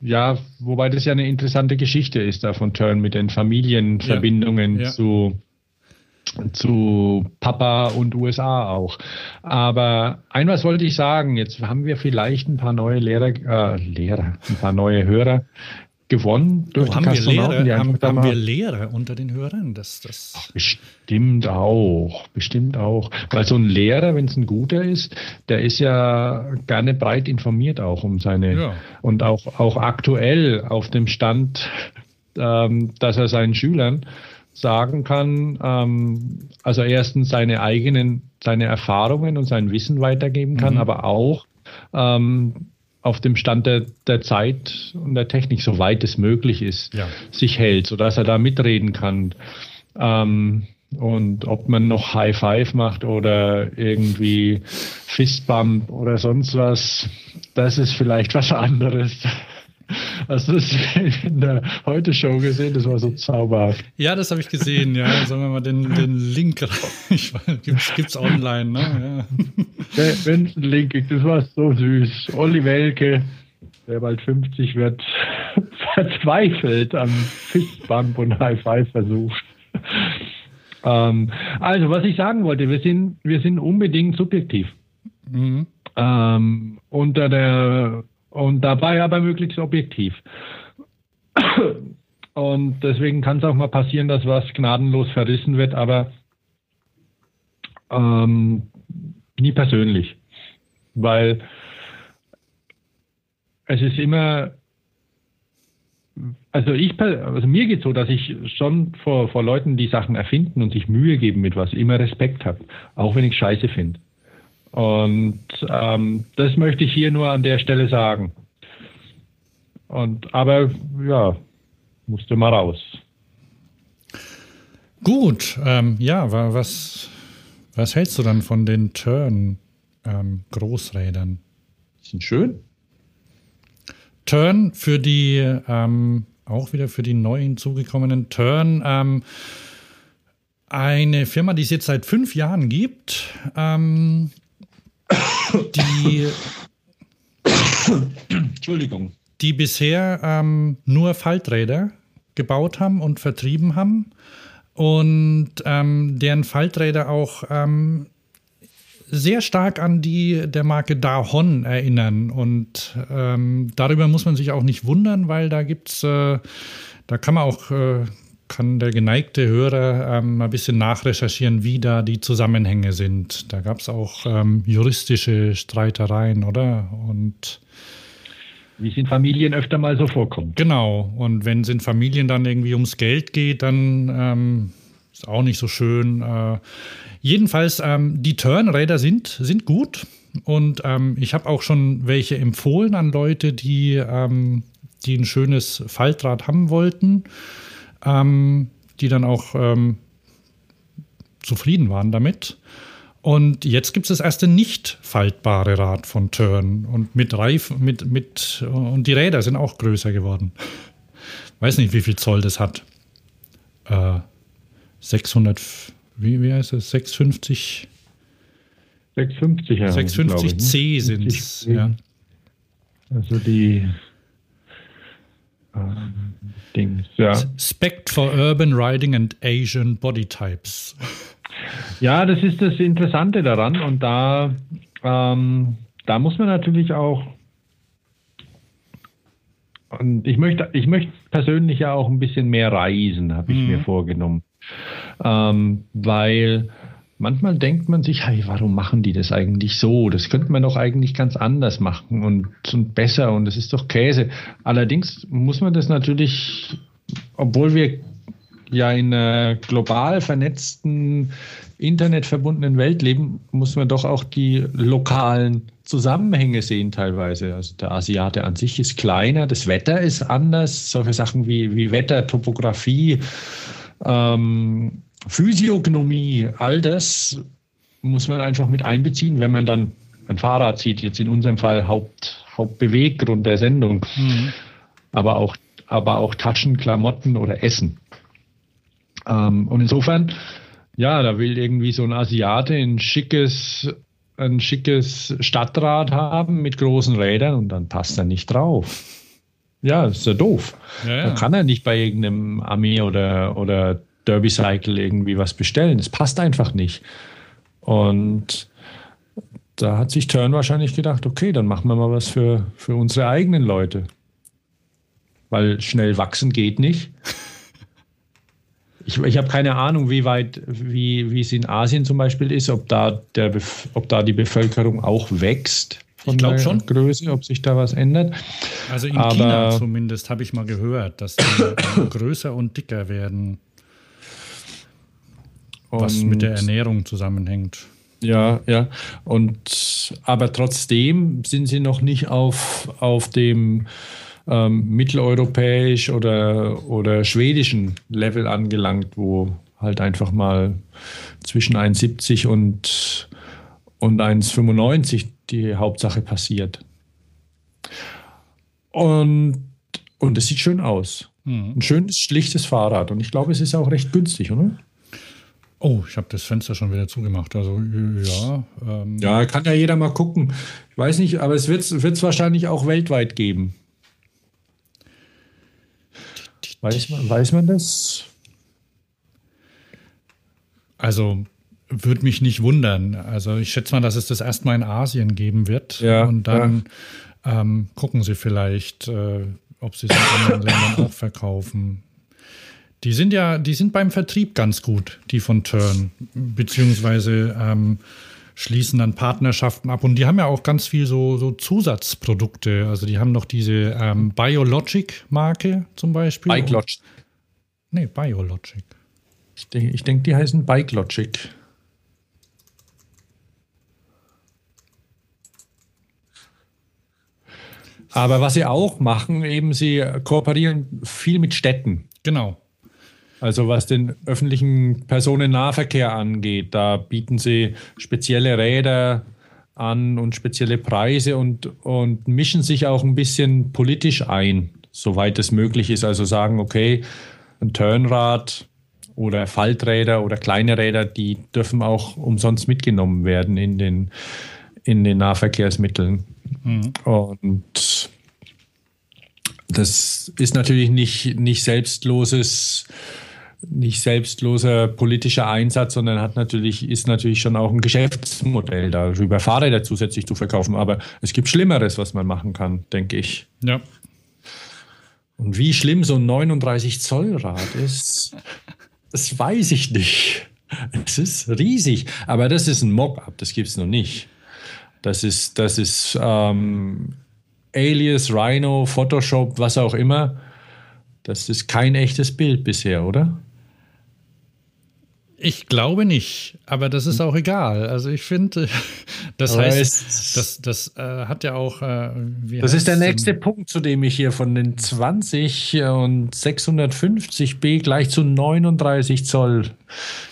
[SPEAKER 2] ja, wobei das ja eine interessante Geschichte ist da von Turn mit den Familienverbindungen ja. Ja. zu zu Papa und USA auch. Aber ein was wollte ich sagen, jetzt haben wir vielleicht ein paar neue Lehrer, äh, Lehrer, ein paar neue Hörer gewonnen
[SPEAKER 1] durch oh, die haben wir Lehrer, haben, haben wir Lehrer unter den Hörern? Das, das
[SPEAKER 2] Ach, bestimmt auch, bestimmt auch. Weil so ein Lehrer, wenn es ein guter ist, der ist ja gerne breit informiert auch um seine ja. und auch, auch aktuell auf dem Stand, ähm, dass er seinen Schülern sagen kann, ähm, also erstens seine eigenen, seine Erfahrungen und sein Wissen weitergeben kann, mhm. aber auch ähm, auf dem Stand der, der Zeit und der Technik, soweit es möglich ist, ja. sich hält, sodass er da mitreden kann. Ähm, und ob man noch High Five macht oder irgendwie Fistbump oder sonst was, das ist vielleicht was anderes. Hast du das in der Heute-Show gesehen? Das war so zauberhaft.
[SPEAKER 1] Ja, das habe ich gesehen. Ja, sagen wir mal den, den Link. Weiß, gibt's, gibt's online, ne?
[SPEAKER 2] Ja. Wenn es einen Link gibt, das war so süß. Olli Welke, der bald 50 wird, verzweifelt am Fistbump und High Five versucht. Ähm, also, was ich sagen wollte, wir sind, wir sind unbedingt subjektiv. Mhm. Ähm, unter der und dabei aber möglichst objektiv. Und deswegen kann es auch mal passieren, dass was gnadenlos verrissen wird, aber ähm, nie persönlich. Weil es ist immer, also ich, also mir geht so, dass ich schon vor, vor Leuten, die Sachen erfinden und sich Mühe geben mit was, immer Respekt habe, auch wenn ich Scheiße finde. Und ähm, das möchte ich hier nur an der Stelle sagen. Und aber ja, musste mal raus.
[SPEAKER 1] Gut, ähm, ja, was, was hältst du dann von den Turn ähm, Großrädern?
[SPEAKER 2] Sind schön.
[SPEAKER 1] Turn für die, ähm, auch wieder für die neu hinzugekommenen Turn, ähm, eine Firma, die es jetzt seit fünf Jahren gibt, ähm, die.
[SPEAKER 2] Entschuldigung.
[SPEAKER 1] Die bisher ähm, nur Falträder gebaut haben und vertrieben haben und ähm, deren Falträder auch ähm, sehr stark an die der Marke Dahon erinnern. Und ähm, darüber muss man sich auch nicht wundern, weil da gibt's, äh, da kann man auch äh, kann der geneigte Hörer ähm, ein bisschen nachrecherchieren, wie da die Zusammenhänge sind. Da gab es auch ähm, juristische Streitereien, oder? Und
[SPEAKER 2] wie es in Familien öfter mal so vorkommt.
[SPEAKER 1] Genau. Und wenn es in Familien dann irgendwie ums Geld geht, dann ähm, ist auch nicht so schön. Äh, jedenfalls, ähm, die Turnräder sind, sind gut. Und ähm, ich habe auch schon welche empfohlen an Leute, die, ähm, die ein schönes Faltrad haben wollten ähm, die dann auch ähm, zufrieden waren damit. Und jetzt gibt es das erste nicht faltbare Rad von Turn und mit Reif, mit, mit, und die Räder sind auch größer geworden. Weiß nicht, wie viel Zoll das hat. Äh, 600, wie, wie heißt es? 650?
[SPEAKER 2] 650, ja.
[SPEAKER 1] 650 C sind es, ja.
[SPEAKER 2] Also die
[SPEAKER 1] ähm, Dings, ja. Spect for Urban Riding and Asian Body Types.
[SPEAKER 2] Ja, das ist das Interessante daran und da, ähm, da muss man natürlich auch und ich möchte, ich möchte persönlich ja auch ein bisschen mehr reisen, habe ich mhm. mir vorgenommen. Ähm, weil manchmal denkt man sich, hey, warum machen die das eigentlich so? Das könnte man doch eigentlich ganz anders machen und, und besser und das ist doch Käse. Allerdings muss man das natürlich, obwohl wir ja in einer global vernetzten, internetverbundenen Welt leben, muss man doch auch die lokalen Zusammenhänge sehen teilweise. Also der Asiate an sich ist kleiner, das Wetter ist anders, solche Sachen wie, wie Wetter, Topographie, ähm, Physiognomie, all das muss man einfach mit einbeziehen, wenn man dann ein Fahrrad sieht, jetzt in unserem Fall Haupt, Hauptbeweggrund der Sendung, mhm. aber, auch, aber auch Taschen, Klamotten oder Essen. Ähm, und insofern, ja, da will irgendwie so ein Asiate ein schickes, ein schickes Stadtrad haben mit großen Rädern und dann passt er nicht drauf. Ja, ist ja doof. Ja, ja. Dann kann er nicht bei irgendeinem Armee oder, oder Derby Cycle irgendwie was bestellen. Das passt einfach nicht. Und da hat sich Turn wahrscheinlich gedacht, okay, dann machen wir mal was für, für unsere eigenen Leute. Weil schnell wachsen geht nicht. Ich, ich habe keine Ahnung, wie weit, wie, wie es in Asien zum Beispiel ist, ob da, der, ob da die Bevölkerung auch wächst
[SPEAKER 1] von ich der schon.
[SPEAKER 2] Größe, ob sich da was ändert.
[SPEAKER 1] Also in Aber China zumindest habe ich mal gehört, dass die größer und dicker werden. Was mit der Ernährung zusammenhängt.
[SPEAKER 2] Ja, ja. Und aber trotzdem sind sie noch nicht auf, auf dem ähm, mitteleuropäisch oder, oder schwedischen Level angelangt, wo halt einfach mal zwischen 1,70 und, und 1,95 die Hauptsache passiert. Und, und es sieht schön aus. Mhm. Ein schönes, schlichtes Fahrrad. Und ich glaube, es ist auch recht günstig, oder?
[SPEAKER 1] Oh, ich habe das Fenster schon wieder zugemacht. Also ja.
[SPEAKER 2] Ähm. Ja, kann ja jeder mal gucken. Ich weiß nicht, aber es wird es wahrscheinlich auch weltweit geben. Weiß man, weiß man das?
[SPEAKER 1] Also würde mich nicht wundern. Also ich schätze mal, dass es das erstmal in Asien geben wird.
[SPEAKER 2] Ja,
[SPEAKER 1] und dann ja. ähm, gucken sie vielleicht, äh, ob sie es in anderen Ländern auch verkaufen. Die sind ja, die sind beim Vertrieb ganz gut, die von Turn, beziehungsweise ähm, schließen dann Partnerschaften ab. Und die haben ja auch ganz viel so, so Zusatzprodukte. Also die haben noch diese ähm, Biologic-Marke zum Beispiel.
[SPEAKER 2] Bike Logic.
[SPEAKER 1] Nee, Biologic.
[SPEAKER 2] Ich denke, ich denk, die heißen Bike Logic. Aber was sie auch machen, eben sie kooperieren viel mit Städten.
[SPEAKER 1] Genau.
[SPEAKER 2] Also was den öffentlichen Personennahverkehr angeht, da bieten sie spezielle Räder an und spezielle Preise und, und mischen sich auch ein bisschen politisch ein, soweit es möglich ist. Also sagen, okay, ein Turnrad oder Falträder oder kleine Räder, die dürfen auch umsonst mitgenommen werden in den, in den Nahverkehrsmitteln. Mhm. Und das ist natürlich nicht, nicht selbstloses nicht selbstloser politischer Einsatz, sondern hat natürlich, ist natürlich schon auch ein Geschäftsmodell, darüber Fahrräder zusätzlich zu verkaufen. Aber es gibt Schlimmeres, was man machen kann, denke ich.
[SPEAKER 1] Ja.
[SPEAKER 2] Und wie schlimm so ein 39 Zoll Rad ist, das weiß ich nicht. Es ist riesig, aber das ist ein Mock-up, das gibt es noch nicht. Das ist, das ist ähm, Alias, Rhino, Photoshop, was auch immer. Das ist kein echtes Bild bisher, oder?
[SPEAKER 1] Ich glaube nicht, aber das ist auch egal. Also ich finde, das aber heißt, das, das äh, hat ja auch. Äh,
[SPEAKER 2] das ist der nächste Punkt, zu dem ich hier von den 20 und 650b gleich zu 39 Zoll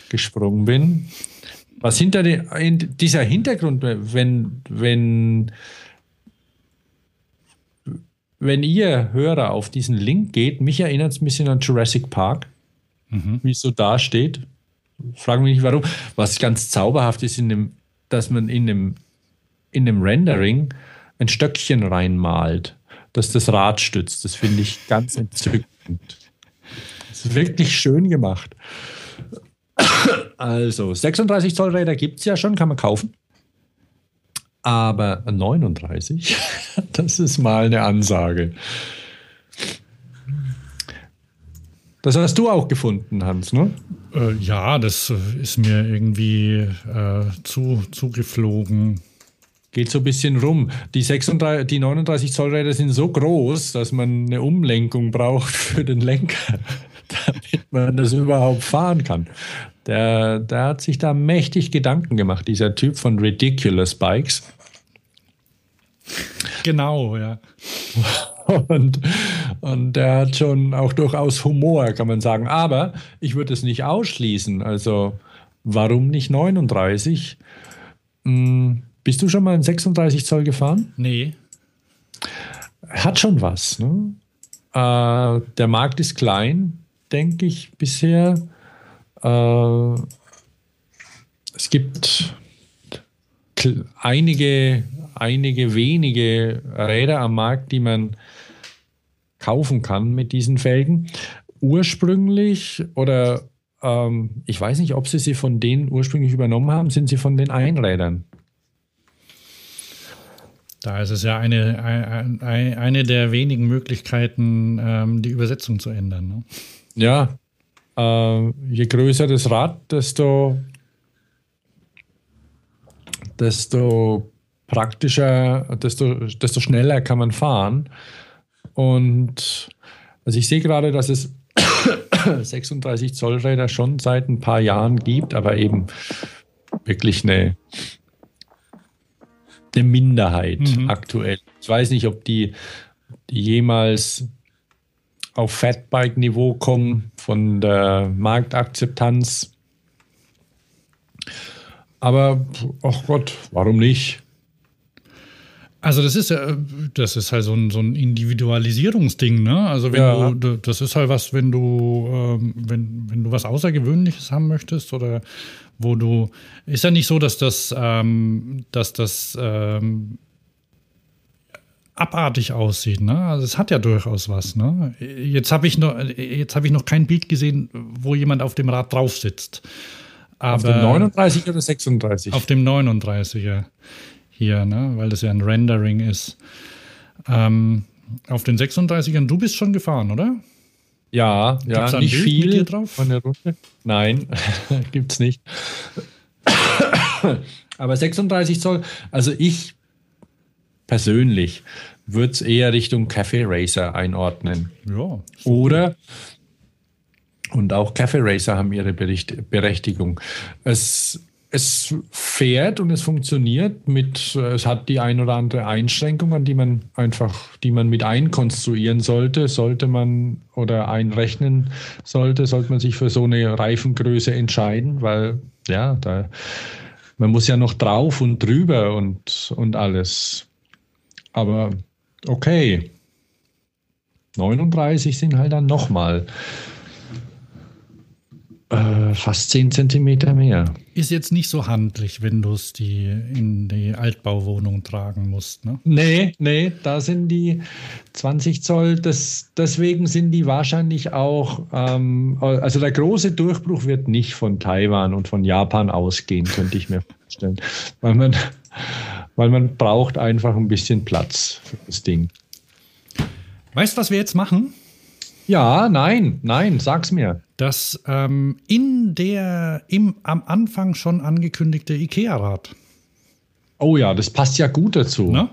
[SPEAKER 2] gesprungen bin. Was hinter den, dieser Hintergrund, wenn, wenn, wenn ihr Hörer auf diesen Link geht, mich erinnert es ein bisschen an Jurassic Park, mhm. wie es so da steht frage mich nicht warum. Was ganz zauberhaft ist, in dem, dass man in dem, in dem Rendering ein Stöckchen reinmalt, das das Rad stützt. Das finde ich ganz entzückend. Das ist wirklich schön gemacht. Also, 36 Zoll Räder gibt es ja schon, kann man kaufen. Aber 39, das ist mal eine Ansage. Das hast du auch gefunden, Hans, ne?
[SPEAKER 1] Äh, ja, das ist mir irgendwie äh, zu, zugeflogen.
[SPEAKER 2] Geht so ein bisschen rum. Die, 36, die 39 Zoll Räder sind so groß, dass man eine Umlenkung braucht für den Lenker, damit man das überhaupt fahren kann. Der, der hat sich da mächtig Gedanken gemacht, dieser Typ von Ridiculous Bikes.
[SPEAKER 1] Genau, ja.
[SPEAKER 2] Und, und der hat schon auch durchaus Humor, kann man sagen. Aber ich würde es nicht ausschließen. Also, warum nicht 39? Hm, bist du schon mal in 36 Zoll gefahren?
[SPEAKER 1] Nee.
[SPEAKER 2] Hat schon was. Ne? Äh, der Markt ist klein, denke ich, bisher. Äh, es gibt einige, einige wenige Räder am Markt, die man kaufen kann mit diesen Felgen. Ursprünglich oder ähm, ich weiß nicht, ob sie sie von denen ursprünglich übernommen haben, sind sie von den Einrädern.
[SPEAKER 1] Da ist es ja eine, eine, eine der wenigen Möglichkeiten, ähm, die Übersetzung zu ändern. Ne?
[SPEAKER 2] Ja, äh, je größer das Rad, desto, desto praktischer, desto, desto schneller kann man fahren. Und also ich sehe gerade, dass es 36 Zoll Räder schon seit ein paar Jahren gibt, aber eben wirklich eine, eine Minderheit mhm. aktuell. Ich weiß nicht, ob die, die jemals auf Fatbike-Niveau kommen von der Marktakzeptanz. Aber, ach Gott, warum nicht?
[SPEAKER 1] Also das ist ja, das ist halt so ein, so ein Individualisierungsding, ne? Also wenn ja. du, das ist halt was, wenn du, ähm, wenn, wenn du was Außergewöhnliches haben möchtest oder wo du, ist ja nicht so, dass das, ähm, dass das ähm, abartig aussieht, ne? Also es hat ja durchaus was, ne? Jetzt habe ich noch, jetzt habe ich noch kein Bild gesehen, wo jemand auf dem Rad drauf sitzt.
[SPEAKER 2] Aber auf dem 39 oder 36?
[SPEAKER 1] Auf dem 39er hier, ne? weil das ja ein Rendering ist. Ähm, auf den 36ern, du bist schon gefahren, oder?
[SPEAKER 2] Ja, ja, nicht Bild viel. Dir drauf? Von der Runde? Nein, gibt's nicht. Aber 36 Zoll, also ich persönlich würde es eher Richtung Café Racer einordnen.
[SPEAKER 1] Ja.
[SPEAKER 2] Oder und auch Café Racer haben ihre Berechtigung. Es es fährt und es funktioniert mit, es hat die ein oder andere Einschränkung, an die man einfach, die man mit einkonstruieren sollte, sollte man oder einrechnen sollte, sollte man sich für so eine Reifengröße entscheiden, weil ja, da, man muss ja noch drauf und drüber und, und alles. Aber okay. 39 sind halt dann nochmal äh, fast 10 Zentimeter mehr.
[SPEAKER 1] Ist jetzt nicht so handlich, wenn du es die in die Altbauwohnung tragen musst, ne?
[SPEAKER 2] Nee, nee, da sind die 20 Zoll, das, deswegen sind die wahrscheinlich auch, ähm, also der große Durchbruch wird nicht von Taiwan und von Japan ausgehen, könnte ich mir vorstellen. Weil man, weil man braucht einfach ein bisschen Platz für das Ding.
[SPEAKER 1] Weißt du, was wir jetzt machen?
[SPEAKER 2] Ja, nein, nein, sag's mir.
[SPEAKER 1] Das ähm, in der im, am Anfang schon angekündigte IKEA-Rad.
[SPEAKER 2] Oh ja, das passt ja gut dazu. Ne?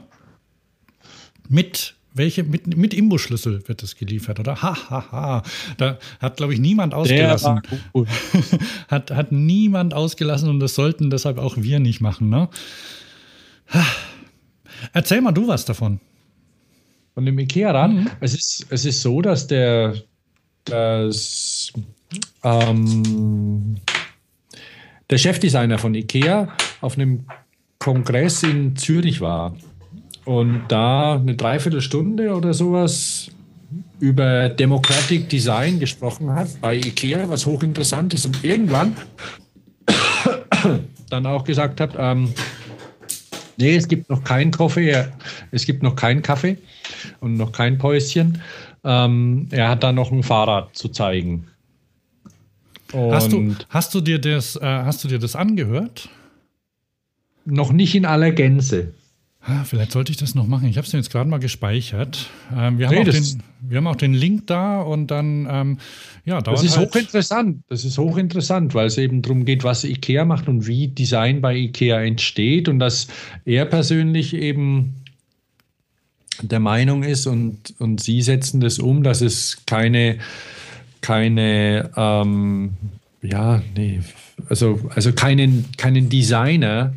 [SPEAKER 1] Mit welche mit, mit Imbusschlüssel wird das geliefert, oder? Ha, ha, ha. Da hat, glaube ich, niemand ausgelassen. hat, hat niemand ausgelassen und das sollten deshalb auch wir nicht machen, ne? Erzähl mal du was davon.
[SPEAKER 2] Von dem IKEA-Rad. Mhm. Es, ist, es ist so, dass der das, ähm, der Chefdesigner von IKEA auf einem Kongress in Zürich war und da eine Dreiviertelstunde oder sowas über Democratic Design gesprochen hat bei IKEA, was hochinteressant ist und irgendwann dann auch gesagt hat, ähm, nee, es gibt noch keinen Kaffee, es gibt noch keinen Kaffee und noch kein Päuschen. Ähm, er hat da noch ein Fahrrad zu zeigen.
[SPEAKER 1] Hast, du, hast, du dir das, äh, hast du dir das angehört?
[SPEAKER 2] Noch nicht in aller Gänze.
[SPEAKER 1] Ah, vielleicht sollte ich das noch machen. Ich habe es jetzt gerade mal gespeichert. Ähm, wir, haben nee, den, wir, haben auch den, Link da und dann, ähm, ja,
[SPEAKER 2] Das ist halt hochinteressant. Das ist hochinteressant, weil es eben darum geht, was IKEA macht und wie Design bei IKEA entsteht und dass er persönlich eben der Meinung ist und, und Sie setzen das um, dass es keine, keine ähm, ja, nee, also, also keinen, keinen Designer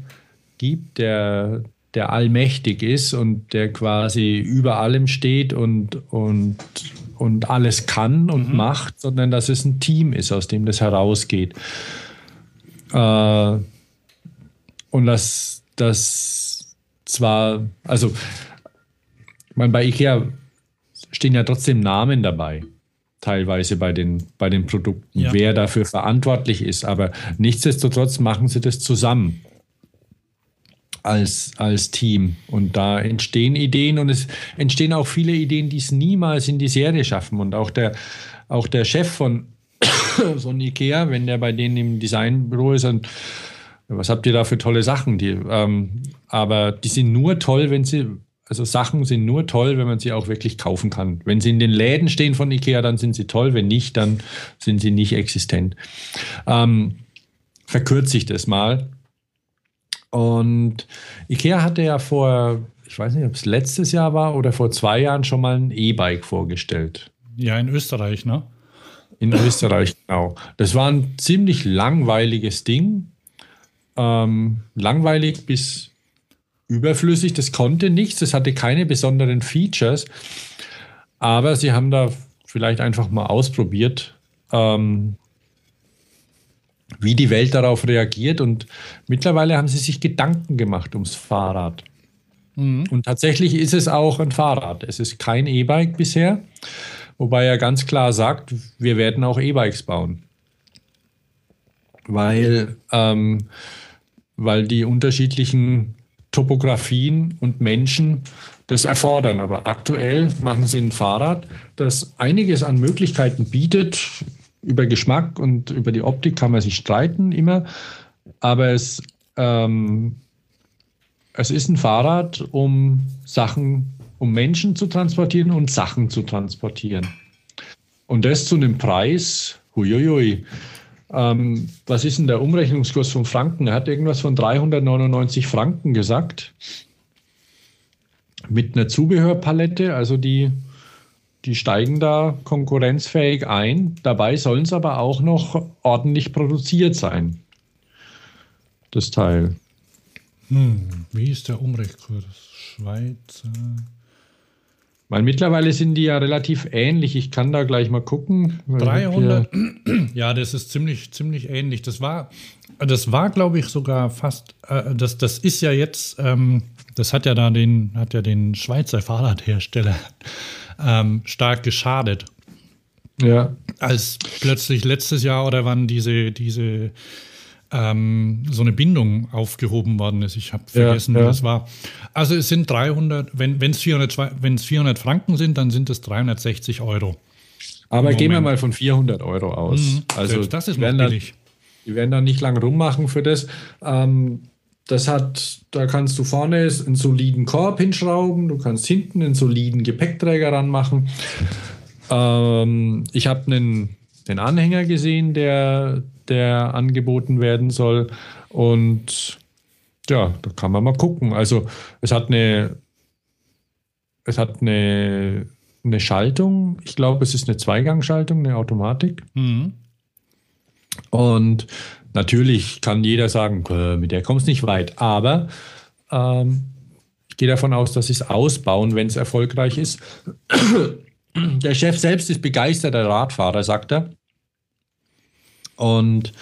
[SPEAKER 2] gibt, der, der allmächtig ist und der quasi über allem steht und, und, und alles kann und mhm. macht, sondern dass es ein Team ist, aus dem das herausgeht. Äh, und dass das zwar, also man, bei IKEA stehen ja trotzdem Namen dabei teilweise bei den, bei den Produkten, ja. wer dafür verantwortlich ist. Aber nichtsdestotrotz machen sie das zusammen als, als Team. Und da entstehen Ideen und es entstehen auch viele Ideen, die es niemals in die Serie schaffen. Und auch der, auch der Chef von so ein Ikea, wenn der bei denen im Designbüro ist, und was habt ihr da für tolle Sachen? Die, ähm, aber die sind nur toll, wenn sie also Sachen sind nur toll, wenn man sie auch wirklich kaufen kann. Wenn sie in den Läden stehen von Ikea, dann sind sie toll. Wenn nicht, dann sind sie nicht existent. Ähm, verkürze ich das mal. Und Ikea hatte ja vor, ich weiß nicht, ob es letztes Jahr war oder vor zwei Jahren schon mal ein E-Bike vorgestellt.
[SPEAKER 1] Ja, in Österreich, ne?
[SPEAKER 2] In Österreich, genau. Das war ein ziemlich langweiliges Ding. Ähm, langweilig bis überflüssig. Das konnte nichts, das hatte keine besonderen Features. Aber sie haben da vielleicht einfach mal ausprobiert, ähm, wie die Welt darauf reagiert. Und mittlerweile haben sie sich Gedanken gemacht ums Fahrrad. Mhm. Und tatsächlich ist es auch ein Fahrrad. Es ist kein E-Bike bisher, wobei er ganz klar sagt, wir werden auch E-Bikes bauen. Weil, ähm, weil die unterschiedlichen Topografien und Menschen das erfordern. Aber aktuell machen sie ein Fahrrad, das einiges an Möglichkeiten bietet. Über Geschmack und über die Optik kann man sich streiten immer. Aber es, ähm, es ist ein Fahrrad, um Sachen, um Menschen zu transportieren und Sachen zu transportieren. Und das zu einem Preis, huiuiui, ähm, was ist denn der Umrechnungskurs von Franken? Er hat irgendwas von 399 Franken gesagt. Mit einer Zubehörpalette, also die, die steigen da konkurrenzfähig ein. Dabei sollen es aber auch noch ordentlich produziert sein. Das Teil.
[SPEAKER 1] Hm, wie ist der Umrechnungskurs? Schweizer.
[SPEAKER 2] Weil mittlerweile sind die ja relativ ähnlich. Ich kann da gleich mal gucken.
[SPEAKER 1] 300. Ja, das ist ziemlich, ziemlich ähnlich. Das war, das war, glaube ich, sogar fast. Äh, das, das ist ja jetzt. Ähm, das hat ja da den, hat ja den Schweizer Fahrradhersteller ähm, stark geschadet.
[SPEAKER 2] Ja.
[SPEAKER 1] Als plötzlich letztes Jahr oder wann diese, diese ähm, so eine Bindung aufgehoben worden ist. Ich habe vergessen, ja, ja. wie das war. Also es sind 300, wenn es 400, 400 Franken sind, dann sind es 360 Euro.
[SPEAKER 2] Aber gehen wir mal von 400 Euro aus. Mhm,
[SPEAKER 1] also das ist noch billig.
[SPEAKER 2] Die werden da nicht lang rummachen für das. Ähm, das hat, da kannst du vorne einen soliden Korb hinschrauben, du kannst hinten einen soliden Gepäckträger ranmachen. Ähm, ich habe einen, einen Anhänger gesehen, der, der angeboten werden soll. Und ja, da kann man mal gucken. Also es hat eine, es hat eine, eine Schaltung. Ich glaube, es ist eine Zweigangschaltung, eine Automatik. Mhm. Und natürlich kann jeder sagen, mit der kommst nicht weit. Aber ähm, ich gehe davon aus, dass sie es ausbauen, wenn es erfolgreich ist. Der Chef selbst ist begeisterter Radfahrer, sagt er. Und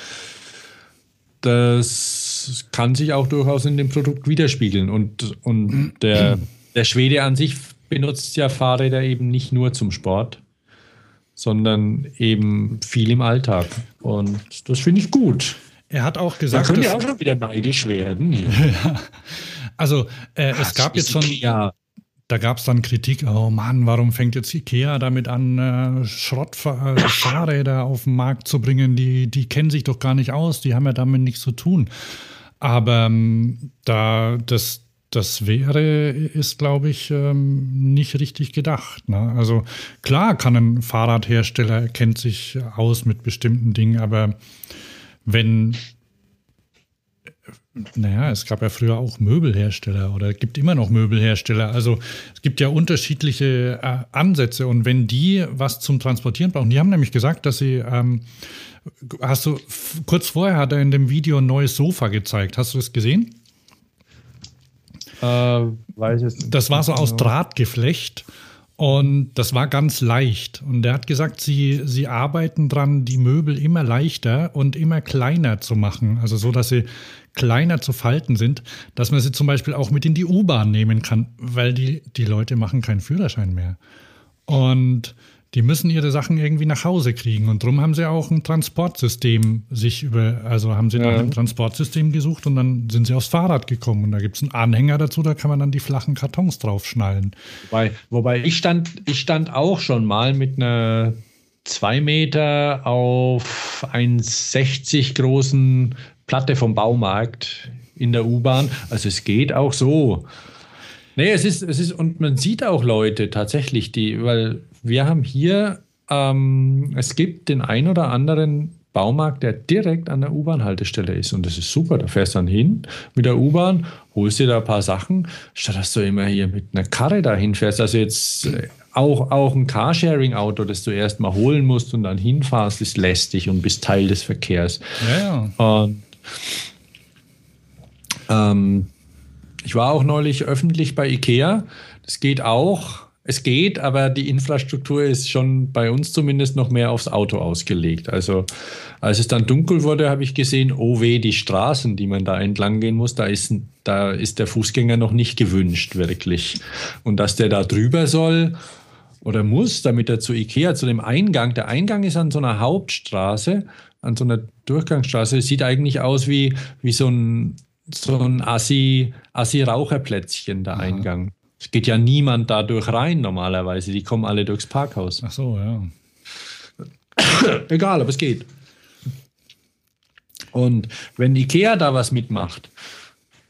[SPEAKER 2] das kann sich auch durchaus in dem Produkt widerspiegeln. Und, und der, der Schwede an sich benutzt ja Fahrräder eben nicht nur zum Sport, sondern eben viel im Alltag. Und das finde ich gut.
[SPEAKER 1] Er hat auch gesagt,
[SPEAKER 2] da können ja auch schon wieder neidisch werden.
[SPEAKER 1] also äh, es gab jetzt schon, ja da gab es dann Kritik, oh Mann, warum fängt jetzt Ikea damit an, äh, Schrottfahrräder auf den Markt zu bringen? Die, die kennen sich doch gar nicht aus, die haben ja damit nichts zu tun. Aber ähm, da das, das wäre, ist, glaube ich, ähm, nicht richtig gedacht. Ne? Also klar kann ein Fahrradhersteller, kennt sich aus mit bestimmten Dingen, aber wenn, naja, es gab ja früher auch Möbelhersteller oder gibt immer noch Möbelhersteller. Also es gibt ja unterschiedliche äh, Ansätze und wenn die was zum Transportieren brauchen, die haben nämlich gesagt, dass sie, ähm, hast du, kurz vorher hat er in dem Video ein neues Sofa gezeigt. Hast du das gesehen?
[SPEAKER 2] Äh, weiß es nicht.
[SPEAKER 1] Das war so aus Drahtgeflecht. Und das war ganz leicht. Und er hat gesagt, sie, sie arbeiten dran, die Möbel immer leichter und immer kleiner zu machen. Also so, dass sie kleiner zu falten sind, dass man sie zum Beispiel auch mit in die U-Bahn nehmen kann, weil die, die Leute machen keinen Führerschein mehr. Und die müssen ihre Sachen irgendwie nach Hause kriegen. Und darum haben sie auch ein Transportsystem sich über, also haben sie ja. nach einem Transportsystem gesucht und dann sind sie aufs Fahrrad gekommen. Und da gibt es einen Anhänger dazu, da kann man dann die flachen Kartons draufschnallen.
[SPEAKER 2] Wobei, wobei ich stand, ich stand auch schon mal mit einer zwei Meter auf 1,60 großen Platte vom Baumarkt in der U-Bahn. Also es geht auch so. Nee, es ist, es ist, und man sieht auch Leute tatsächlich, die, weil wir haben hier, ähm, es gibt den ein oder anderen Baumarkt, der direkt an der U-Bahn-Haltestelle ist. Und das ist super. Da fährst du dann hin mit der U-Bahn, holst dir da ein paar Sachen, statt dass du immer hier mit einer Karre dahin fährst. Also jetzt äh, auch, auch ein Carsharing-Auto, das du erst mal holen musst und dann hinfahrst, ist lästig und bist Teil des Verkehrs.
[SPEAKER 1] Ja, ja.
[SPEAKER 2] Und ähm, ich war auch neulich öffentlich bei IKEA. Das geht auch es geht, aber die Infrastruktur ist schon bei uns zumindest noch mehr aufs Auto ausgelegt. Also als es dann dunkel wurde, habe ich gesehen, oh weh, die Straßen, die man da entlang gehen muss, da ist, da ist der Fußgänger noch nicht gewünscht, wirklich. Und dass der da drüber soll oder muss, damit er zu Ikea, zu dem Eingang, der Eingang ist an so einer Hauptstraße, an so einer Durchgangsstraße, sieht eigentlich aus wie, wie so ein, so ein Assi-Raucherplätzchen, Assi der Eingang. Es geht ja niemand dadurch rein normalerweise. Die kommen alle durchs Parkhaus.
[SPEAKER 1] Ach so, ja.
[SPEAKER 2] Egal, aber es geht. Und wenn Ikea da was mitmacht,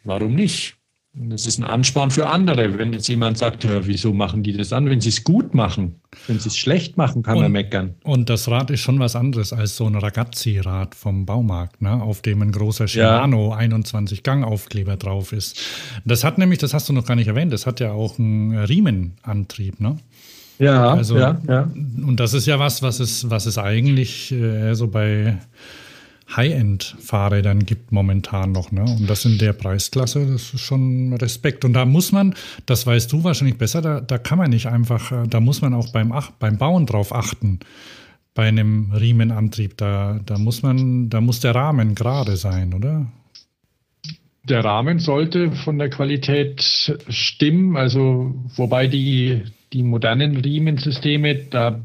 [SPEAKER 2] warum nicht? Das ist ein Ansporn für andere. Wenn jetzt jemand sagt, ja, wieso machen die das an? Wenn sie es gut machen, wenn sie es schlecht machen, kann
[SPEAKER 1] und,
[SPEAKER 2] er meckern.
[SPEAKER 1] Und das Rad ist schon was anderes als so ein Ragazzi-Rad vom Baumarkt, ne? auf dem ein großer Shimano ja. 21 Gang-Aufkleber drauf ist. Das hat nämlich, das hast du noch gar nicht erwähnt, das hat ja auch einen Riemenantrieb, ne?
[SPEAKER 2] Ja,
[SPEAKER 1] also,
[SPEAKER 2] ja, ja.
[SPEAKER 1] Und das ist ja was, was es, was es eigentlich äh, so bei High-End-Fahrrädern gibt momentan noch. Ne? Und das in der Preisklasse, das ist schon Respekt. Und da muss man, das weißt du wahrscheinlich besser, da, da kann man nicht einfach, äh, da muss man auch beim, beim Bauen drauf achten. Bei einem Riemenantrieb, da, da muss man, da muss der Rahmen gerade sein, oder?
[SPEAKER 2] Der Rahmen sollte von der Qualität stimmen, also wobei die, die modernen Riemensysteme, da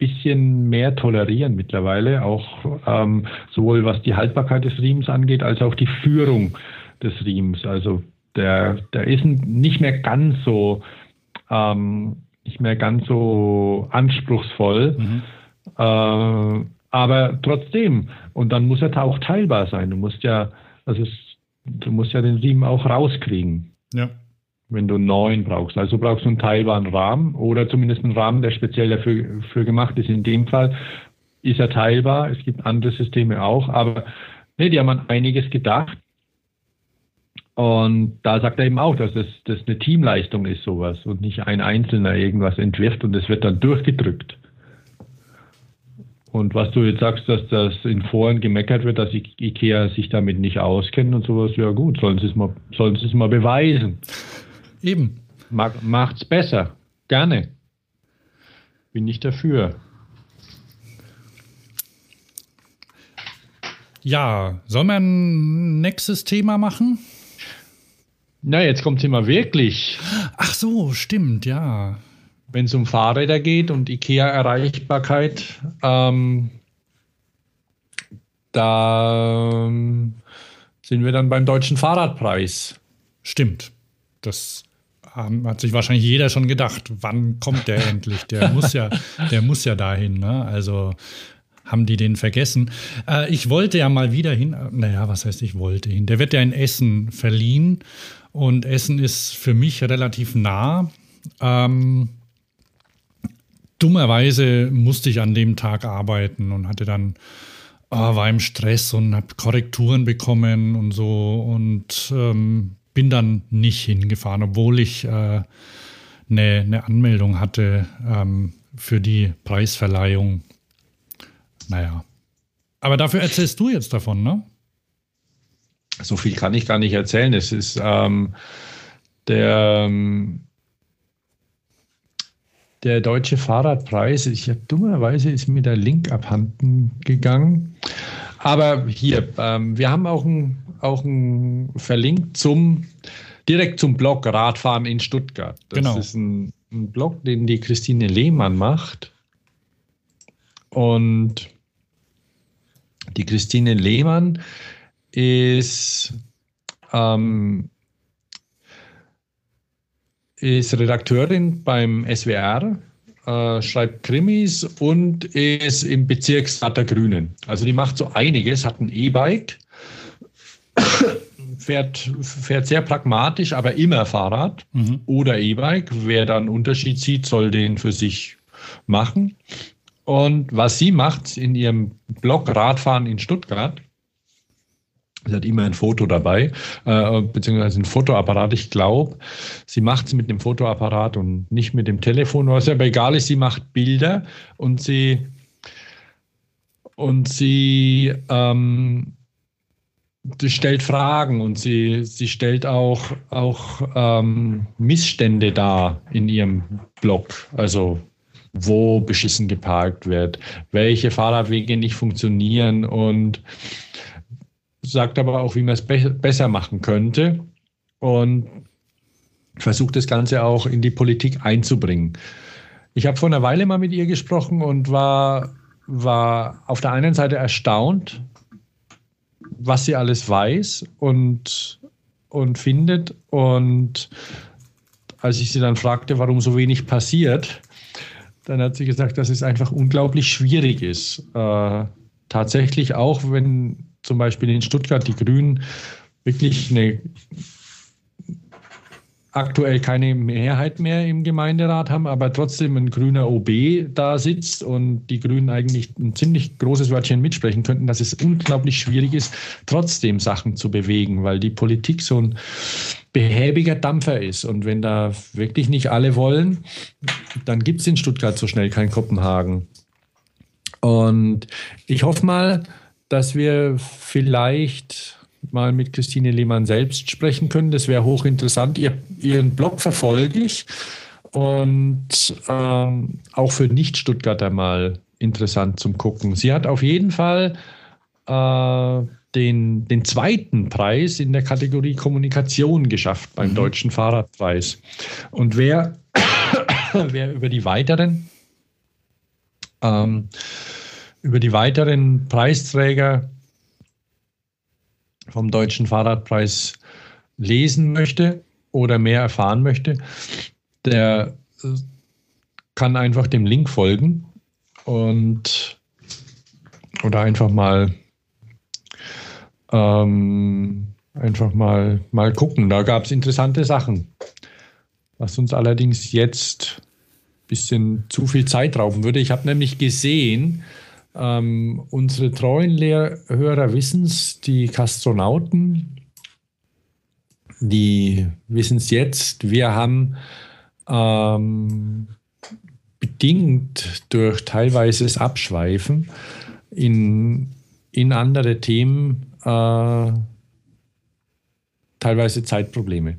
[SPEAKER 2] bisschen mehr tolerieren mittlerweile, auch ähm, sowohl was die Haltbarkeit des Riemens angeht, als auch die Führung des Riemens. Also der, der ist nicht mehr ganz so ähm, nicht mehr ganz so anspruchsvoll. Mhm. Äh, aber trotzdem, und dann muss er auch teilbar sein. Du musst ja, also es, du musst ja den Riemen auch rauskriegen.
[SPEAKER 1] Ja
[SPEAKER 2] wenn du neuen brauchst. Also brauchst du einen teilbaren Rahmen oder zumindest einen Rahmen, der speziell dafür für gemacht ist. In dem Fall ist er teilbar. Es gibt andere Systeme auch, aber nee, die haben an einiges gedacht. Und da sagt er eben auch, dass das, das eine Teamleistung ist, sowas, und nicht ein Einzelner irgendwas entwirft und es wird dann durchgedrückt. Und was du jetzt sagst, dass das in Foren gemeckert wird, dass IKEA sich damit nicht auskennt und sowas, ja gut, sollen sie es mal, sollen sie es mal beweisen.
[SPEAKER 1] Eben.
[SPEAKER 2] macht's besser. Gerne. Bin ich dafür.
[SPEAKER 1] Ja, sollen wir ein nächstes Thema machen?
[SPEAKER 2] Na, jetzt kommt Thema wirklich.
[SPEAKER 1] Ach so, stimmt, ja.
[SPEAKER 2] Wenn es um Fahrräder geht und IKEA-Erreichbarkeit, ähm, da ähm, sind wir dann beim deutschen Fahrradpreis.
[SPEAKER 1] Stimmt. Das hat sich wahrscheinlich jeder schon gedacht, wann kommt der endlich? Der muss ja, der muss ja dahin. Ne? Also haben die den vergessen. Äh, ich wollte ja mal wieder hin. Naja, was heißt ich wollte hin? Der wird ja in Essen verliehen. Und Essen ist für mich relativ nah. Ähm, dummerweise musste ich an dem Tag arbeiten und hatte dann äh, war im Stress und habe Korrekturen bekommen und so und ähm, bin dann nicht hingefahren, obwohl ich äh, eine, eine Anmeldung hatte ähm, für die Preisverleihung. Naja. Aber dafür erzählst du jetzt davon, ne?
[SPEAKER 2] So viel kann ich gar nicht erzählen. Es ist ähm, der, ähm, der deutsche Fahrradpreis. Ich habe dummerweise ist mir der Link abhanden gegangen. Aber hier, ähm, wir haben auch ein, auch ein verlinkt zum direkt zum Blog Radfahren in Stuttgart. Das genau. ist ein, ein Blog, den die Christine Lehmann macht. Und die Christine Lehmann ist, ähm, ist Redakteurin beim SWR, äh, schreibt Krimis und ist im Bezirksrat der Grünen. Also die macht so einiges, hat ein E-Bike fährt, fährt sehr pragmatisch, aber immer Fahrrad mhm. oder E-Bike. Wer da einen Unterschied sieht, soll den für sich machen. Und was sie macht in ihrem Blog Radfahren in Stuttgart, Sie hat immer ein Foto dabei, äh, beziehungsweise ein Fotoapparat. Ich glaube, sie macht es mit dem Fotoapparat und nicht mit dem Telefon, was aber egal ist. Sie macht Bilder und sie und sie ähm, sie stellt Fragen und sie, sie stellt auch, auch ähm, Missstände dar in ihrem Blog. Also wo beschissen geparkt wird, welche Fahrradwege nicht funktionieren und sagt aber auch, wie man es be besser machen könnte und versucht das Ganze auch in die Politik einzubringen. Ich habe vor einer Weile mal mit ihr gesprochen und war, war auf der einen Seite erstaunt, was sie alles weiß und, und findet. Und als ich sie dann fragte, warum so wenig passiert, dann hat sie gesagt, dass es einfach unglaublich schwierig ist. Äh, tatsächlich auch, wenn zum Beispiel in Stuttgart die Grünen wirklich eine aktuell keine Mehrheit mehr im Gemeinderat haben, aber trotzdem ein grüner OB da sitzt und die Grünen eigentlich ein ziemlich großes Wörtchen mitsprechen könnten, dass es unglaublich schwierig ist, trotzdem Sachen zu bewegen, weil die Politik so ein behäbiger Dampfer ist. Und wenn da wirklich nicht alle wollen, dann gibt es in Stuttgart so schnell kein Kopenhagen. Und ich hoffe mal, dass wir vielleicht mal mit Christine Lehmann selbst sprechen können. Das wäre hochinteressant. Ihr, ihren Blog verfolge ich und ähm, auch für Nicht-Stuttgarter mal interessant zum Gucken. Sie hat auf jeden Fall äh, den, den zweiten Preis in der Kategorie Kommunikation geschafft beim mhm. Deutschen Fahrradpreis. Und wer, wer über die weiteren ähm, über die weiteren Preisträger vom Deutschen Fahrradpreis lesen möchte oder mehr erfahren möchte, der äh, kann einfach dem Link folgen und oder einfach mal ähm, einfach mal mal gucken. Da gab es interessante Sachen, was uns allerdings jetzt ein bisschen zu viel Zeit rauben würde. Ich habe nämlich gesehen, ähm, unsere treuen Lehrhörer wissen es, die Kastronauten, die wissen es jetzt. Wir haben ähm, bedingt durch teilweises Abschweifen in, in andere Themen äh, teilweise Zeitprobleme.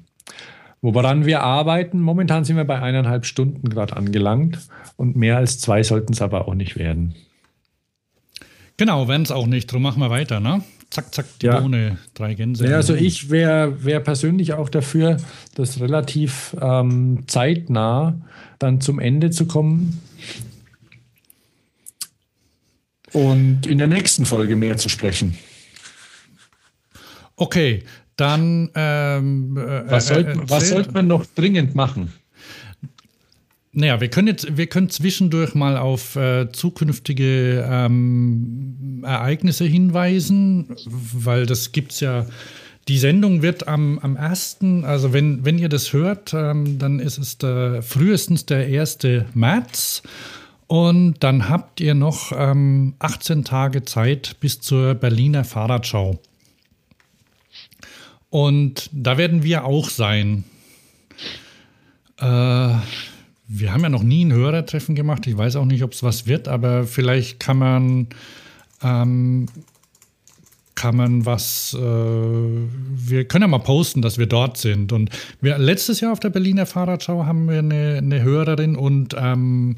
[SPEAKER 2] Woran wir arbeiten, momentan sind wir bei eineinhalb Stunden gerade angelangt und mehr als zwei sollten es aber auch nicht werden.
[SPEAKER 1] Genau, wenn es auch nicht. Drum machen wir weiter, ne? Zack, zack, die ja. Bohne, drei Gänse.
[SPEAKER 2] Ja, also ich wäre wär persönlich auch dafür, das relativ ähm, zeitnah dann zum Ende zu kommen und in der nächsten Folge mehr zu sprechen.
[SPEAKER 1] Okay, dann ähm,
[SPEAKER 2] äh, was, sollte, äh, was sollte man noch dringend machen?
[SPEAKER 1] Naja, wir können jetzt, wir können zwischendurch mal auf äh, zukünftige ähm, Ereignisse hinweisen, weil das gibt es ja Die Sendung wird am, am 1., also wenn, wenn ihr das hört, ähm, dann ist es der, frühestens der 1. März. Und dann habt ihr noch ähm, 18 Tage Zeit bis zur Berliner Fahrradschau. Und da werden wir auch sein. Äh, wir haben ja noch nie ein Hörertreffen gemacht. Ich weiß auch nicht, ob es was wird, aber vielleicht kann man ähm, kann man was, äh, wir können ja mal posten, dass wir dort sind. Und wir, letztes Jahr auf der Berliner Fahrradschau haben wir eine, eine Hörerin und ähm,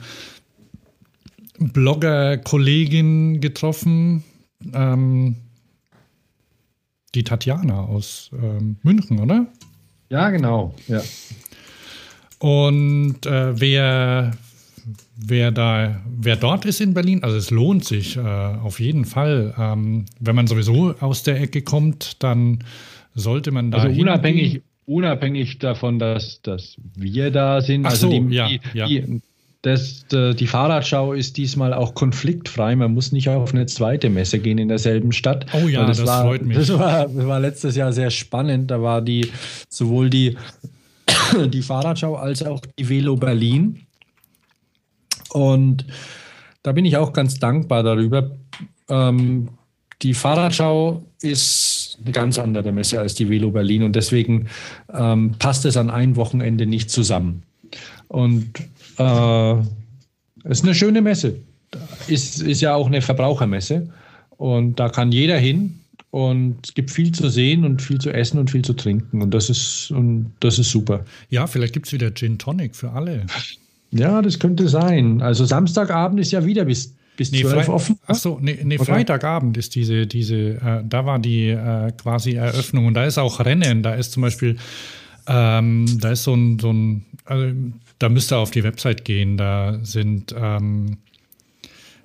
[SPEAKER 1] Blogger-Kollegin getroffen, ähm, die Tatjana aus ähm, München, oder?
[SPEAKER 2] Ja, genau. Ja.
[SPEAKER 1] Und äh, wer, wer da, wer dort ist in Berlin, also es lohnt sich äh, auf jeden Fall. Ähm, wenn man sowieso aus der Ecke kommt, dann sollte man da.
[SPEAKER 2] Also unabhängig, unabhängig davon, dass, dass wir da sind.
[SPEAKER 1] Ach
[SPEAKER 2] also
[SPEAKER 1] so,
[SPEAKER 2] die,
[SPEAKER 1] ja,
[SPEAKER 2] die,
[SPEAKER 1] ja.
[SPEAKER 2] Die, das, die Fahrradschau ist diesmal auch konfliktfrei. Man muss nicht auf eine zweite Messe gehen in derselben Stadt.
[SPEAKER 1] Oh ja, das,
[SPEAKER 2] das war,
[SPEAKER 1] freut mich.
[SPEAKER 2] Das war, das war letztes Jahr sehr spannend. Da war die sowohl die, die Fahrradschau als auch die Velo Berlin. Und da bin ich auch ganz dankbar darüber. Ähm, die Fahrradschau ist eine ganz andere Messe als die Velo Berlin und deswegen ähm, passt es an ein Wochenende nicht zusammen. Und äh, ist eine schöne Messe. Ist, ist ja auch eine Verbrauchermesse und da kann jeder hin und es gibt viel zu sehen und viel zu essen und viel zu trinken und das ist, und das ist super.
[SPEAKER 1] Ja, vielleicht gibt es wieder Gin Tonic für alle.
[SPEAKER 2] Ja, das könnte sein. Also Samstagabend ist ja wieder bis, bis
[SPEAKER 1] Nee,
[SPEAKER 2] 12
[SPEAKER 1] Fre
[SPEAKER 2] offen.
[SPEAKER 1] Ach so, nee, nee? Freitagabend ist diese, diese äh, da war die äh, quasi Eröffnung und da ist auch Rennen. Da ist zum Beispiel, ähm, da ist so ein, so ein also, da müsst ihr auf die Website gehen. Da sind, ähm,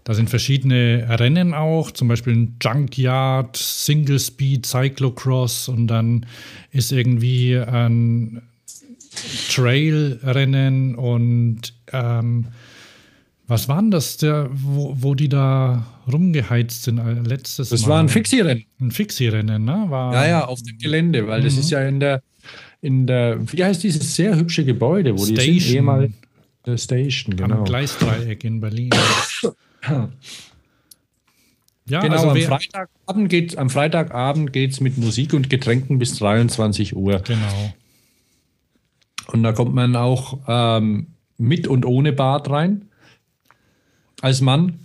[SPEAKER 1] da sind verschiedene Rennen auch, zum Beispiel ein Junkyard, Single Speed, Cyclocross und dann ist irgendwie ein Trailrennen und ähm, was war denn das, der, wo, wo die da rumgeheizt sind äh, letztes
[SPEAKER 2] Das
[SPEAKER 1] Mal?
[SPEAKER 2] war ein Fixie-Rennen.
[SPEAKER 1] Ein Fixie-Rennen, ne? War,
[SPEAKER 2] Ja, ja, auf dem Gelände, weil das ist ja in der, in der, wie heißt dieses sehr hübsche Gebäude, wo die sind,
[SPEAKER 1] Station.
[SPEAKER 2] ehemalig der Station,
[SPEAKER 1] Am
[SPEAKER 2] genau.
[SPEAKER 1] Gleisdreieck in Berlin. ja,
[SPEAKER 2] Genau,
[SPEAKER 1] also
[SPEAKER 2] am, Freitagabend geht's, am Freitagabend geht es mit Musik und Getränken bis 23 Uhr.
[SPEAKER 1] genau.
[SPEAKER 2] Und da kommt man auch ähm, mit und ohne Bart rein. Als Mann.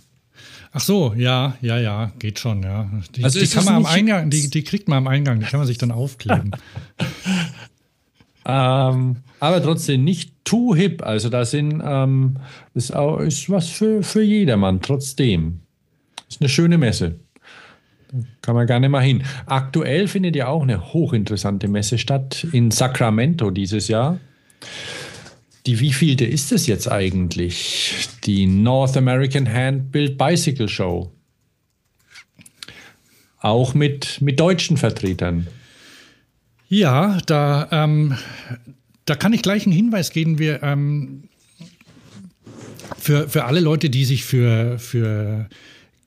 [SPEAKER 1] Ach so, ja, ja, ja, geht schon, ja. Die,
[SPEAKER 2] Also
[SPEAKER 1] die kann man am Eingang, die, die kriegt man am Eingang, die kann man sich dann aufkleben.
[SPEAKER 2] Ähm, aber trotzdem nicht too hip. Also da sind, ähm, ist, auch, ist was für, für jedermann, trotzdem. Ist eine schöne Messe. Kann man gerne mal hin. Aktuell findet ja auch eine hochinteressante Messe statt in Sacramento dieses Jahr. Die wievielte ist es jetzt eigentlich? Die North American Hand-Built Bicycle Show. Auch mit, mit deutschen Vertretern.
[SPEAKER 1] Ja, da, ähm, da kann ich gleich einen Hinweis geben. Wir, ähm, für, für alle Leute, die sich für, für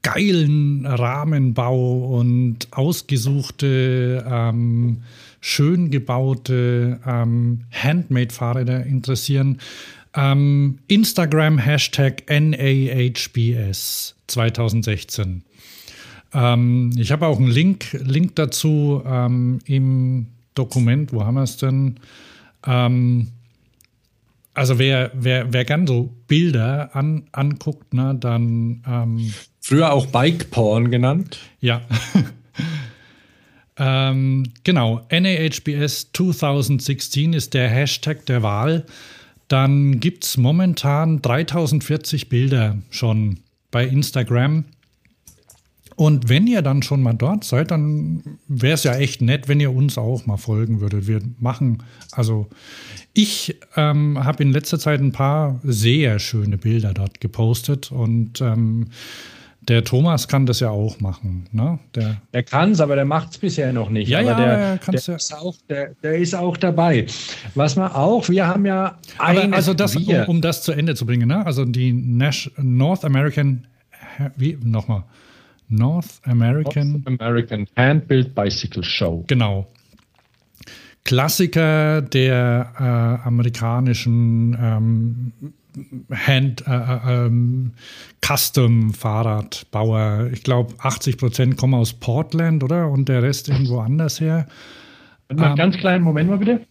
[SPEAKER 1] geilen Rahmenbau und ausgesuchte, ähm, schön gebaute ähm, Handmade-Fahrräder interessieren, ähm, Instagram Hashtag NAHBS 2016. Ähm, ich habe auch einen Link, Link dazu ähm, im Dokument. Wo haben wir es denn? Ähm, also wer, wer, wer gern so Bilder an, anguckt, ne, dann ähm,
[SPEAKER 2] Früher auch Bike Porn genannt.
[SPEAKER 1] ja. ähm, genau, NAHBS 2016 ist der Hashtag der Wahl. Dann gibt es momentan 3040 Bilder schon bei Instagram. Und wenn ihr dann schon mal dort seid, dann wäre es ja echt nett, wenn ihr uns auch mal folgen würdet. Wir machen, also ich ähm, habe in letzter Zeit ein paar sehr schöne Bilder dort gepostet und ähm, der Thomas kann das ja auch machen. Ne? Der,
[SPEAKER 2] Der kann es, aber der macht es bisher noch nicht.
[SPEAKER 1] Ja,
[SPEAKER 2] aber
[SPEAKER 1] ja,
[SPEAKER 2] der,
[SPEAKER 1] er ja.
[SPEAKER 2] ist auch, der, der ist auch dabei. Was man auch, wir haben ja
[SPEAKER 1] aber also das, um, um das zu Ende zu bringen, ne? also die Nash North American, wie nochmal, North American,
[SPEAKER 2] American Hand-Built Bicycle Show.
[SPEAKER 1] genau. Klassiker der äh, amerikanischen ähm, Hand äh, äh, ähm, Custom Fahrradbauer. Ich glaube, 80 Prozent kommen aus Portland, oder? Und der Rest irgendwo anders her.
[SPEAKER 2] Mal ähm, ganz kleinen Moment mal bitte.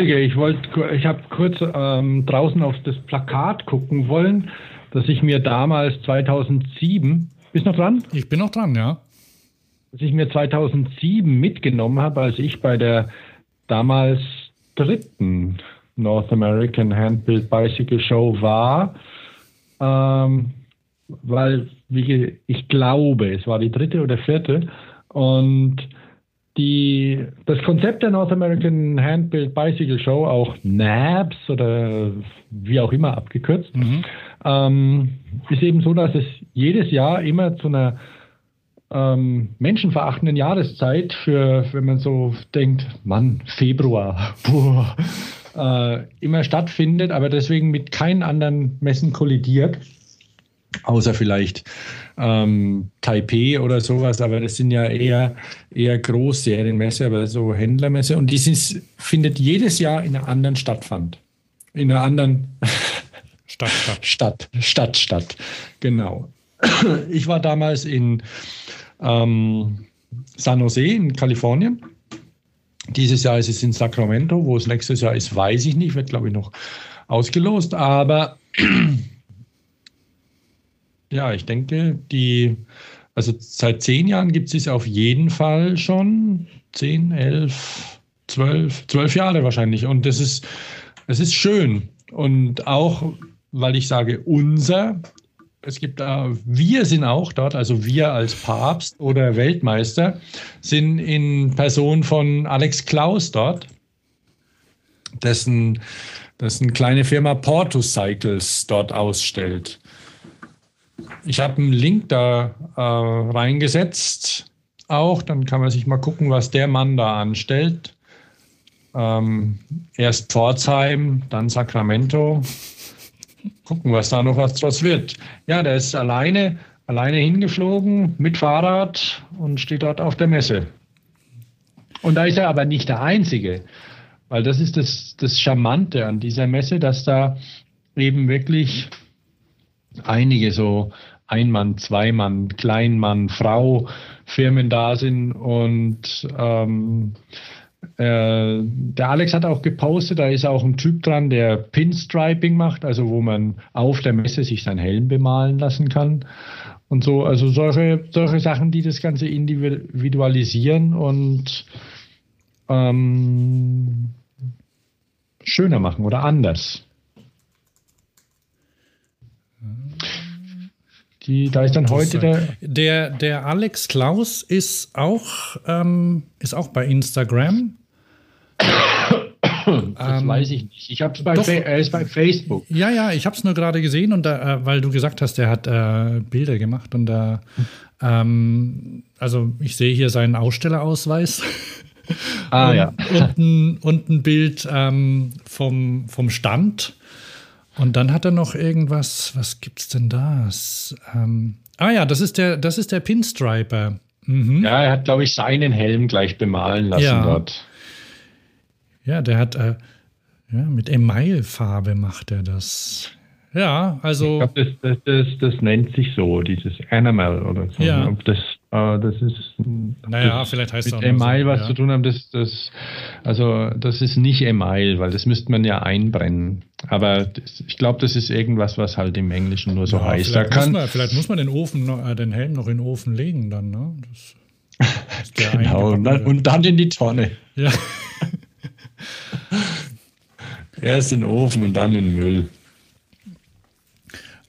[SPEAKER 2] Entschuldige, ich wollte, ich habe kurz ähm, draußen auf das Plakat gucken wollen, das ich mir damals 2007, bist du noch dran?
[SPEAKER 1] Ich bin noch dran, ja.
[SPEAKER 2] Das ich mir 2007 mitgenommen habe, als ich bei der damals dritten North American Handbuild Bicycle Show war, ähm, weil ich glaube, es war die dritte oder vierte und die, das Konzept der North American Handbuilt Bicycle Show, auch NABS oder wie auch immer abgekürzt, mhm. ähm, ist eben so, dass es jedes Jahr immer zu einer ähm, menschenverachtenden Jahreszeit für, wenn man so denkt, Mann, Februar, boah, äh, immer stattfindet, aber deswegen mit keinen anderen Messen kollidiert, außer vielleicht ähm, Taipei oder sowas, aber das sind ja eher, eher Großserienmesse, aber so Händlermesse. Und die sind, findet jedes Jahr in einer anderen Stadt fand. In einer anderen Stadt, Stadt. Stadt, Stadt, Stadt. Genau. Ich war damals in ähm, San Jose in Kalifornien. Dieses Jahr ist es in Sacramento, wo es nächstes Jahr ist, weiß ich nicht, wird glaube ich noch ausgelost, aber ja, ich denke, die, also seit zehn Jahren gibt es auf jeden Fall schon. Zehn, elf, zwölf, zwölf Jahre wahrscheinlich. Und das ist, es ist schön. Und auch, weil ich sage, unser, es gibt da, wir sind auch dort, also wir als Papst oder Weltmeister sind in Person von Alex Klaus dort, dessen, dessen kleine Firma Portus Cycles dort ausstellt. Ich habe einen Link da äh, reingesetzt auch. Dann kann man sich mal gucken, was der Mann da anstellt. Ähm, erst Pforzheim, dann Sacramento. Gucken, was da noch was draus wird. Ja, der ist alleine, alleine hingeflogen mit Fahrrad und steht dort auf der Messe. Und da ist er aber nicht der Einzige, weil das ist das, das Charmante an dieser Messe, dass da eben wirklich einige so Einmann, Zweimann, Kleinmann, Frau Firmen da sind und ähm, äh, der Alex hat auch gepostet, da ist auch ein Typ dran, der Pinstriping macht, also wo man auf der Messe sich seinen Helm bemalen lassen kann und so, also solche, solche Sachen, die das Ganze individualisieren und ähm, schöner machen oder anders. Die, da ist dann heute der,
[SPEAKER 1] der. Der Alex Klaus ist auch, ähm, ist auch bei Instagram.
[SPEAKER 2] Das ähm, weiß ich nicht. Ich hab's bei doch, er ist bei Facebook.
[SPEAKER 1] Ja, ja, ich habe es nur gerade gesehen und da, äh, weil du gesagt hast, er hat äh, Bilder gemacht und da, ähm, also ich sehe hier seinen Ausstellerausweis.
[SPEAKER 2] Ah und, ja.
[SPEAKER 1] Und ein, und ein Bild ähm, vom, vom Stand. Und dann hat er noch irgendwas, was gibt's denn da? Ähm, ah ja, das ist der, das ist der Pinstriper.
[SPEAKER 2] Mhm. Ja, er hat, glaube ich, seinen Helm gleich bemalen lassen ja. dort.
[SPEAKER 1] Ja, der hat äh, ja, mit Emailfarbe macht er das. Ja, also.
[SPEAKER 2] Ich glaube, das, das, das, das, nennt sich so, dieses Animal oder so. Ja. Ob das das ist.
[SPEAKER 1] Naja, das vielleicht heißt
[SPEAKER 2] mit Email so, was ja. zu tun haben. Das, das, also, das ist nicht Email, weil das müsste man ja einbrennen. Aber das, ich glaube, das ist irgendwas, was halt im Englischen nur so ja, heißt.
[SPEAKER 1] Vielleicht, muss man, vielleicht muss man den Ofen, äh, den Helm noch in den Ofen legen dann, ne?
[SPEAKER 2] genau, und dann, und dann in die Tonne.
[SPEAKER 1] Ja.
[SPEAKER 2] Erst in den Ofen und dann in den Müll.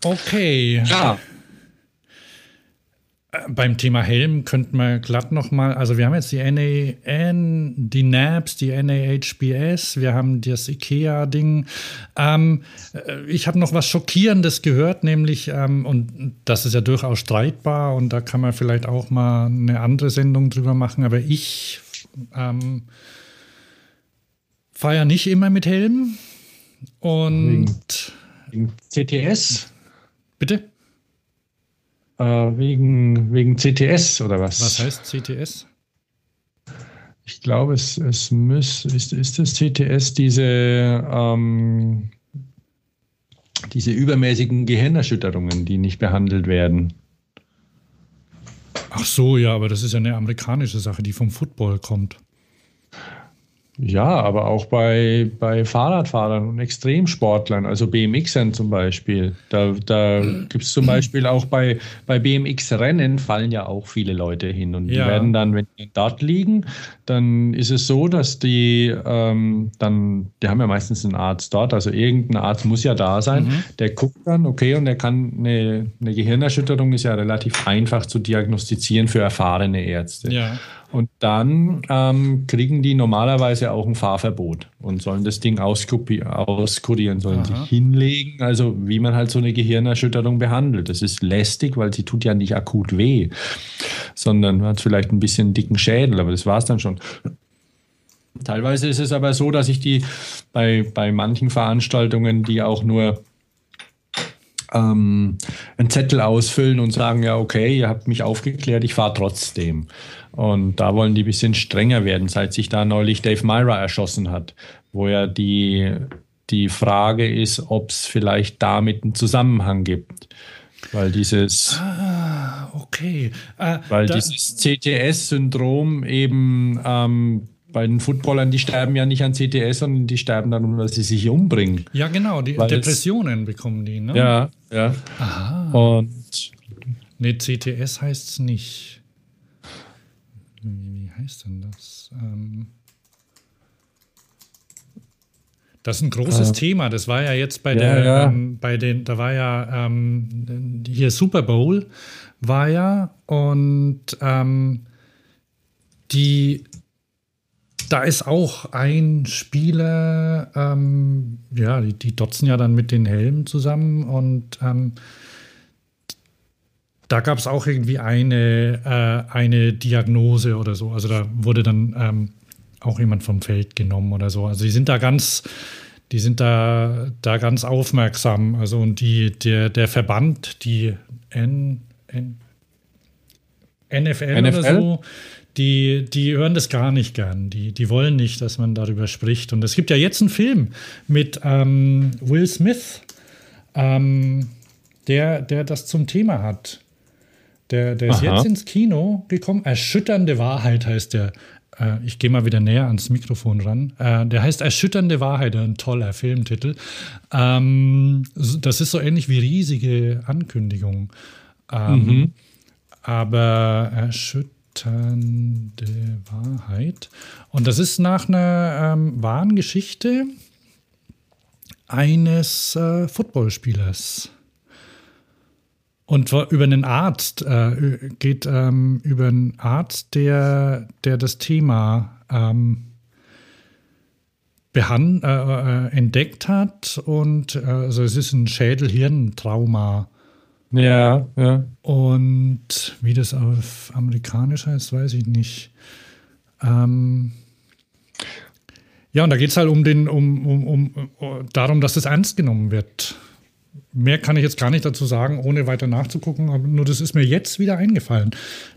[SPEAKER 1] Okay.
[SPEAKER 2] Ja.
[SPEAKER 1] Beim Thema Helm könnten wir glatt noch mal, also wir haben jetzt die NAN, die NABs, die NAHBS, wir haben das IKEA-Ding. Ähm, äh, ich habe noch was Schockierendes gehört, nämlich, ähm, und das ist ja durchaus streitbar und da kann man vielleicht auch mal eine andere Sendung drüber machen, aber ich ähm, fahre ja nicht immer mit Helm und.
[SPEAKER 2] Wegen, wegen CTS?
[SPEAKER 1] Bitte?
[SPEAKER 2] Äh, wegen, wegen CTS oder was?
[SPEAKER 1] Was heißt CTS?
[SPEAKER 2] Ich glaube, es, es muss, ist, ist das CTS diese, ähm, diese übermäßigen Gehirnerschütterungen, die nicht behandelt werden.
[SPEAKER 1] Ach so, ja, aber das ist ja eine amerikanische Sache, die vom Football kommt.
[SPEAKER 2] Ja, aber auch bei, bei Fahrradfahrern und Extremsportlern, also BMXern zum Beispiel. Da, da gibt es zum Beispiel auch bei, bei BMX-Rennen fallen ja auch viele Leute hin. Und ja. die werden dann, wenn die dort liegen, dann ist es so, dass die ähm, dann, die haben ja meistens einen Arzt dort, also irgendein Arzt muss ja da sein, mhm. der guckt dann, okay, und der kann eine, eine Gehirnerschütterung ist ja relativ einfach zu diagnostizieren für erfahrene Ärzte. Ja. Und dann ähm, kriegen die normalerweise auch ein Fahrverbot und sollen das Ding auskurieren, sollen Aha. sich hinlegen, also wie man halt so eine Gehirnerschütterung behandelt. Das ist lästig, weil sie tut ja nicht akut weh, sondern man hat vielleicht ein bisschen einen dicken Schädel, aber das war es dann schon. Teilweise ist es aber so, dass ich die bei, bei manchen Veranstaltungen, die auch nur ähm, einen Zettel ausfüllen und sagen, ja, okay, ihr habt mich aufgeklärt, ich fahre trotzdem. Und da wollen die ein bisschen strenger werden, seit sich da neulich Dave Myra erschossen hat, wo ja die, die Frage ist, ob es vielleicht damit einen Zusammenhang gibt. Weil dieses,
[SPEAKER 1] ah, okay.
[SPEAKER 2] Weil dieses CTS-Syndrom eben ähm, bei den Footballern, die sterben ja nicht an CTS, sondern die sterben dann, weil sie sich umbringen.
[SPEAKER 1] Ja, genau, die Depressionen es, bekommen die, ne?
[SPEAKER 2] Ja, ja.
[SPEAKER 1] Aha.
[SPEAKER 2] Und.
[SPEAKER 1] Nee, CTS heißt es nicht. Wie, heißt denn das? Ähm das ist ein großes äh, Thema. Das war ja jetzt bei ja, der, ja. Ähm, bei den, da war ja ähm, hier Super Bowl war ja und ähm, die da ist auch ein Spieler, ähm, ja, die, die, dotzen ja dann mit den Helmen zusammen und ähm, da gab es auch irgendwie eine, äh, eine Diagnose oder so. Also da wurde dann ähm, auch jemand vom Feld genommen oder so. Also die sind da ganz, die sind da, da ganz aufmerksam. Also und die, der, der Verband, die N, N, NFL, NFL oder so, die, die hören das gar nicht gern. Die, die wollen nicht, dass man darüber spricht. Und es gibt ja jetzt einen Film mit ähm, Will Smith, ähm, der, der das zum Thema hat. Der, der ist jetzt ins Kino gekommen. Erschütternde Wahrheit heißt der. Äh, ich gehe mal wieder näher ans Mikrofon ran. Äh, der heißt Erschütternde Wahrheit, ein toller Filmtitel. Ähm, das ist so ähnlich wie riesige Ankündigung. Ähm, mhm. Aber erschütternde erschütternde Wahrheit. Und das ist nach einer ähm, wahren Geschichte eines äh, Footballspielers. Und über einen Arzt, äh, geht ähm, über einen Arzt, der, der das Thema ähm, behand, äh, äh entdeckt hat. Und äh, also es ist ein Schädel-Hirn-Trauma
[SPEAKER 2] ja, ja.
[SPEAKER 1] Und wie das auf Amerikanisch heißt, weiß ich nicht. Ähm ja, und da geht es halt um den, um, um, um, um, darum, dass das ernst genommen wird. Mehr kann ich jetzt gar nicht dazu sagen, ohne weiter nachzugucken, aber nur das ist mir jetzt wieder eingefallen,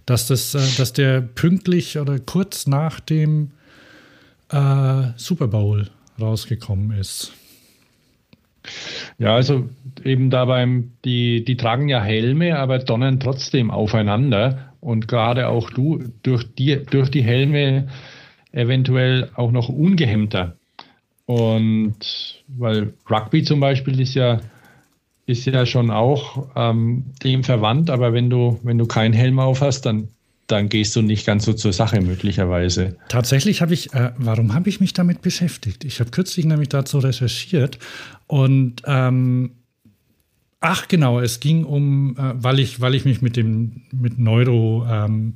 [SPEAKER 1] dass, das, äh, dass der pünktlich oder kurz nach dem äh, Super Bowl rausgekommen ist.
[SPEAKER 2] Ja, also eben da beim, die, die tragen ja Helme, aber donnern trotzdem aufeinander. Und gerade auch du durch die, durch die Helme eventuell auch noch ungehemmter. Und weil Rugby zum Beispiel ist ja, ist ja schon auch ähm, dem verwandt, aber wenn du, wenn du keinen Helm auf hast, dann dann gehst du nicht ganz so zur Sache möglicherweise.
[SPEAKER 1] Tatsächlich habe ich, äh, warum habe ich mich damit beschäftigt? Ich habe kürzlich nämlich dazu recherchiert und ähm, Ach genau, es ging um, äh, weil ich, weil ich mich mit dem mit Neurobiologie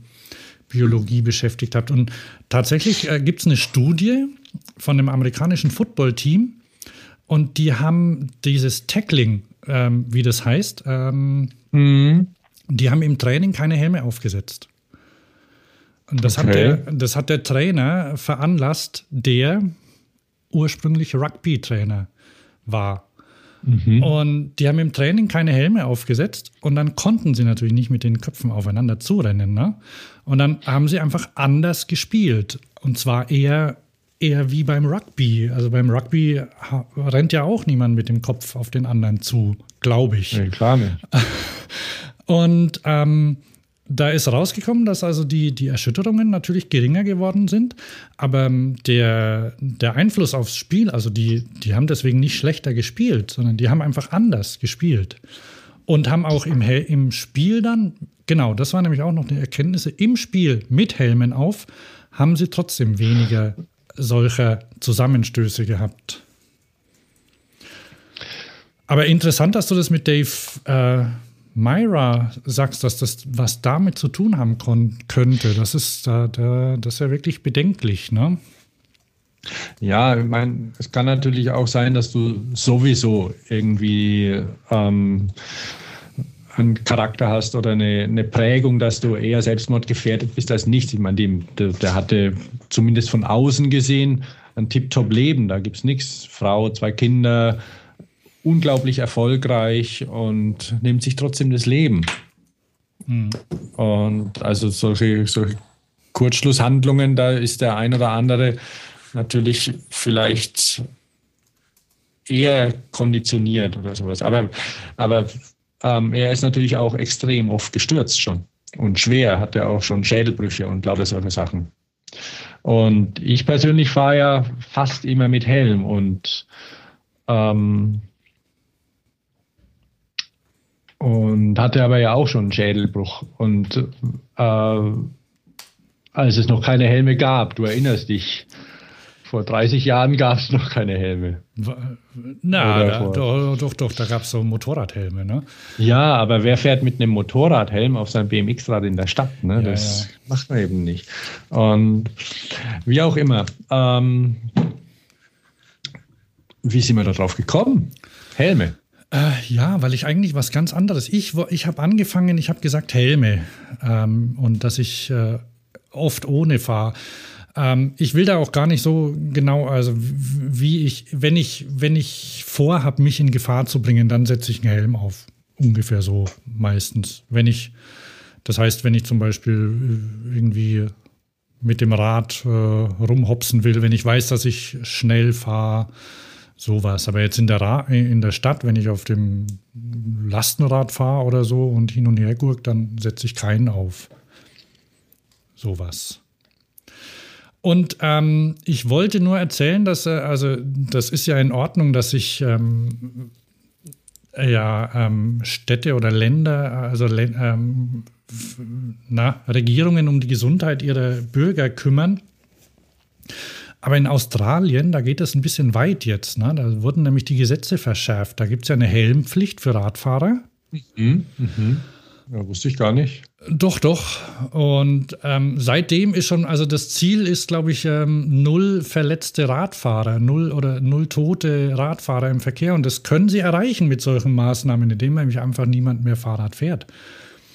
[SPEAKER 1] ähm, beschäftigt habe. Und tatsächlich äh, gibt es eine Studie von dem amerikanischen Football-Team und die haben dieses Tackling, ähm, wie das heißt, ähm, mhm. die haben im Training keine Helme aufgesetzt. Und das, okay. hat der, das hat der Trainer veranlasst, der ursprünglich Rugby-Trainer war. Mhm. Und die haben im Training keine Helme aufgesetzt und dann konnten sie natürlich nicht mit den Köpfen aufeinander zurennen. Ne? Und dann haben sie einfach anders gespielt. Und zwar eher, eher wie beim Rugby. Also beim Rugby rennt ja auch niemand mit dem Kopf auf den anderen zu, glaube ich.
[SPEAKER 2] Nee, klar nicht.
[SPEAKER 1] Und ähm, da ist rausgekommen, dass also die, die Erschütterungen natürlich geringer geworden sind, aber ähm, der, der Einfluss aufs Spiel, also die, die haben deswegen nicht schlechter gespielt, sondern die haben einfach anders gespielt. Und haben auch im, im Spiel dann, genau, das war nämlich auch noch eine Erkenntnis, im Spiel mit Helmen auf, haben sie trotzdem weniger solcher Zusammenstöße gehabt. Aber interessant, dass du das mit Dave äh, Myra sagst, dass das was damit zu tun haben könnte, das ist, da, da, das ist ja wirklich bedenklich, ne?
[SPEAKER 2] Ja, ich meine, es kann natürlich auch sein, dass du sowieso irgendwie ähm, einen Charakter hast oder eine, eine, Prägung, dass du eher selbstmordgefährdet bist als nicht. Ich meine, der, der hatte zumindest von außen gesehen ein Tip-Top-Leben. Da gibt es nichts. Frau, zwei Kinder, unglaublich erfolgreich und nimmt sich trotzdem das Leben. Mhm. Und also solche, solche Kurzschlusshandlungen, da ist der ein oder andere natürlich vielleicht eher konditioniert oder sowas. Aber, aber ähm, er ist natürlich auch extrem oft gestürzt schon und schwer, hat er auch schon Schädelbrüche und lauter solche Sachen. Und ich persönlich fahre ja fast immer mit Helm und ähm, und hatte aber ja auch schon einen Schädelbruch. Und äh, als es noch keine Helme gab, du erinnerst dich, vor 30 Jahren gab es noch keine Helme.
[SPEAKER 1] Na, da, doch, doch, doch, da gab es so Motorradhelme, ne?
[SPEAKER 2] Ja, aber wer fährt mit einem Motorradhelm auf sein BMX-Rad in der Stadt? Ne? Ja, das ja. macht man eben nicht. Und wie auch immer. Ähm, wie sind wir da drauf gekommen? Helme.
[SPEAKER 1] Äh, ja, weil ich eigentlich was ganz anderes. Ich, ich habe angefangen, ich habe gesagt Helme ähm, und dass ich äh, oft ohne fahre. Ähm, ich will da auch gar nicht so genau, also wie ich, wenn ich, wenn ich vorhabe, mich in Gefahr zu bringen, dann setze ich einen Helm auf. Ungefähr so meistens. Wenn ich, das heißt, wenn ich zum Beispiel äh, irgendwie mit dem Rad äh, rumhopsen will, wenn ich weiß, dass ich schnell fahre, sowas. Aber jetzt in der, Ra in der Stadt, wenn ich auf dem Lastenrad fahre oder so und hin und her gurk, dann setze ich keinen auf. Sowas. Und ähm, ich wollte nur erzählen, dass, äh, also, das ist ja in Ordnung, dass sich ähm, ja, ähm, Städte oder Länder, also ähm, na, Regierungen um die Gesundheit ihrer Bürger kümmern. Aber in Australien, da geht es ein bisschen weit jetzt. Ne? Da wurden nämlich die Gesetze verschärft. Da gibt es ja eine Helmpflicht für Radfahrer.
[SPEAKER 2] Mhm, mhm. Ja, wusste ich gar nicht.
[SPEAKER 1] Doch, doch. Und ähm, seitdem ist schon, also das Ziel ist, glaube ich, ähm, null verletzte Radfahrer, null oder null tote Radfahrer im Verkehr. Und das können sie erreichen mit solchen Maßnahmen, indem nämlich einfach niemand mehr Fahrrad fährt.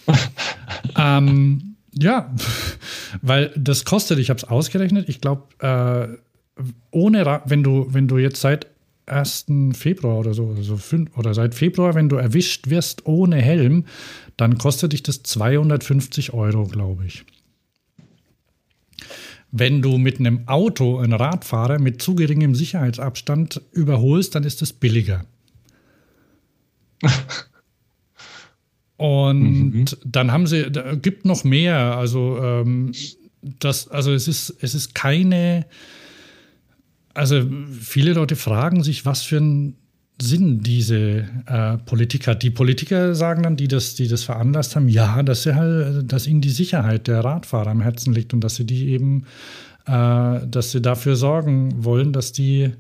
[SPEAKER 1] ähm, ja, weil das kostet, ich habe es ausgerechnet, ich glaube, äh, ohne, wenn du, wenn du jetzt seit 1. Februar oder so, also fünf, oder seit Februar, wenn du erwischt wirst ohne Helm, dann kostet dich das 250 Euro, glaube ich. Wenn du mit einem Auto einen Radfahrer mit zu geringem Sicherheitsabstand überholst, dann ist es billiger. Und mhm. dann haben sie, da gibt noch mehr. Also, ähm, das, also es ist, es ist keine, also viele Leute fragen sich, was für einen Sinn diese äh, Politik hat. Die Politiker sagen dann, die das, die das veranlasst haben, ja, dass sie halt, dass ihnen die Sicherheit der Radfahrer am Herzen liegt und dass sie die eben, äh, dass sie dafür sorgen wollen, dass die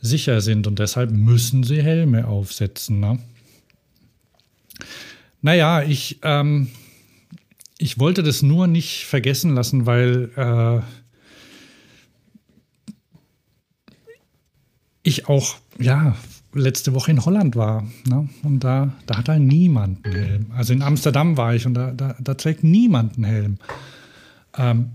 [SPEAKER 1] sicher sind und deshalb müssen sie Helme aufsetzen. Ne? Naja, ich, ähm, ich wollte das nur nicht vergessen lassen, weil äh, ich auch, ja, letzte Woche in Holland war. Ne? Und da, da hat halt niemand einen Helm. Also in Amsterdam war ich und da, da, da trägt niemand einen Helm. Ähm,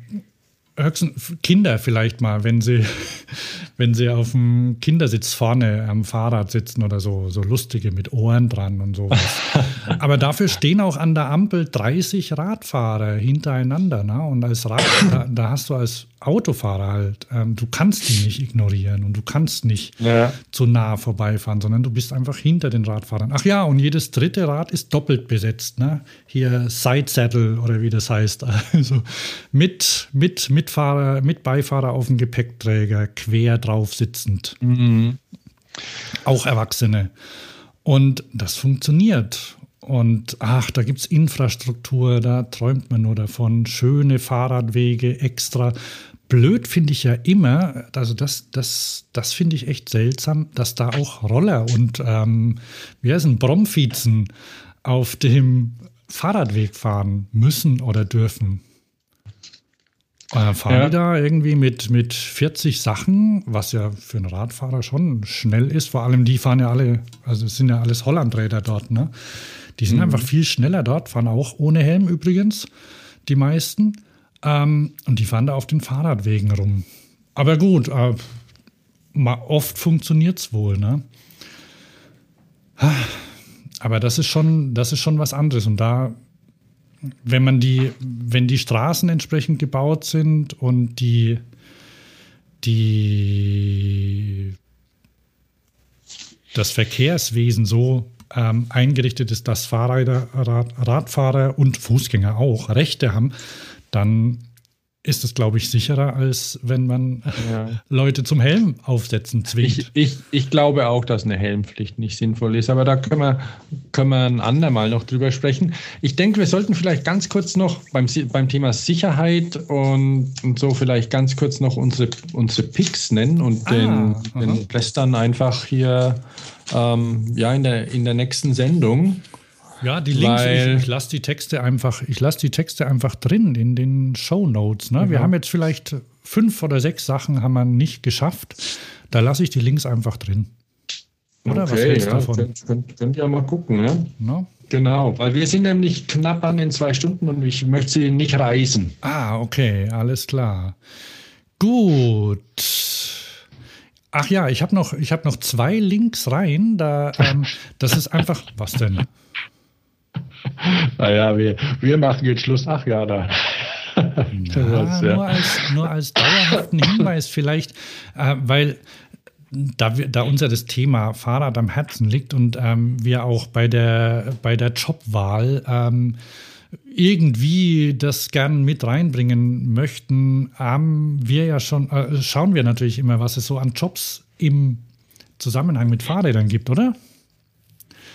[SPEAKER 1] höchstens Kinder vielleicht mal, wenn sie, wenn sie auf dem Kindersitz vorne am Fahrrad sitzen oder so, so lustige mit Ohren dran und sowas. Aber dafür stehen auch an der Ampel 30 Radfahrer hintereinander. Ne? Und als Rad, da, da hast du als Autofahrer halt, ähm, du kannst die nicht ignorieren und du kannst nicht ja. zu nah vorbeifahren, sondern du bist einfach hinter den Radfahrern. Ach ja, und jedes dritte Rad ist doppelt besetzt. Ne? Hier Side Saddle oder wie das heißt. Also mit, mit Mitfahrer, mit Beifahrer auf dem Gepäckträger, quer drauf sitzend. Mhm. Auch Erwachsene. Und das funktioniert. Und ach, da gibt es Infrastruktur, da träumt man nur davon. Schöne Fahrradwege extra. Blöd finde ich ja immer, also das, das, das finde ich echt seltsam, dass da auch Roller und ähm, wie heißt ein Bromvizen auf dem Fahrradweg fahren müssen oder dürfen. Äh, fahren ja. die da irgendwie mit, mit 40 Sachen, was ja für einen Radfahrer schon schnell ist. Vor allem die fahren ja alle, also es sind ja alles Hollandräder dort, ne? Die sind mhm. einfach viel schneller dort, fahren auch ohne Helm übrigens, die meisten. Ähm, und die fahren da auf den Fahrradwegen rum. Aber gut, äh, oft funktioniert es wohl, ne? Aber das ist schon, das ist schon was anderes. Und da, wenn man die, wenn die Straßen entsprechend gebaut sind und die, die das Verkehrswesen so ähm, eingerichtet ist, dass Fahrräder, Rad, Radfahrer und Fußgänger auch Rechte haben, dann ist es, glaube ich, sicherer, als wenn man ja. Leute zum Helm aufsetzen zwingt.
[SPEAKER 2] Ich, ich, ich, glaube auch, dass eine Helmpflicht nicht sinnvoll ist, aber da können wir, können wir ein andermal noch drüber sprechen. Ich denke, wir sollten vielleicht ganz kurz noch beim, beim Thema Sicherheit und, und so vielleicht ganz kurz noch unsere, unsere Picks nennen und ah, den, den Plästern einfach hier ähm, ja, in der, in der nächsten Sendung.
[SPEAKER 1] Ja, die Links, ich, ich lasse die Texte einfach, ich lasse die Texte einfach drin in den Show Notes. Ne? Mhm. Wir haben jetzt vielleicht fünf oder sechs Sachen haben wir nicht geschafft. Da lasse ich die Links einfach drin.
[SPEAKER 2] Oder okay, was hältst du ja, davon? Könnt, könnt, könnt ihr mal gucken, ne? No? Genau, weil wir sind nämlich knapp an den zwei Stunden und ich möchte sie nicht reisen.
[SPEAKER 1] Ah, okay, alles klar. Gut. Ach ja, ich habe noch, hab noch zwei Links rein. Da, ähm, das ist einfach. Was denn?
[SPEAKER 2] Naja, wir, wir machen jetzt Schluss. Ach ja, da.
[SPEAKER 1] Ja. nur, als, nur als dauerhaften Hinweis vielleicht, äh, weil da, wir, da unser das Thema Fahrrad am Herzen liegt und ähm, wir auch bei der, bei der Jobwahl ähm, irgendwie das gern mit reinbringen möchten, haben wir ja schon, äh, schauen wir natürlich immer, was es so an Jobs im Zusammenhang mit Fahrrädern gibt, oder?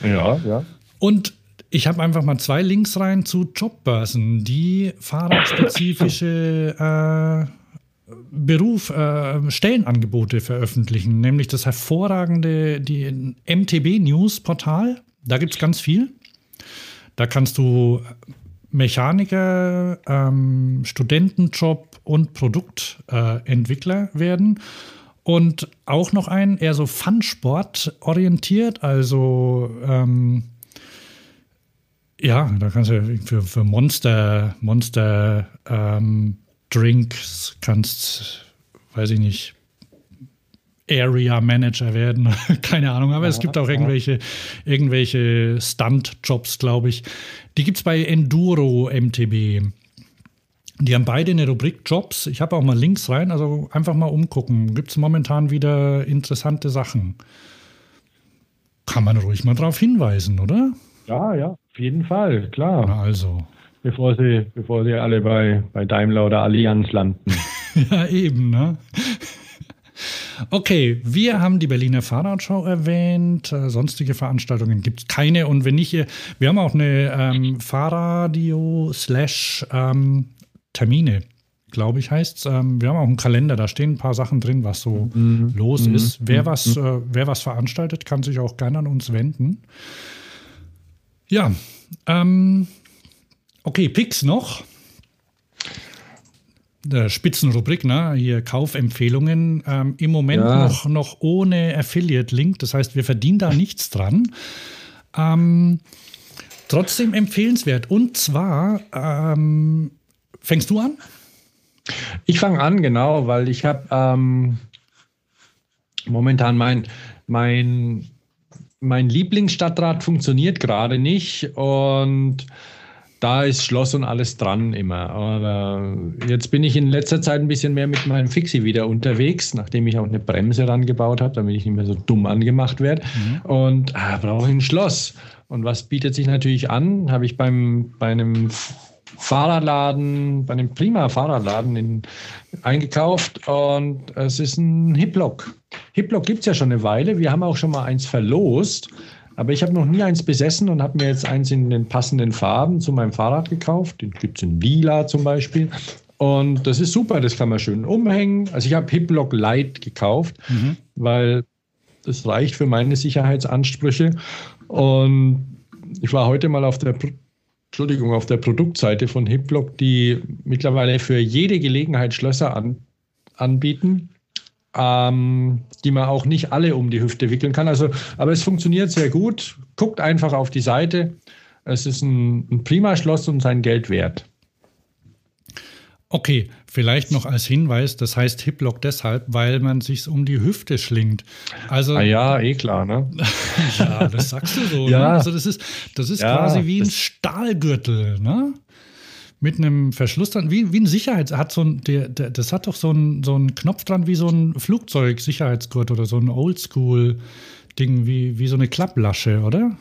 [SPEAKER 2] Ja, ja.
[SPEAKER 1] Und ich habe einfach mal zwei Links rein zu Jobbörsen, die fahrradspezifische äh, Beruf, äh, Stellenangebote veröffentlichen, nämlich das hervorragende die MTB News Portal. Da gibt es ganz viel. Da kannst du Mechaniker, ähm, Studentenjob und Produktentwickler äh, werden. Und auch noch ein eher so Fun-Sport orientiert, also ähm, ja, da kannst du für, für Monster, Monster ähm, Drinks kannst, weiß ich nicht, Area Manager werden, keine Ahnung, aber ja, es gibt auch irgendwelche, irgendwelche Stunt-Jobs, glaube ich. Die gibt es bei Enduro MTB. Die haben beide eine Rubrik Jobs. Ich habe auch mal Links rein, also einfach mal umgucken. Gibt es momentan wieder interessante Sachen. Kann man ruhig mal darauf hinweisen, oder?
[SPEAKER 2] Ja, ja, auf jeden Fall, klar.
[SPEAKER 1] Na also.
[SPEAKER 2] Bevor sie, bevor sie alle bei, bei Daimler oder Allianz landen.
[SPEAKER 1] ja, eben, ne? Okay, wir haben die Berliner Fahrradschau erwähnt. Äh, sonstige Veranstaltungen gibt es keine. Und wenn nicht, wir haben auch eine ähm, Fahrradio slash ähm, Termine, glaube ich, heißt es. Ähm, wir haben auch einen Kalender, da stehen ein paar Sachen drin, was so mhm. los mhm. ist. Wer, mhm. was, äh, wer was veranstaltet, kann sich auch gerne an uns wenden. Ja, ähm, okay, Picks noch. Der Spitzenrubrik, ne? Hier Kaufempfehlungen. Ähm, Im Moment ja. noch, noch ohne Affiliate-Link. Das heißt, wir verdienen da nichts dran. Ähm, trotzdem empfehlenswert. Und zwar, ähm, fängst du an?
[SPEAKER 2] Ich fange an, genau, weil ich habe ähm, momentan mein, mein, mein Lieblingsstadtrat funktioniert gerade nicht und da ist Schloss und alles dran immer. Aber jetzt bin ich in letzter Zeit ein bisschen mehr mit meinem Fixie wieder unterwegs, nachdem ich auch eine Bremse rangebaut habe, damit ich nicht mehr so dumm angemacht werde. Mhm. Und ah, brauche ich ein Schloss. Und was bietet sich natürlich an? Habe ich beim, bei einem Fahrradladen, bei einem prima Fahrradladen in, eingekauft und es ist ein Hiplock. Hiplock gibt es ja schon eine Weile. Wir haben auch schon mal eins verlost. Aber ich habe noch nie eins besessen und habe mir jetzt eins in den passenden Farben zu meinem Fahrrad gekauft. Den gibt es in lila zum Beispiel. Und das ist super, das kann man schön umhängen. Also ich habe Hiplock Light gekauft, mhm. weil das reicht für meine Sicherheitsansprüche. Und ich war heute mal auf der Entschuldigung, auf der Produktseite von Hiplock, die mittlerweile für jede Gelegenheit Schlösser an, anbieten, ähm, die man auch nicht alle um die Hüfte wickeln kann. Also, aber es funktioniert sehr gut. Guckt einfach auf die Seite. Es ist ein, ein prima Schloss und sein Geld wert.
[SPEAKER 1] Okay, vielleicht noch als Hinweis, das heißt Hiplock deshalb, weil man sich um die Hüfte schlingt. Also
[SPEAKER 2] ah ja, eh klar, ne?
[SPEAKER 1] ja, das sagst du so. ja. Ne? Also das ist, das ist ja, quasi wie ein Stahlgürtel, ne? Mit einem Verschluss dran, wie, wie ein Sicherheits, hat so ein, der, der, das hat doch so einen so einen Knopf dran wie so ein Flugzeug-Sicherheitsgurt oder so ein Oldschool-Ding, wie, wie so eine Klapplasche, oder?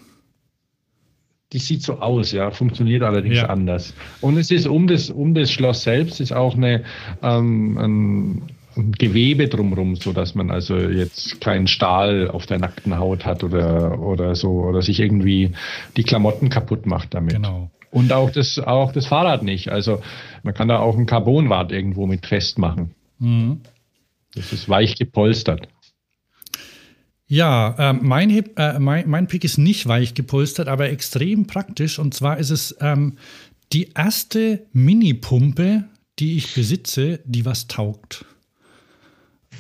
[SPEAKER 2] Die sieht so aus, ja, funktioniert allerdings ja. anders. Und es ist um das, um das Schloss selbst ist auch eine, ähm, ein, ein Gewebe drumherum, so dass man also jetzt keinen Stahl auf der nackten Haut hat oder, oder so, oder sich irgendwie die Klamotten kaputt macht damit. Genau. Und auch das, auch das Fahrrad nicht. Also man kann da auch ein Carbonrad irgendwo mit festmachen. Mhm. Das ist weich gepolstert.
[SPEAKER 1] Ja, äh, mein, äh, mein, mein, Pick ist nicht weich gepolstert, aber extrem praktisch. Und zwar ist es ähm, die erste Mini-Pumpe, die ich besitze, die was taugt.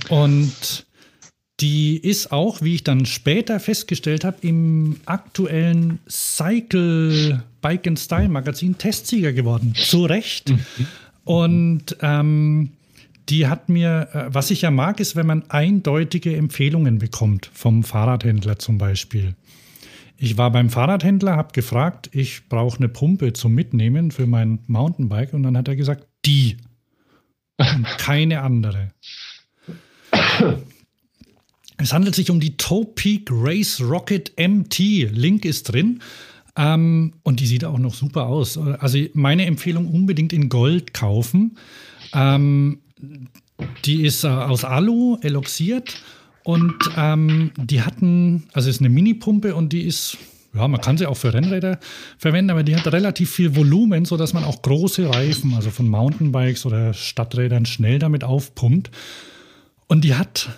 [SPEAKER 1] Und die ist auch, wie ich dann später festgestellt habe, im aktuellen Cycle Bike and Style Magazin Testsieger geworden. Zu Recht. Mhm. Und ähm, die hat mir, äh, was ich ja mag, ist, wenn man eindeutige Empfehlungen bekommt vom Fahrradhändler zum Beispiel. Ich war beim Fahrradhändler, habe gefragt, ich brauche eine Pumpe zum Mitnehmen für mein Mountainbike und dann hat er gesagt, die und keine andere. Es handelt sich um die Topeak Race Rocket MT. Link ist drin. Ähm, und die sieht auch noch super aus. Also meine Empfehlung unbedingt in Gold kaufen. Ähm, die ist äh, aus Alu eloxiert und ähm, die hatten, also ist eine Mini-Pumpe und die ist, ja, man kann sie auch für Rennräder verwenden, aber die hat relativ viel Volumen, sodass man auch große Reifen, also von Mountainbikes oder Stadträdern schnell damit aufpumpt. Und die hat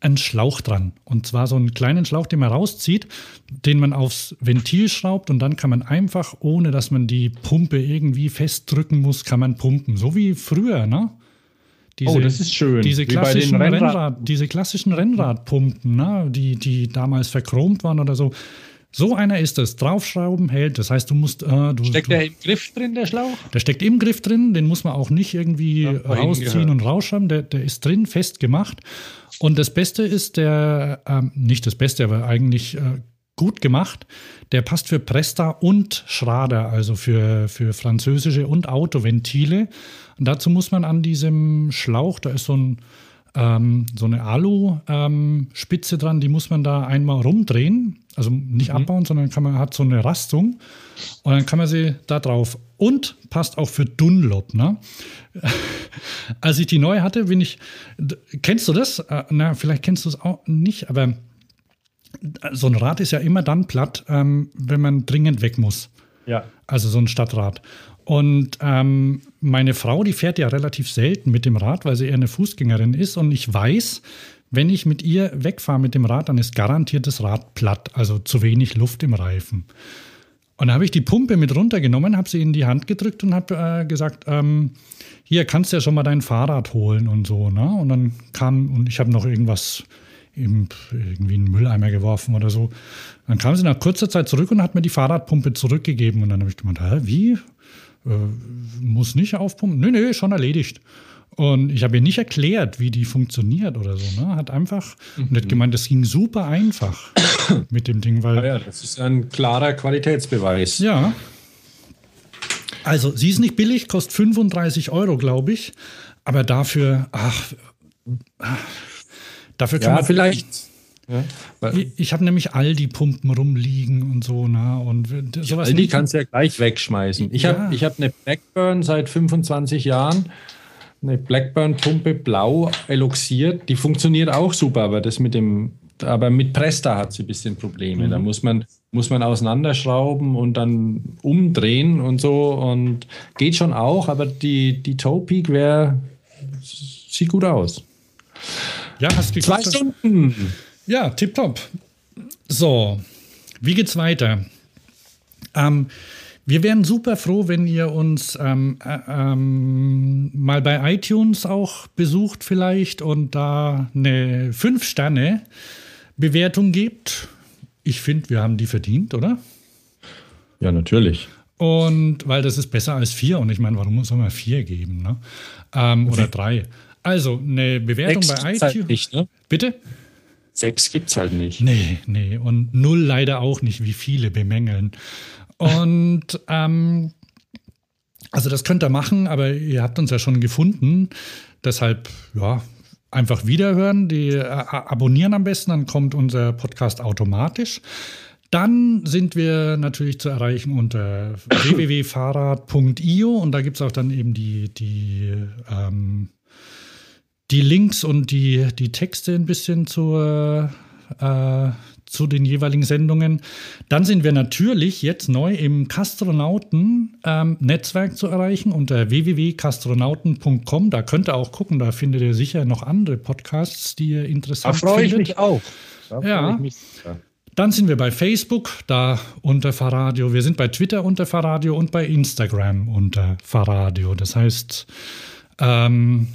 [SPEAKER 1] einen Schlauch dran. Und zwar so einen kleinen Schlauch, den man rauszieht, den man aufs Ventil schraubt und dann kann man einfach, ohne dass man die Pumpe irgendwie festdrücken muss, kann man pumpen. So wie früher, ne?
[SPEAKER 2] Diese, oh, das ist schön.
[SPEAKER 1] Diese klassischen, Rennrad Rennrad, diese klassischen Rennradpumpen, ne, die, die damals verchromt waren oder so. So einer ist es. Draufschrauben hält. Das heißt, du musst. Äh, du,
[SPEAKER 2] steckt
[SPEAKER 1] du,
[SPEAKER 2] der im Griff drin, der Schlauch?
[SPEAKER 1] Der steckt im Griff drin. Den muss man auch nicht irgendwie ja, rausziehen und rausschrauben. Der, der ist drin, fest gemacht. Und das Beste ist der, ähm, nicht das Beste, aber eigentlich äh, gut gemacht. Der passt für Presta und Schrader, also für, für französische und Autoventile. Und dazu muss man an diesem Schlauch, da ist so, ein, ähm, so eine Alu-Spitze ähm, dran, die muss man da einmal rumdrehen. Also nicht mhm. abbauen, sondern kann man, hat so eine Rastung. Und dann kann man sie da drauf. Und passt auch für Dunlop. Ne? Als ich die neu hatte, bin ich. Kennst du das? Äh, na, vielleicht kennst du es auch nicht, aber so ein Rad ist ja immer dann platt, ähm, wenn man dringend weg muss.
[SPEAKER 2] Ja.
[SPEAKER 1] Also so ein Stadtrad. Und ähm, meine Frau, die fährt ja relativ selten mit dem Rad, weil sie eher eine Fußgängerin ist. Und ich weiß, wenn ich mit ihr wegfahre mit dem Rad, dann ist garantiert das Rad platt, also zu wenig Luft im Reifen. Und da habe ich die Pumpe mit runtergenommen, habe sie in die Hand gedrückt und habe äh, gesagt, ähm, hier kannst du ja schon mal dein Fahrrad holen und so. Ne? Und dann kam, und ich habe noch irgendwas im, irgendwie in den Mülleimer geworfen oder so. Dann kam sie nach kurzer Zeit zurück und hat mir die Fahrradpumpe zurückgegeben. Und dann habe ich gemeint, hä, wie? Äh, muss nicht aufpumpen? Nee, nee, schon erledigt. Und ich habe ihr nicht erklärt, wie die funktioniert oder so. Ne? Hat einfach mhm. und hat gemeint, das ging super einfach mit dem Ding, weil.
[SPEAKER 2] Ja, ja, das ist ein klarer Qualitätsbeweis.
[SPEAKER 1] Ja. Also, sie ist nicht billig, kostet 35 Euro, glaube ich. Aber dafür, ach, dafür kann
[SPEAKER 2] ja,
[SPEAKER 1] man
[SPEAKER 2] vielleicht.
[SPEAKER 1] Ja, ich, habe nämlich all die Pumpen rumliegen und so, na und
[SPEAKER 2] sowas. Aldi kannst du ja gleich wegschmeißen. Ich ja. habe hab eine Blackburn seit 25 Jahren eine Blackburn-Pumpe blau eloxiert. Die funktioniert auch super, aber das mit dem, aber mit Presta hat sie ein bisschen Probleme. Mhm. Da muss man, muss man auseinanderschrauben und dann umdrehen und so und geht schon auch, aber die, die Toe Peak wäre, sieht gut aus.
[SPEAKER 1] Ja, hast du Zwei Stunden. Ja, tipptopp. So, wie geht's weiter? Ähm, wir wären super froh, wenn ihr uns ähm, äh, ähm, mal bei iTunes auch besucht vielleicht und da eine 5-Sterne-Bewertung gebt. Ich finde, wir haben die verdient, oder?
[SPEAKER 2] Ja, natürlich.
[SPEAKER 1] Und weil das ist besser als vier. Und ich meine, warum soll man vier geben? Ne? Ähm, oder drei. Also eine Bewertung Sechs bei iTunes.
[SPEAKER 2] Nicht, ne?
[SPEAKER 1] Bitte?
[SPEAKER 2] Sechs gibt es halt nicht.
[SPEAKER 1] Nee, nee. Und null leider auch nicht, wie viele bemängeln. Und ähm, also das könnt ihr machen, aber ihr habt uns ja schon gefunden. Deshalb, ja, einfach wiederhören, die äh, abonnieren am besten, dann kommt unser Podcast automatisch. Dann sind wir natürlich zu erreichen unter www.fahrrad.io und da gibt es auch dann eben die, die, ähm, die Links und die, die Texte ein bisschen zur, äh, zu den jeweiligen Sendungen. Dann sind wir natürlich jetzt neu im Kastronauten-Netzwerk ähm, zu erreichen unter www.kastronauten.com. Da könnt ihr auch gucken, da findet ihr sicher noch andere Podcasts, die ihr interessant
[SPEAKER 2] findet. Da freue ich mich auch.
[SPEAKER 1] ja. Dann sind wir bei Facebook, da unter Fahrradio. Wir sind bei Twitter unter Fahrradio und bei Instagram unter Fahrradio. Das heißt, ähm,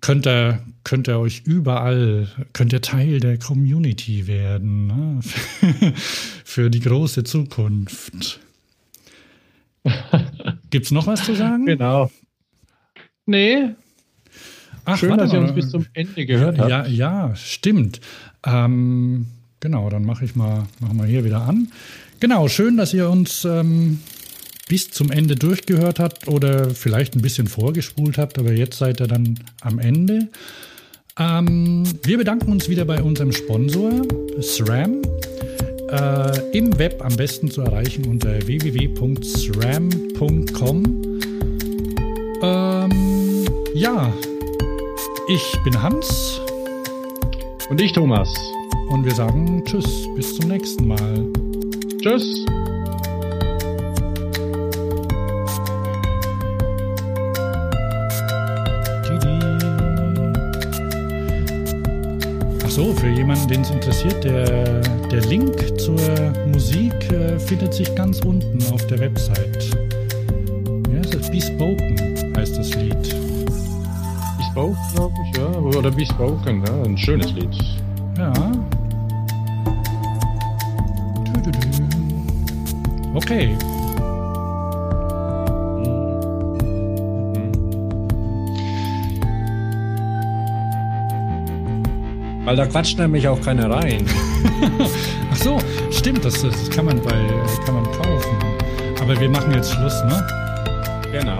[SPEAKER 1] könnt ihr, könnt ihr euch überall, könnt ihr Teil der Community werden ne? für die große Zukunft. Gibt es noch was zu sagen?
[SPEAKER 2] Genau. Nee.
[SPEAKER 1] Ach, Schön, dass ihr uns bis zum Ende gehört habt. Ja, ja, stimmt. Ähm, genau, dann mache ich mal, mach mal hier wieder an. Genau, schön, dass ihr uns ähm, bis zum Ende durchgehört habt oder vielleicht ein bisschen vorgespult habt, aber jetzt seid ihr dann am Ende. Ähm, wir bedanken uns wieder bei unserem Sponsor SRAM. Äh, Im Web am besten zu erreichen unter www.sram.com. Ähm, ja, ich bin Hans.
[SPEAKER 2] Und ich Thomas.
[SPEAKER 1] Und wir sagen Tschüss, bis zum nächsten Mal.
[SPEAKER 2] Tschüss.
[SPEAKER 1] So, für jemanden, den es interessiert, der, der Link zur Musik äh, findet sich ganz unten auf der Website. Ja, das ist Bespoken heißt das Lied.
[SPEAKER 2] Bespoken, glaube ich, ja. Oder Bespoken, ja. Ein schönes Lied.
[SPEAKER 1] Ja. Okay.
[SPEAKER 2] Weil da quatscht nämlich auch keiner rein.
[SPEAKER 1] Ach so, stimmt, das, das kann, man bei, kann man kaufen. Aber wir machen jetzt Schluss, ne?
[SPEAKER 2] Genau.